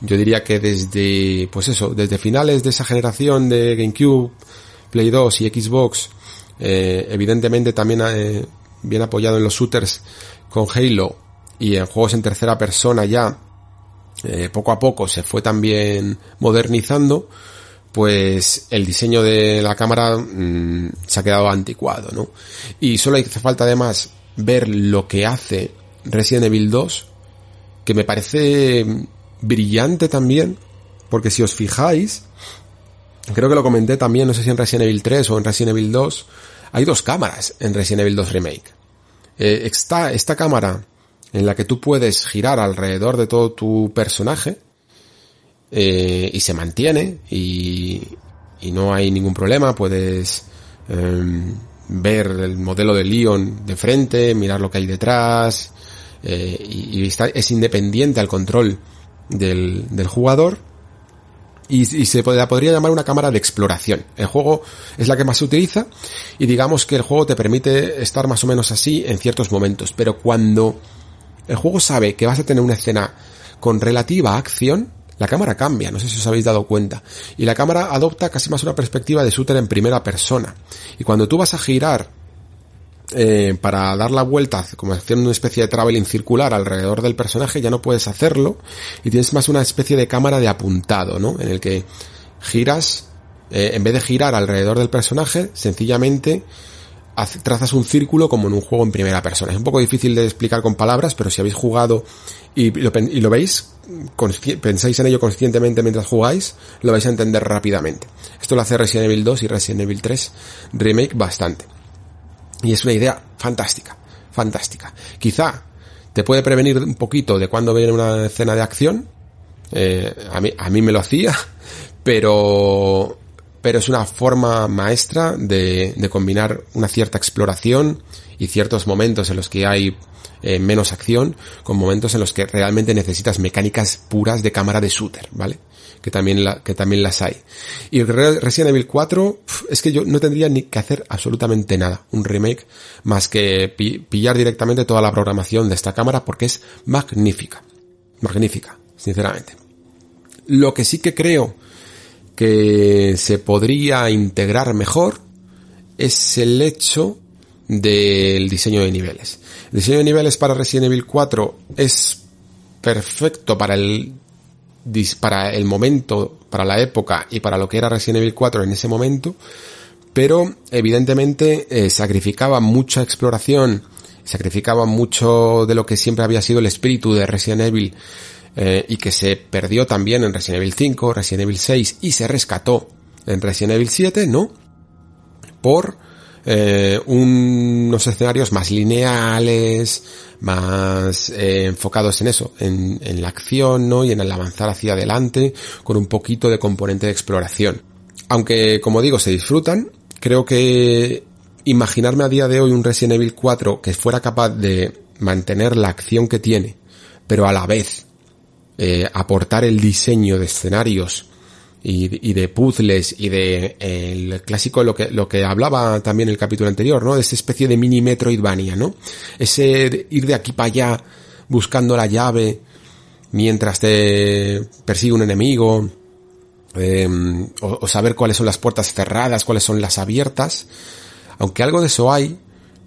yo diría que desde, pues eso, desde finales de esa generación de GameCube, Play 2 y Xbox, eh, evidentemente también eh, bien apoyado en los shooters con Halo y en juegos en tercera persona ya, eh, poco a poco se fue también modernizando, pues el diseño de la cámara mm, se ha quedado anticuado, ¿no? Y solo hace falta además ver lo que hace Resident Evil 2, que me parece brillante también, porque si os fijáis, creo que lo comenté también, no sé si en Resident Evil 3 o en Resident Evil 2, hay dos cámaras en Resident Evil 2 Remake. Eh, está esta cámara en la que tú puedes girar alrededor de todo tu personaje eh, y se mantiene y, y, no hay ningún problema, puedes em, ver el modelo de Leon de frente, mirar lo que hay detrás eh, y, y está, es independiente al control del, del jugador y, se la podría llamar una cámara de exploración. El juego es la que más se utiliza y digamos que el juego te permite estar más o menos así en ciertos momentos, pero cuando el juego sabe que vas a tener una escena con relativa acción, la cámara cambia, no sé si os habéis dado cuenta, y la cámara adopta casi más una perspectiva de shooter en primera persona. Y cuando tú vas a girar eh, para dar la vuelta, como haciendo una especie de traveling circular alrededor del personaje, ya no puedes hacerlo y tienes más una especie de cámara de apuntado, ¿no? En el que giras, eh, en vez de girar alrededor del personaje, sencillamente trazas un círculo como en un juego en primera persona. Es un poco difícil de explicar con palabras, pero si habéis jugado y lo, veis, pensáis en ello conscientemente mientras jugáis, lo vais a entender rápidamente. Esto lo hace Resident Evil 2 y Resident Evil 3 Remake bastante. Y es una idea fantástica, fantástica. Quizá te puede prevenir un poquito de cuando viene una escena de acción. Eh, a, mí, a mí me lo hacía, <laughs> pero, pero es una forma maestra de, combinar una cierta exploración y ciertos momentos en los que hay eh, menos acción, con momentos en los que realmente necesitas mecánicas puras de cámara de shooter, ¿vale? Que también, que también las hay. Y Resident Evil 4, es que yo no tendría ni que hacer absolutamente nada, un remake, más que pillar directamente toda la programación de esta cámara porque es magnífica. Magnífica, sinceramente. Lo que sí que creo que se podría integrar mejor es el hecho del diseño de niveles. El diseño de niveles para Resident Evil 4 es perfecto para el para el momento, para la época y para lo que era Resident Evil 4 en ese momento, pero evidentemente eh, sacrificaba mucha exploración, sacrificaba mucho de lo que siempre había sido el espíritu de Resident Evil eh, y que se perdió también en Resident Evil 5, Resident Evil 6 y se rescató en Resident Evil 7, ¿no? Por eh, unos escenarios más lineales, más eh, enfocados en eso, en, en, la acción, ¿no? Y en el avanzar hacia adelante, con un poquito de componente de exploración. Aunque, como digo, se disfrutan, creo que imaginarme a día de hoy un Resident Evil 4 que fuera capaz de mantener la acción que tiene, pero a la vez eh, aportar el diseño de escenarios y, de puzzles y de el clásico lo que lo que hablaba también el capítulo anterior, ¿no? De esa especie de mini Metroidvania, ¿no? Ese ir de aquí para allá buscando la llave mientras te persigue un enemigo em, o, saber cuáles son las puertas cerradas, cuáles son las abiertas, aunque algo de eso hay,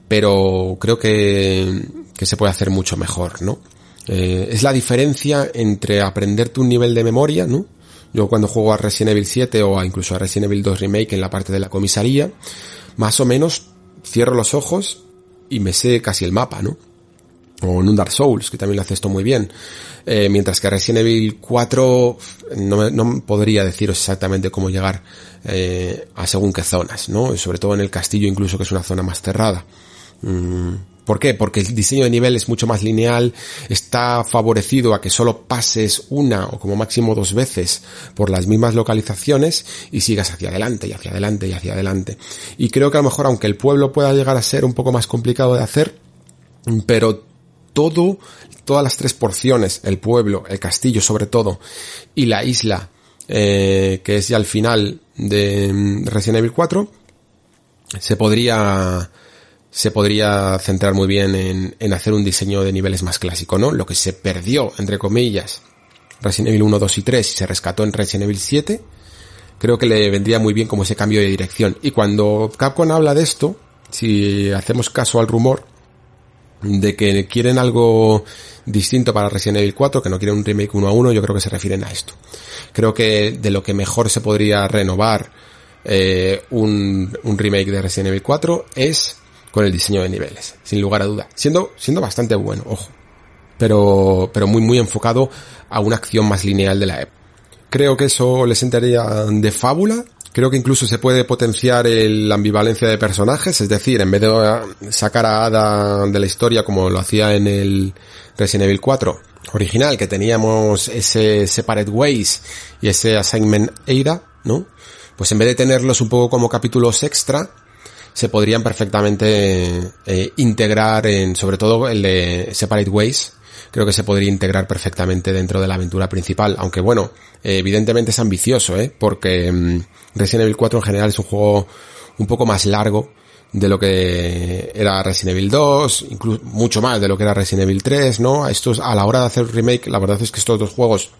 pero creo que que se puede hacer mucho mejor, ¿no? Eh, es la diferencia entre aprenderte un nivel de memoria, ¿no? Yo cuando juego a Resident Evil 7 o incluso a Resident Evil 2 Remake en la parte de la comisaría, más o menos cierro los ojos y me sé casi el mapa, ¿no? O en un Dark Souls, que también lo hace esto muy bien. Eh, mientras que Resident Evil 4 no, no podría deciros exactamente cómo llegar eh, a según qué zonas, ¿no? Y sobre todo en el castillo incluso que es una zona más cerrada. Mm. ¿Por qué? Porque el diseño de nivel es mucho más lineal, está favorecido a que solo pases una o como máximo dos veces por las mismas localizaciones y sigas hacia adelante y hacia adelante y hacia adelante. Y creo que a lo mejor aunque el pueblo pueda llegar a ser un poco más complicado de hacer, pero todo, todas las tres porciones, el pueblo, el castillo sobre todo, y la isla, eh, que es ya el final de mm, Resident Evil 4, se podría se podría centrar muy bien en, en, hacer un diseño de niveles más clásico, ¿no? Lo que se perdió, entre comillas, Resident Evil 1, 2 y 3 y se rescató en Resident Evil 7, creo que le vendría muy bien como ese cambio de dirección. Y cuando Capcom habla de esto, si hacemos caso al rumor de que quieren algo distinto para Resident Evil 4, que no quieren un remake 1 a 1, yo creo que se refieren a esto. Creo que de lo que mejor se podría renovar eh, un, un remake de Resident Evil 4 es con el diseño de niveles, sin lugar a duda. Siendo, siendo bastante bueno, ojo. Pero, pero muy, muy enfocado a una acción más lineal de la época. Creo que eso les sentaría de fábula. Creo que incluso se puede potenciar la ambivalencia de personajes, es decir, en vez de sacar a Ada de la historia como lo hacía en el Resident Evil 4 original, que teníamos ese Separate Ways y ese Assignment Ada, ¿no? Pues en vez de tenerlos un poco como capítulos extra, se podrían perfectamente eh, integrar en, sobre todo el de Separate Ways, creo que se podría integrar perfectamente dentro de la aventura principal, aunque bueno, evidentemente es ambicioso, ¿eh? porque mm, Resident Evil 4 en general es un juego un poco más largo de lo que era Resident Evil 2, incluso mucho más de lo que era Resident Evil 3, ¿no? Estos, a la hora de hacer remake, la verdad es que estos dos juegos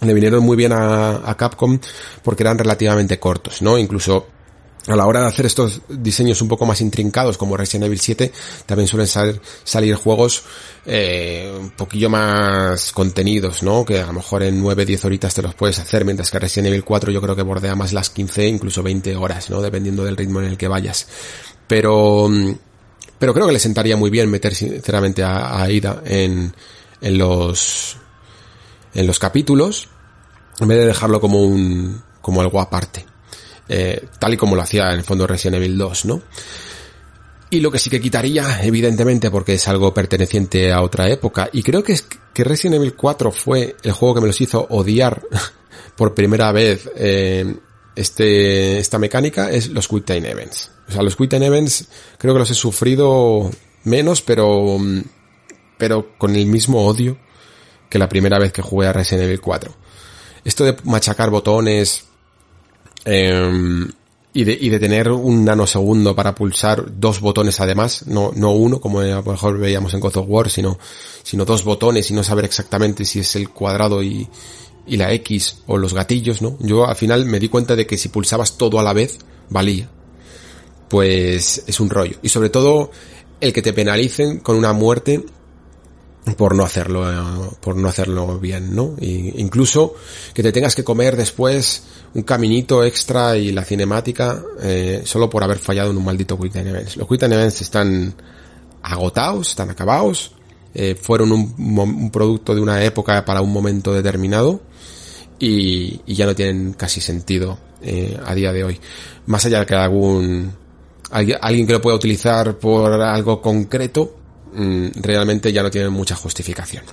le vinieron muy bien a, a Capcom porque eran relativamente cortos, ¿no? Incluso a la hora de hacer estos diseños un poco más intrincados como Resident Evil 7 también suelen salir juegos eh, un poquillo más contenidos, ¿no? Que a lo mejor en 9-10 horitas te los puedes hacer, mientras que Resident Evil 4 yo creo que bordea más las 15, incluso 20 horas, ¿no? Dependiendo del ritmo en el que vayas. Pero, pero creo que le sentaría muy bien meter sinceramente a, a Ida en, en los, en los capítulos, en vez de dejarlo como un, como algo aparte. Eh, tal y como lo hacía en el fondo Resident Evil 2, ¿no? Y lo que sí que quitaría, evidentemente, porque es algo perteneciente a otra época, y creo que es que Resident Evil 4 fue el juego que me los hizo odiar <laughs> por primera vez eh, este, esta mecánica, es los Quick Time Events. O sea, los Quick Time Events creo que los he sufrido menos, pero, pero con el mismo odio que la primera vez que jugué a Resident Evil 4. Esto de machacar botones em, y, de, y de tener un nanosegundo para pulsar dos botones además, no, no uno como a lo mejor veíamos en God of War, sino, sino dos botones y no saber exactamente si es el cuadrado y, y la X o los gatillos, ¿no? Yo al final me di cuenta de que si pulsabas todo a la vez, valía. Pues es un rollo. Y sobre todo el que te penalicen con una muerte por no hacerlo por no hacerlo bien no y incluso que te tengas que comer después un caminito extra y la cinemática eh, solo por haber fallado en un maldito Quick Events. Los Quick Events están agotados están acabados eh, fueron un, un, producto de una época para un momento determinado y, y ya no tienen casi sentido eh, a día de hoy. Más allá de que algún alguien que lo pueda utilizar por algo concreto realmente ya no tienen mucha justificación.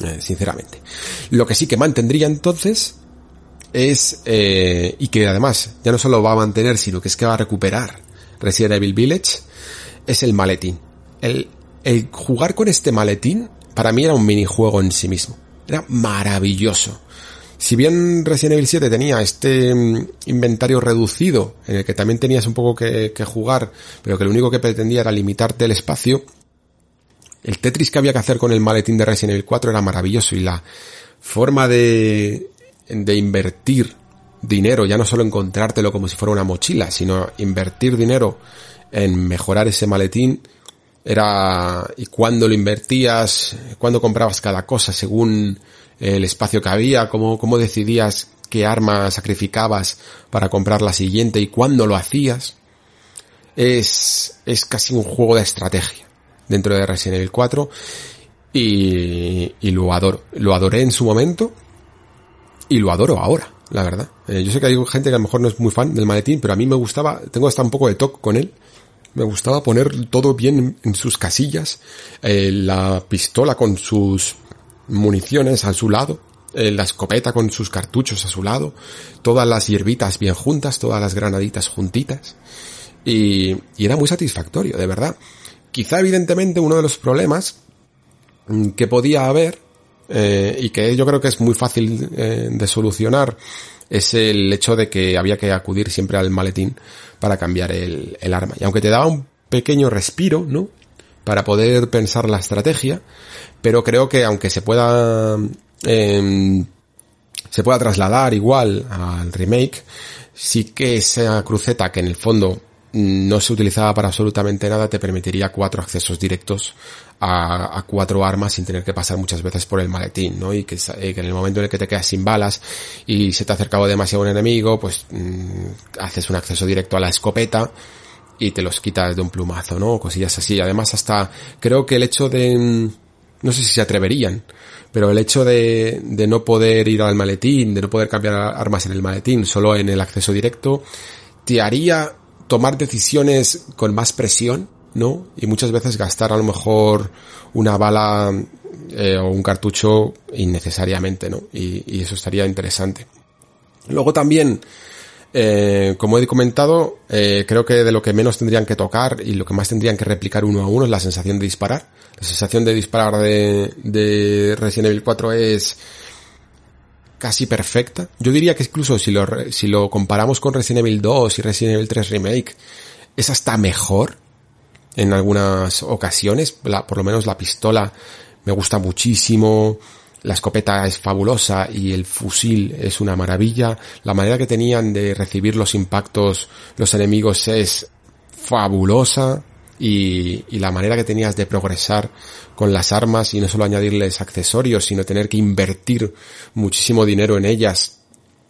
Eh, sinceramente. Lo que sí que mantendría entonces es, eh, y que además ya no solo va a mantener, sino que es que va a recuperar Resident Evil Village, es el maletín. El, el jugar con este maletín, para mí era un minijuego en sí mismo. Era maravilloso. Si bien Resident Evil 7 tenía este mm, inventario reducido, en el que también tenías un poco que, que, jugar, pero que lo único que pretendía era limitarte el espacio, el Tetris que había que hacer con el maletín de Resident Evil 4 era maravilloso y la forma de, de invertir dinero, ya no solo encontrártelo como si fuera una mochila, sino invertir dinero en mejorar ese maletín, era y cuándo lo invertías, cuándo comprabas cada cosa según el espacio que había, cómo, cómo decidías qué arma sacrificabas para comprar la siguiente y cuándo lo hacías, es, es casi un juego de estrategia dentro de Resident Evil 4 y, y lo adoro. Lo adoré en su momento y lo adoro ahora, la verdad. Eh, yo sé que hay gente que a lo mejor no es muy fan del maletín, pero a mí me gustaba, tengo hasta un poco de toque con él. Me gustaba poner todo bien en sus casillas, eh, la pistola con sus municiones a su lado, eh, la escopeta con sus cartuchos a su lado, todas las hierbitas bien juntas, todas las granaditas juntitas. Y, y era muy satisfactorio, de verdad. Quizá evidentemente uno de los problemas mm, que podía haber eh, y que yo creo que es muy fácil eh, de solucionar es el hecho de que había que acudir siempre al maletín para cambiar el, arma. Y aunque te daba un pequeño respiro, ¿no? Para poder pensar la estrategia, pero creo que aunque se pueda eh, se pueda trasladar igual al remake, sí que esa cruceta que en el fondo no se utilizaba para absolutamente nada, te permitiría cuatro accesos directos a, a, cuatro armas sin tener que pasar muchas veces por el maletín, ¿no? Y que, eh, que, en el momento en el que te quedas sin balas y se te ha acercado demasiado un enemigo, pues mmm, haces un acceso directo a la escopeta y te los quitas de un plumazo, ¿no? Cosillas así. Además, hasta creo que el hecho de, mm, no sé si se atreverían, pero el hecho de, de no poder ir al maletín, de no poder cambiar armas en el maletín, solo en el acceso directo, te haría tomar decisiones con más presión, ¿no? Y muchas veces gastar a lo mejor una bala eh, o un cartucho innecesariamente, ¿no? Y, eso estaría interesante. Luego también, eh, como he comentado, eh, creo que de lo que menos tendrían que tocar y lo que más tendrían que replicar uno a uno es la sensación de disparar. La sensación de disparar de, de Resident Evil 4 es casi perfecta. Yo diría que incluso si lo, si lo comparamos con Resident Evil 2 y Resident Evil 3 Remake, es hasta mejor en algunas ocasiones. La, por lo menos la pistola me gusta muchísimo. La escopeta es fabulosa y el fusil es una maravilla. La manera que tenían de recibir los impactos los enemigos es fabulosa y, y, la manera que tenías de progresar con las armas y no solo añadirles accesorios, sino tener que invertir muchísimo dinero en ellas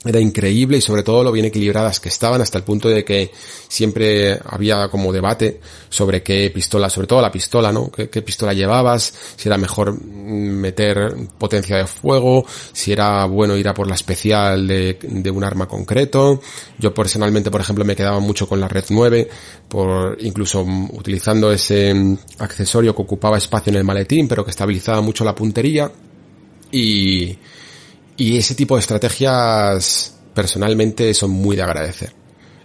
era increíble y sobre todo lo bien equilibradas que estaban hasta el punto de que siempre había como debate sobre qué pistola, sobre todo la pistola, ¿no? ¿Qué, pistola llevabas? Si era mejor meter potencia de fuego, si era bueno ir a por la especial de, de un arma concreto. Yo personalmente, por ejemplo, me quedaba mucho con la Red 9, por incluso utilizando ese accesorio que ocupaba espacio en el maletín, pero que estabilizaba mucho la puntería y y ese tipo de estrategias personalmente son muy de agradecer.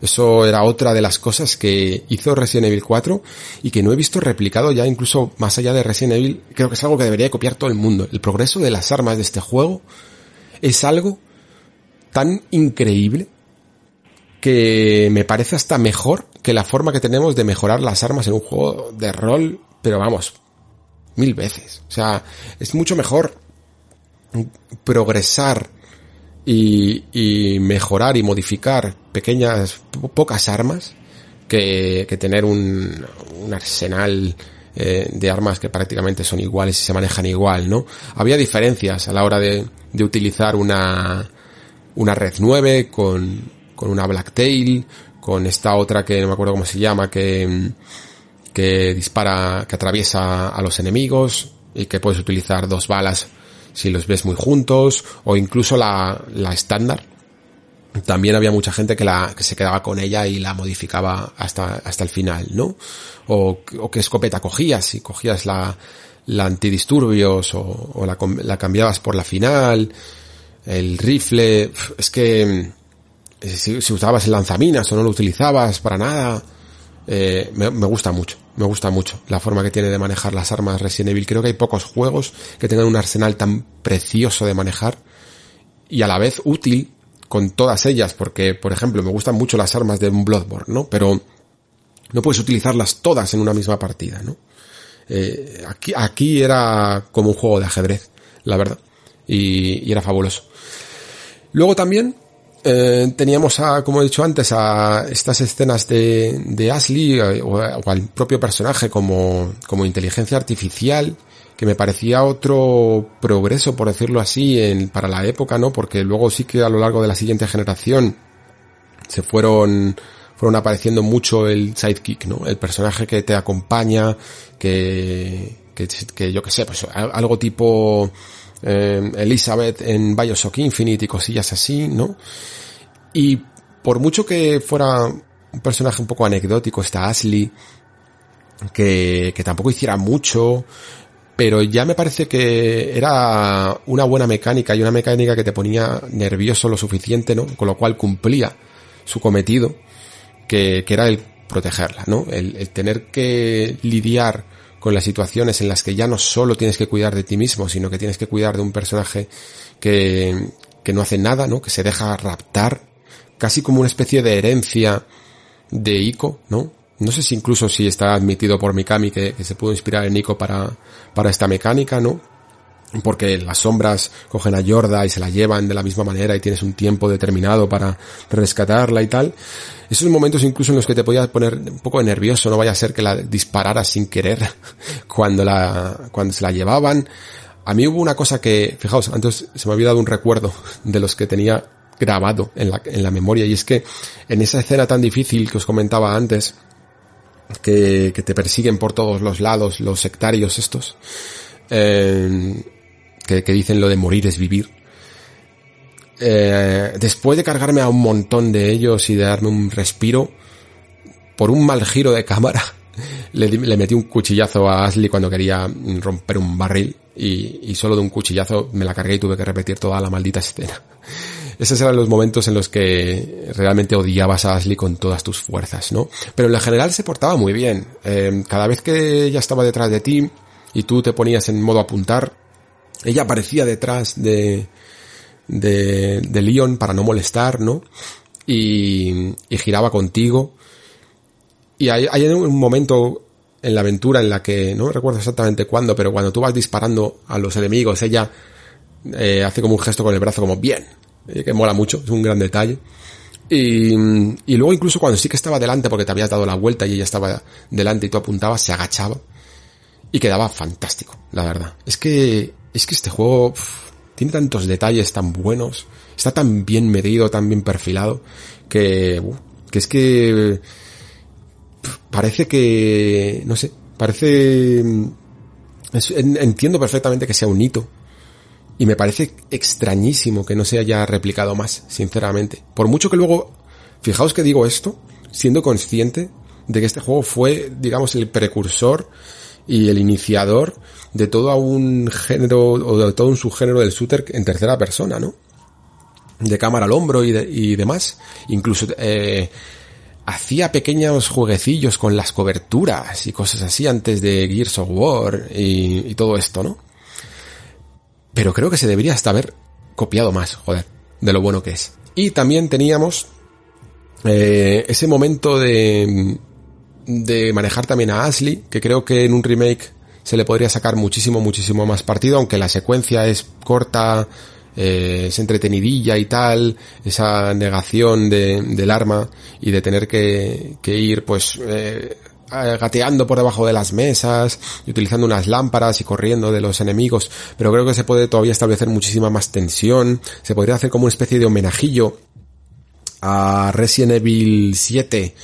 Eso era otra de las cosas que hizo Resident Evil 4 y que no he visto replicado ya incluso más allá de Resident Evil. Creo que es algo que debería copiar todo el mundo. El progreso de las armas de este juego es algo tan increíble que me parece hasta mejor que la forma que tenemos de mejorar las armas en un juego de rol, pero vamos, mil veces. O sea, es mucho mejor progresar y, mejorar y modificar pequeñas, pocas armas que, tener un, arsenal eh, de armas que prácticamente son iguales y se manejan igual, ¿no? Había diferencias a la hora de, utilizar una, una Red 9 con, con una Blacktail, con esta otra que no me acuerdo cómo se llama, que, que dispara, que atraviesa a los enemigos y que puedes utilizar dos balas si los ves muy juntos, o incluso la, la estándar. También había mucha gente que la, que se quedaba con ella y la modificaba hasta, hasta el final, ¿no? O, o qué escopeta cogías, si cogías la, la antidisturbios o, la, la cambiabas por la final, el rifle, es que si, si, usabas el lanzaminas o no lo utilizabas para nada, eh, me, gusta mucho, me gusta mucho la forma que tiene de manejar las armas Resident Evil. Creo que hay pocos juegos que tengan un arsenal tan precioso de manejar y a la vez útil con todas ellas, porque, por ejemplo, me gustan mucho las armas de un Bloodborne, ¿no? Pero no puedes utilizarlas todas en una misma partida, ¿no? Eh, aquí, aquí era como un juego de ajedrez, la verdad, y, y era fabuloso. Luego también eh, teníamos a, como he dicho antes, a estas escenas de, de Ashley eh, o, al propio personaje como, como inteligencia artificial, que me parecía otro progreso, por decirlo así, en, para la época, ¿no? Porque luego sí que a lo largo de la siguiente generación se fueron, fueron apareciendo mucho el sidekick, ¿no? El personaje que te acompaña, que, que, yo que sé, pues algo tipo, eh, Elizabeth en Bioshock Infinite y cosillas así, ¿no? Y por mucho que fuera un personaje un poco anecdótico, está Ashley, que, que tampoco hiciera mucho, pero ya me parece que era una buena mecánica y una mecánica que te ponía nervioso lo suficiente, ¿no? Con lo cual cumplía su cometido, que, que era el protegerla, ¿no? El, el tener que lidiar con las situaciones en las que ya no solo tienes que cuidar de ti mismo, sino que tienes que cuidar de un personaje que, que no hace nada, ¿no? Que se deja raptar, casi como una especie de herencia de Ico, ¿no? No sé si incluso si está admitido por Mikami que, que se pudo inspirar en Ico para, para esta mecánica, ¿no? Porque las sombras cogen a Yorda y se la llevan de la misma manera y tienes un tiempo determinado para rescatarla y tal. Esos momentos incluso en los que te podías poner un poco nervioso, no vaya a ser que la disparara sin querer <laughs> cuando la, cuando se la llevaban. A mí hubo una cosa que, fijaos, antes se me había dado un recuerdo de los que tenía grabado en la, en la memoria y es que en esa escena tan difícil que os comentaba antes, que, que te persiguen por todos los lados los sectarios estos, eh, que, dicen lo de morir es vivir. Eh, después de cargarme a un montón de ellos y de darme un respiro, por un mal giro de cámara, <laughs> le, metí un cuchillazo a Ashley cuando quería romper un barril y, solo de un cuchillazo me la cargué y tuve que repetir toda la maldita escena. <laughs> Esos eran los momentos en los que realmente odiabas a Ashley con todas tus fuerzas, ¿no? Pero en general se portaba muy bien. Eh, cada vez que ella estaba detrás de ti y tú te ponías en modo apuntar, ella aparecía detrás de, de, de Leon para no molestar, ¿no? Y, y giraba contigo. Y hay, hay, un momento en la aventura en la que, no recuerdo exactamente cuándo, pero cuando tú vas disparando a los enemigos, ella eh, hace como un gesto con el brazo como bien, eh, que mola mucho, es un gran detalle. Y, y luego incluso cuando sí que estaba delante porque te habías dado la vuelta y ella estaba delante y tú apuntabas, se agachaba y quedaba fantástico, la verdad. Es que es que este juego tiene tantos detalles tan buenos, está tan bien medido, tan bien perfilado, que, que es que parece que, no sé, parece, en, entiendo perfectamente que sea un hito. Y me parece extrañísimo que no se haya replicado más, sinceramente. Por mucho que luego, fijaos que digo esto, siendo consciente de que este juego fue, digamos, el precursor y el iniciador de todo un género o de todo un subgénero del shooter en tercera persona, ¿no? De cámara al hombro y, y demás. Incluso eh, hacía pequeños jueguecillos con las coberturas y cosas así antes de Gears of War y, y todo esto, ¿no? Pero creo que se debería hasta haber copiado más, joder, de lo bueno que es. Y también teníamos eh, ese momento de, de manejar también a Ashley, que creo que en un remake se le podría sacar muchísimo, muchísimo más partido, aunque la secuencia es corta, eh, es entretenidilla y tal, esa negación de, del arma y de tener que, que ir pues eh, gateando por debajo de las mesas y utilizando unas lámparas y corriendo de los enemigos, pero creo que se puede todavía establecer muchísima más tensión, se podría hacer como una especie de homenajillo a Resident Evil 7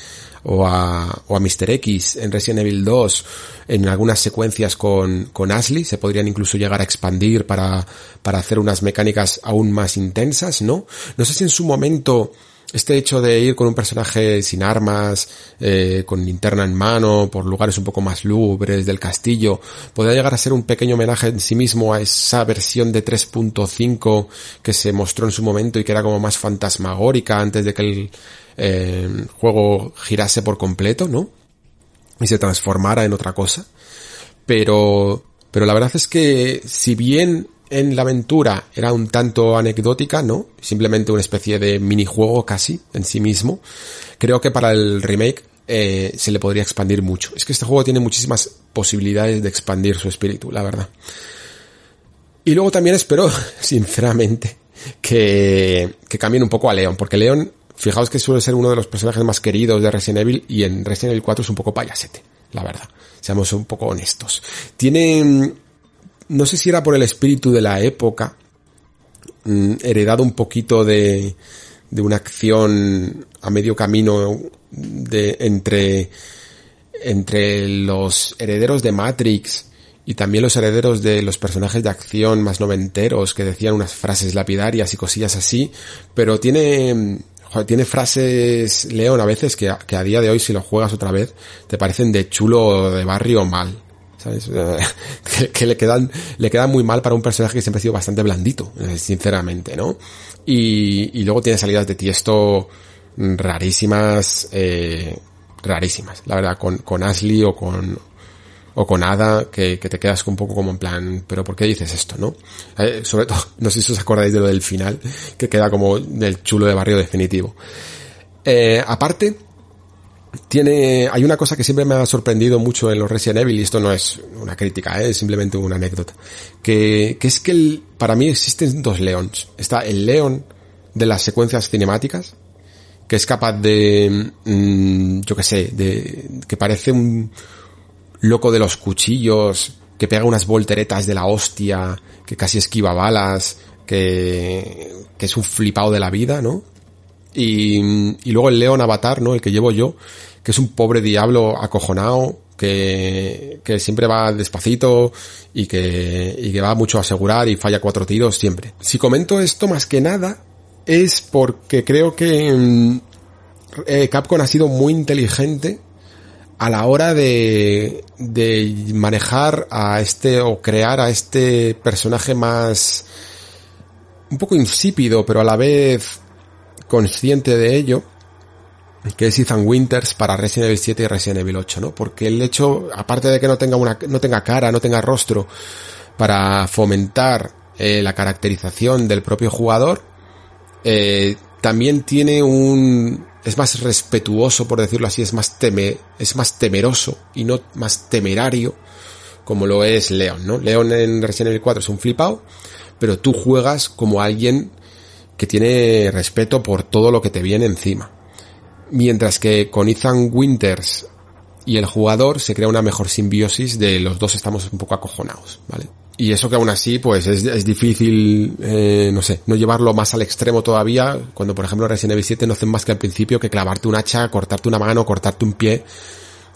o a, o a Mr. X en Resident Evil 2 en algunas secuencias con, con Ashley, se podrían incluso llegar a expandir para, para hacer unas mecánicas aún más intensas, ¿no? No sé si en su momento este hecho de ir con un personaje sin armas, eh, con linterna en mano, por lugares un poco más lúgubres del castillo, podría llegar a ser un pequeño homenaje en sí mismo a esa versión de 3.5 que se mostró en su momento y que era como más fantasmagórica antes de que el eh, juego girase por completo, ¿no? Y se transformara en otra cosa. Pero, pero la verdad es que si bien en la aventura era un tanto anecdótica, ¿no? Simplemente una especie de minijuego casi en sí mismo. Creo que para el remake eh, se le podría expandir mucho. Es que este juego tiene muchísimas posibilidades de expandir su espíritu, la verdad. Y luego también espero, <laughs> sinceramente, que, que cambien un poco a Leon, porque Leon, fijaos que suele ser uno de los personajes más queridos de Resident Evil y en Resident Evil 4 es un poco payasete, la verdad. Seamos un poco honestos. Tiene no sé si era por el espíritu de la época, mm, heredado un poquito de, de una acción a medio camino de, entre, entre los herederos de Matrix y también los herederos de los personajes de acción más noventeros que decían unas frases lapidarias y cosillas así, pero tiene, tiene frases, León, a veces que a, que a día de hoy si lo juegas otra vez te parecen de chulo de barrio mal. <laughs> que, le quedan, le quedan muy mal para un personaje que siempre ha sido bastante blandito, eh, sinceramente, ¿no? Y, y luego tiene salidas de tiesto rarísimas, eh, rarísimas, la verdad, con, con Ashley o con, o con Ada, que, que, te quedas un poco como en plan, pero ¿por qué dices esto, no? Eh, sobre todo, <laughs> no sé si os acordáis de lo del final, que queda como del chulo de barrio definitivo. Eh, aparte, tiene, hay una cosa que siempre me ha sorprendido mucho en los Resident Evil, y esto no es una crítica, ¿eh? es simplemente una anécdota, que, que es que el, para mí existen dos leones. Está el león de las secuencias cinemáticas, que es capaz de, mmm, yo que sé, de, que parece un loco de los cuchillos, que pega unas volteretas de la hostia, que casi esquiva balas, que, que es un flipado de la vida, ¿no? Y, luego el león avatar, ¿no? El que llevo yo, que es un pobre diablo acojonado, que, que siempre va despacito y que, y que va mucho a asegurar y falla cuatro tiros siempre. Si comento esto más que nada, es porque creo que eh, Capcom ha sido muy inteligente a la hora de, de manejar a este o crear a este personaje más un poco insípido, pero a la vez consciente de ello, que es Ethan Winters para Resident Evil 7 y Resident Evil 8, ¿no? Porque el hecho, aparte de que no tenga una, no tenga cara, no tenga rostro, para fomentar eh, la caracterización del propio jugador, eh, también tiene un, es más respetuoso, por decirlo así, es más teme, es más temeroso y no más temerario, como lo es Leon, ¿no? Leon en Resident Evil 4 es un flipado, pero tú juegas como alguien que tiene respeto por todo lo que te viene encima. Mientras que con Ethan Winters y el jugador se crea una mejor simbiosis de los dos estamos un poco acojonados, ¿vale? Y eso que aún así, pues es, es difícil, eh, no sé, no llevarlo más al extremo todavía, cuando por ejemplo Resident Evil 7 no hacen más que al principio que clavarte un hacha, cortarte una mano, cortarte un pie,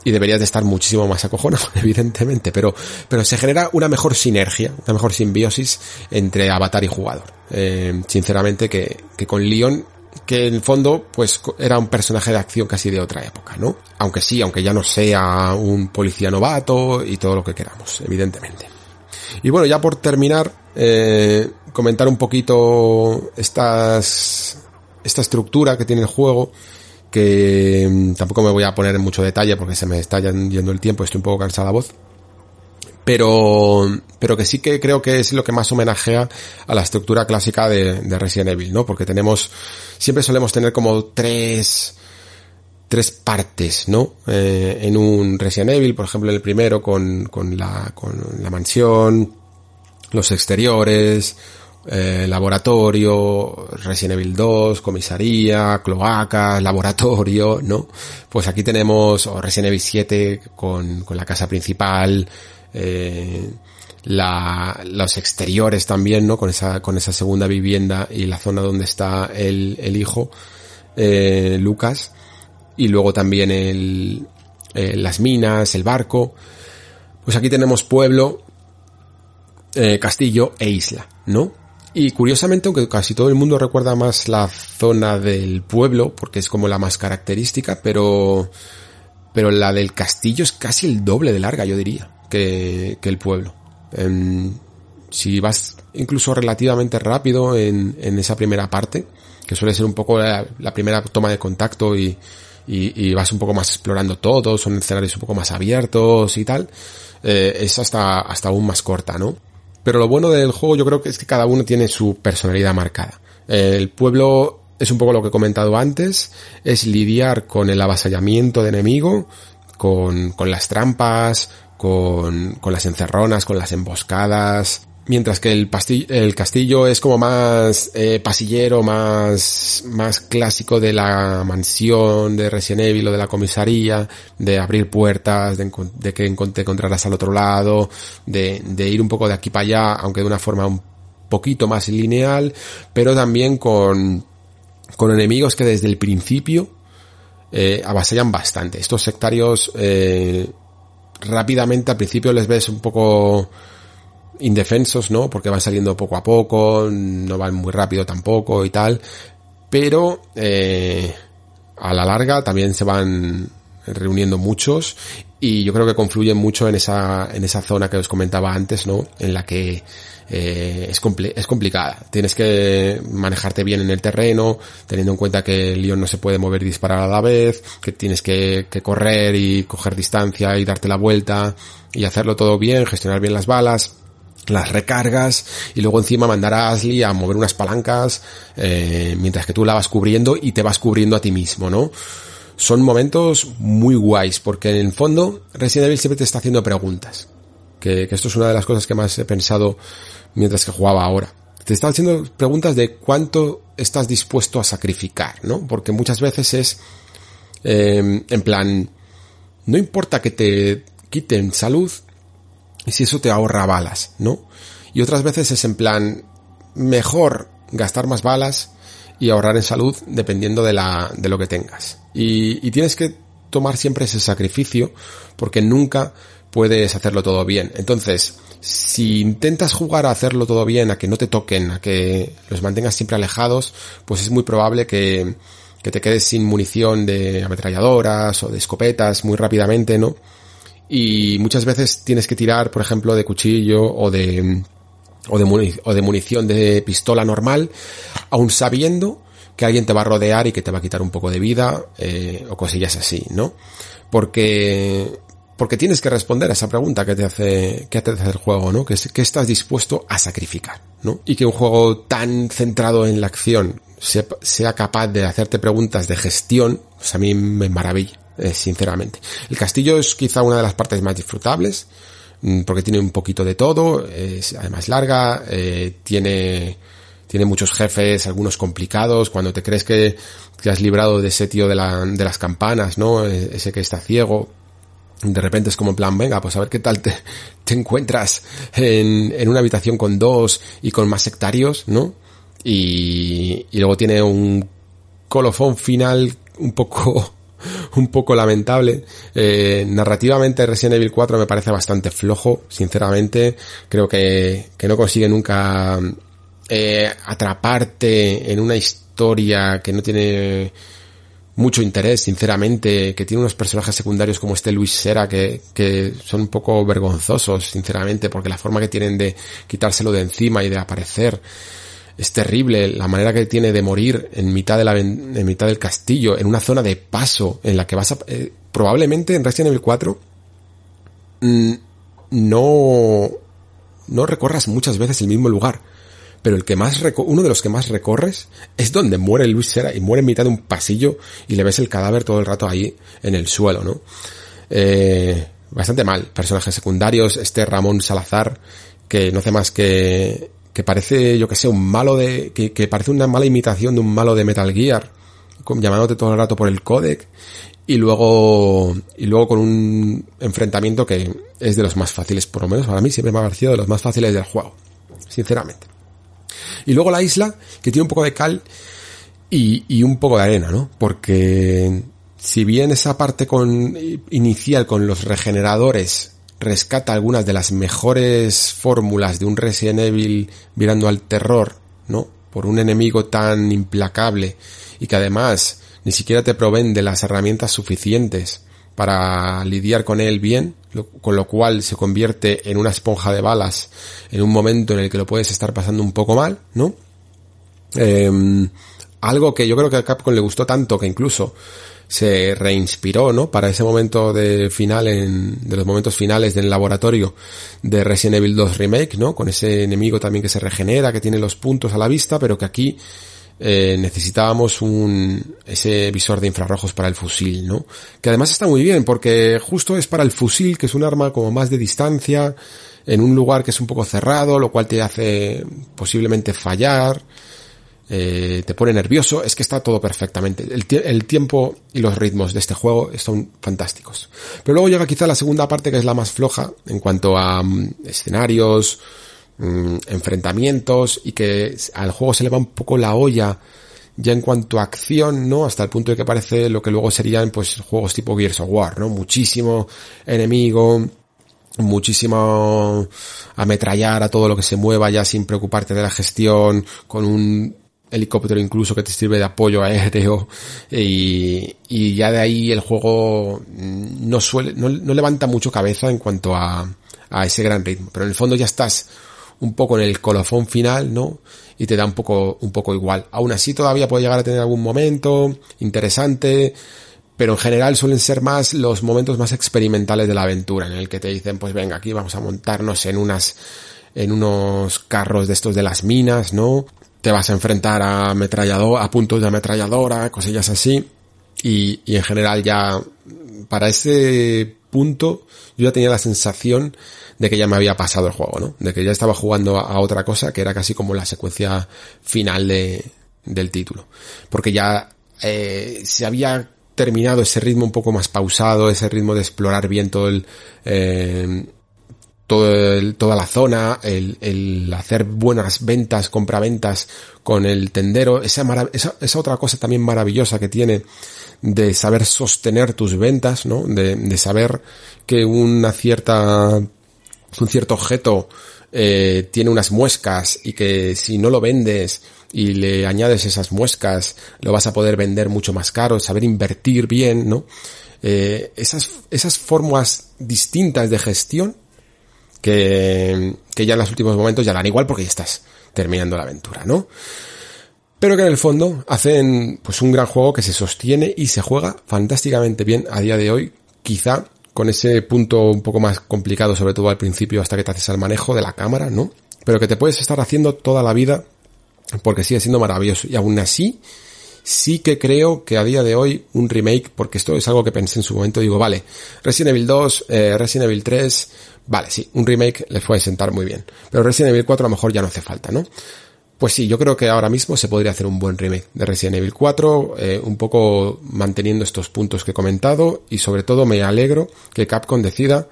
y deberías de estar muchísimo más acojonado, <laughs> evidentemente, pero, pero se genera una mejor sinergia, una mejor simbiosis entre avatar y jugador. Eh, sinceramente que, que con Leon que en el fondo pues era un personaje de acción casi de otra época, ¿no? Aunque sí, aunque ya no sea un policía novato y todo lo que queramos, evidentemente. Y bueno, ya por terminar, eh, comentar un poquito estas, esta estructura que tiene el juego, que mm, tampoco me voy a poner en mucho detalle porque se me está yendo el tiempo, estoy un poco cansada la voz. Pero, pero que sí que creo que es lo que más homenajea a la estructura clásica de, de Resident Evil, ¿no? Porque tenemos, siempre solemos tener como tres, tres partes, ¿no? Eh, en un Resident Evil, por ejemplo, en el primero con, con, la, con la mansión, los exteriores, eh, laboratorio, Resident Evil 2, comisaría, cloaca, <laughs> laboratorio, ¿no? Pues aquí tenemos Resident Evil 7 con, con la casa principal, eh, la, los exteriores también, ¿no? Con esa, con esa segunda vivienda y la zona donde está el, el hijo, eh, Lucas, y luego también el, las minas, el barco. Pues aquí tenemos pueblo, castillo e isla, ¿no? Y curiosamente, aunque casi todo el mundo recuerda más la zona del pueblo, porque es como la más característica, pero, pero la del castillo es casi el doble de larga, yo diría, que, que el pueblo. Em, si vas incluso relativamente rápido en, en, esa primera parte, que suele ser un poco la, primera toma de contacto y, y, y, vas un poco más explorando todo, son escenarios un poco más abiertos y tal, eh, es hasta, hasta aún más corta, ¿no? Pero lo bueno del juego yo creo que es que cada uno tiene su personalidad marcada. El pueblo es un poco lo que he comentado antes, es lidiar con el avasallamiento de enemigo, con, con las trampas, con, con las encerronas, con las emboscadas, Mientras que el, el castillo es como más eh, pasillero, más, más clásico de la mansión de Resident Evil o de la comisaría, de abrir puertas, de, de que te encontrarás al otro lado, de, de ir un poco de aquí para allá, aunque de una forma un poquito más lineal, pero también con, con enemigos que desde el principio eh, avasallan bastante. Estos sectarios eh, rápidamente al principio les ves un poco indefensos, ¿no? Porque van saliendo poco a poco, no van muy rápido tampoco y tal. Pero eh, a la larga también se van reuniendo muchos y yo creo que confluyen mucho en esa, en esa zona que os comentaba antes, ¿no? En la que eh, es, es complicada. Tienes que manejarte bien en el terreno, teniendo en cuenta que el León no se puede mover y disparar a la vez, que tienes que, que correr y coger distancia y darte la vuelta y hacerlo todo bien, gestionar bien las balas las recargas y luego encima mandar a Ashley a mover unas palancas eh, mientras que tú la vas cubriendo y te vas cubriendo a ti mismo, ¿no? Son momentos muy guays porque en el fondo Resident Evil siempre te está haciendo preguntas. Que, que esto es una de las cosas que más he pensado mientras que jugaba ahora. Te está haciendo preguntas de cuánto estás dispuesto a sacrificar, ¿no? Porque muchas veces es eh, en plan, no importa que te quiten salud, y si eso te ahorra balas, ¿no? Y otras veces es en plan, mejor gastar más balas y ahorrar en salud dependiendo de la, de lo que tengas. Y, y tienes que tomar siempre ese sacrificio porque nunca puedes hacerlo todo bien. Entonces, si intentas jugar a hacerlo todo bien, a que no te toquen, a que los mantengas siempre alejados, pues es muy probable que, que te quedes sin munición de ametralladoras o de escopetas muy rápidamente, ¿no? Y muchas veces tienes que tirar, por ejemplo, de cuchillo o de, o de, o de munición de pistola normal, aun sabiendo que alguien te va a rodear y que te va a quitar un poco de vida eh, o cosillas así, ¿no? Porque porque tienes que responder a esa pregunta que te hace que te hace el juego, ¿no? Que, que estás dispuesto a sacrificar, ¿no? Y que un juego tan centrado en la acción sea, sea capaz de hacerte preguntas de gestión, pues a mí me maravilla. Eh, sinceramente. El castillo es quizá una de las partes más disfrutables, mm, porque tiene un poquito de todo, es además larga, eh, tiene, tiene muchos jefes, algunos complicados, cuando te crees que, que has librado de ese tío de, la, de las campanas, ¿no? E, ese que está ciego, de repente es como en plan, venga, pues a ver qué tal te, <laughs> te encuentras en, en, una habitación con dos y con más sectarios, ¿no? Y, y luego tiene un colofón final un poco <laughs> un poco lamentable. Eh, narrativamente Resident Evil 4 me parece bastante flojo, sinceramente. Creo que, que no consigue nunca eh, atraparte en una historia que no tiene mucho interés, sinceramente, que tiene unos personajes secundarios como este Luis Sera que, que son un poco vergonzosos, sinceramente, porque la forma que tienen de quitárselo de encima y de aparecer es terrible la manera que tiene de morir en mitad de la en mitad del castillo, en una zona de paso en la que vas a eh, probablemente en Resident Evil 4 mm, no no recorras muchas veces el mismo lugar, pero el que más uno de los que más recorres es donde muere Luis Sera y muere en mitad de un pasillo y le ves el cadáver todo el rato ahí en el suelo, ¿no? Eh, bastante mal. Personajes secundarios, este Ramón Salazar, que no hace más que, que parece, yo que sé, un malo de, que, parece una mala imitación de un malo de Metal Gear, llamándote todo el rato por el codec, y luego, y luego con un enfrentamiento que es de los más fáciles, por lo menos para mí siempre me ha parecido de los más fáciles del juego, sinceramente. Y luego la isla, que tiene un poco de cal y, y un poco de arena, ¿no? Porque si bien esa parte con, inicial con los regeneradores rescata algunas de las mejores fórmulas de un Resident Evil mirando al terror, ¿no? Por un enemigo tan implacable y que además ni siquiera te proveen de las herramientas suficientes para lidiar con él bien, con lo cual se convierte en una esponja de balas en un momento en el que lo puedes estar pasando un poco mal, ¿no? Em, algo que yo creo que a Capcom le gustó tanto que incluso se reinspiró, ¿no? Para ese momento de final, en, de los momentos finales del laboratorio de Resident Evil 2 Remake, ¿no? Con ese enemigo también que se regenera, que tiene los puntos a la vista, pero que aquí eh, necesitábamos un, ese visor de infrarrojos para el fusil, ¿no? Que además está muy bien porque justo es para el fusil, que es un arma como más de distancia, en un lugar que es un poco cerrado, lo cual te hace posiblemente fallar. Eh, te pone nervioso, es que está todo perfectamente. El, tiempo y los ritmos de este juego son fantásticos. Pero luego llega quizá la segunda parte que es la más floja en cuanto a mm, escenarios, mm, enfrentamientos y que al juego se le va un poco la olla ya en cuanto a acción, ¿no? Hasta el punto de que parece lo que luego serían pues juegos tipo Gears of War, ¿no? Muchísimo enemigo, muchísimo ametrallar a todo lo que se mueva ya sin preocuparte de la gestión, con un helicóptero incluso que te sirve de apoyo aéreo y, y ya de ahí el juego no suele, no, no, levanta mucho cabeza en cuanto a, a ese gran ritmo, pero en el fondo ya estás un poco en el colofón final, ¿no? Y te da un poco, un poco igual. Aún así todavía puede llegar a tener algún momento interesante, pero en general suelen ser más los momentos más experimentales de la aventura, en el que te dicen, pues venga, aquí vamos a montarnos en unas, en unos carros de estos de las minas, ¿no? Te vas a enfrentar a ametrallador, a puntos de ametralladora, cosillas así. Y, y en general ya, para ese punto, yo ya tenía la sensación de que ya me había pasado el juego, ¿no? De que ya estaba jugando a, otra cosa que era casi como la secuencia final de, del título. Porque ya eh, se había terminado ese ritmo un poco más pausado, ese ritmo de explorar bien todo el, eh, toda la zona, el, el, hacer buenas ventas, compraventas con el tendero, esa, esa, esa, otra cosa también maravillosa que tiene de saber sostener tus ventas, ¿no? De, de saber que una cierta, un cierto objeto eh, tiene unas muescas y que si no lo vendes y le añades esas muescas, lo vas a poder vender mucho más caro, saber invertir bien, ¿no? Eh, esas, esas formas distintas de gestión que, que ya en los últimos momentos ya dan igual porque ya estás terminando la aventura, ¿no? Pero que en el fondo hacen pues un gran juego que se sostiene y se juega fantásticamente bien a día de hoy, quizá con ese punto un poco más complicado, sobre todo al principio hasta que te haces al manejo de la cámara, ¿no? Pero que te puedes estar haciendo toda la vida porque sigue siendo maravilloso. Y aún así, sí que creo que a día de hoy un remake, porque esto es algo que pensé en su momento, digo, vale, Resident Evil 2, eh, Resident Evil 3, Vale, sí, un remake les puede sentar muy bien. Pero Resident Evil 4 a lo mejor ya no hace falta, ¿no? Pues sí, yo creo que ahora mismo se podría hacer un buen remake de Resident Evil 4, eh, un poco manteniendo estos puntos que he comentado y sobre todo me alegro que Capcom decida,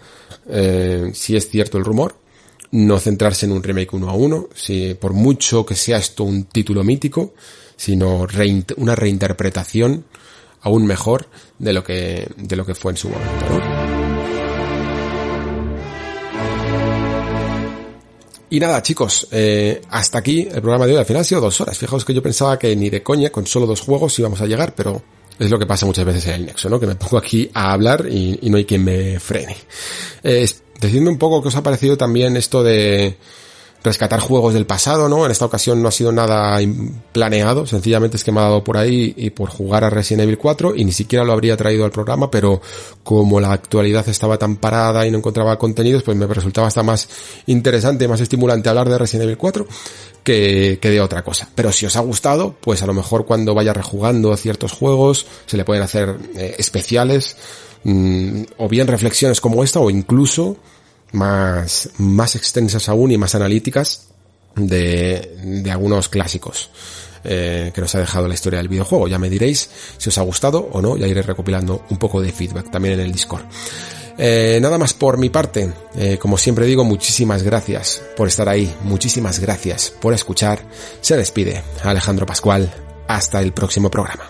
eh, si es cierto el rumor, no centrarse en un remake uno a uno, si por mucho que sea esto un título mítico, sino una reinterpretación aún mejor de lo que de lo que fue en su momento. Y nada, chicos, eh, hasta aquí el programa de hoy. Al final ha sido dos horas. Fijaos que yo pensaba que ni de coña, con solo dos juegos íbamos a llegar, pero es lo que pasa muchas veces en el Nexo, ¿no? Que me pongo aquí a hablar y, no hay quien me frene. Eh, decidme un poco qué os ha parecido también esto de rescatar juegos del pasado, ¿no? En esta ocasión no ha sido nada planeado, sencillamente es que me ha dado por ahí y por jugar a Resident Evil 4 y ni siquiera lo habría traído al programa, pero como la actualidad estaba tan parada y no encontraba contenidos, pues me resultaba hasta más interesante, más estimulante hablar de Resident Evil 4 que, que de otra cosa. Pero si os ha gustado, pues a lo mejor cuando vaya rejugando ciertos juegos se le pueden hacer eh, especiales mm, o bien reflexiones como esta o incluso más, más extensas aún y más analíticas de, de algunos clásicos eh, que nos ha dejado la historia del videojuego. Ya me diréis si os ha gustado o no, ya iré recopilando un poco de feedback también en el Discord. Eh, nada más por mi parte, eh, como siempre digo, muchísimas gracias por estar ahí, muchísimas gracias por escuchar. Se despide Alejandro Pascual, hasta el próximo programa.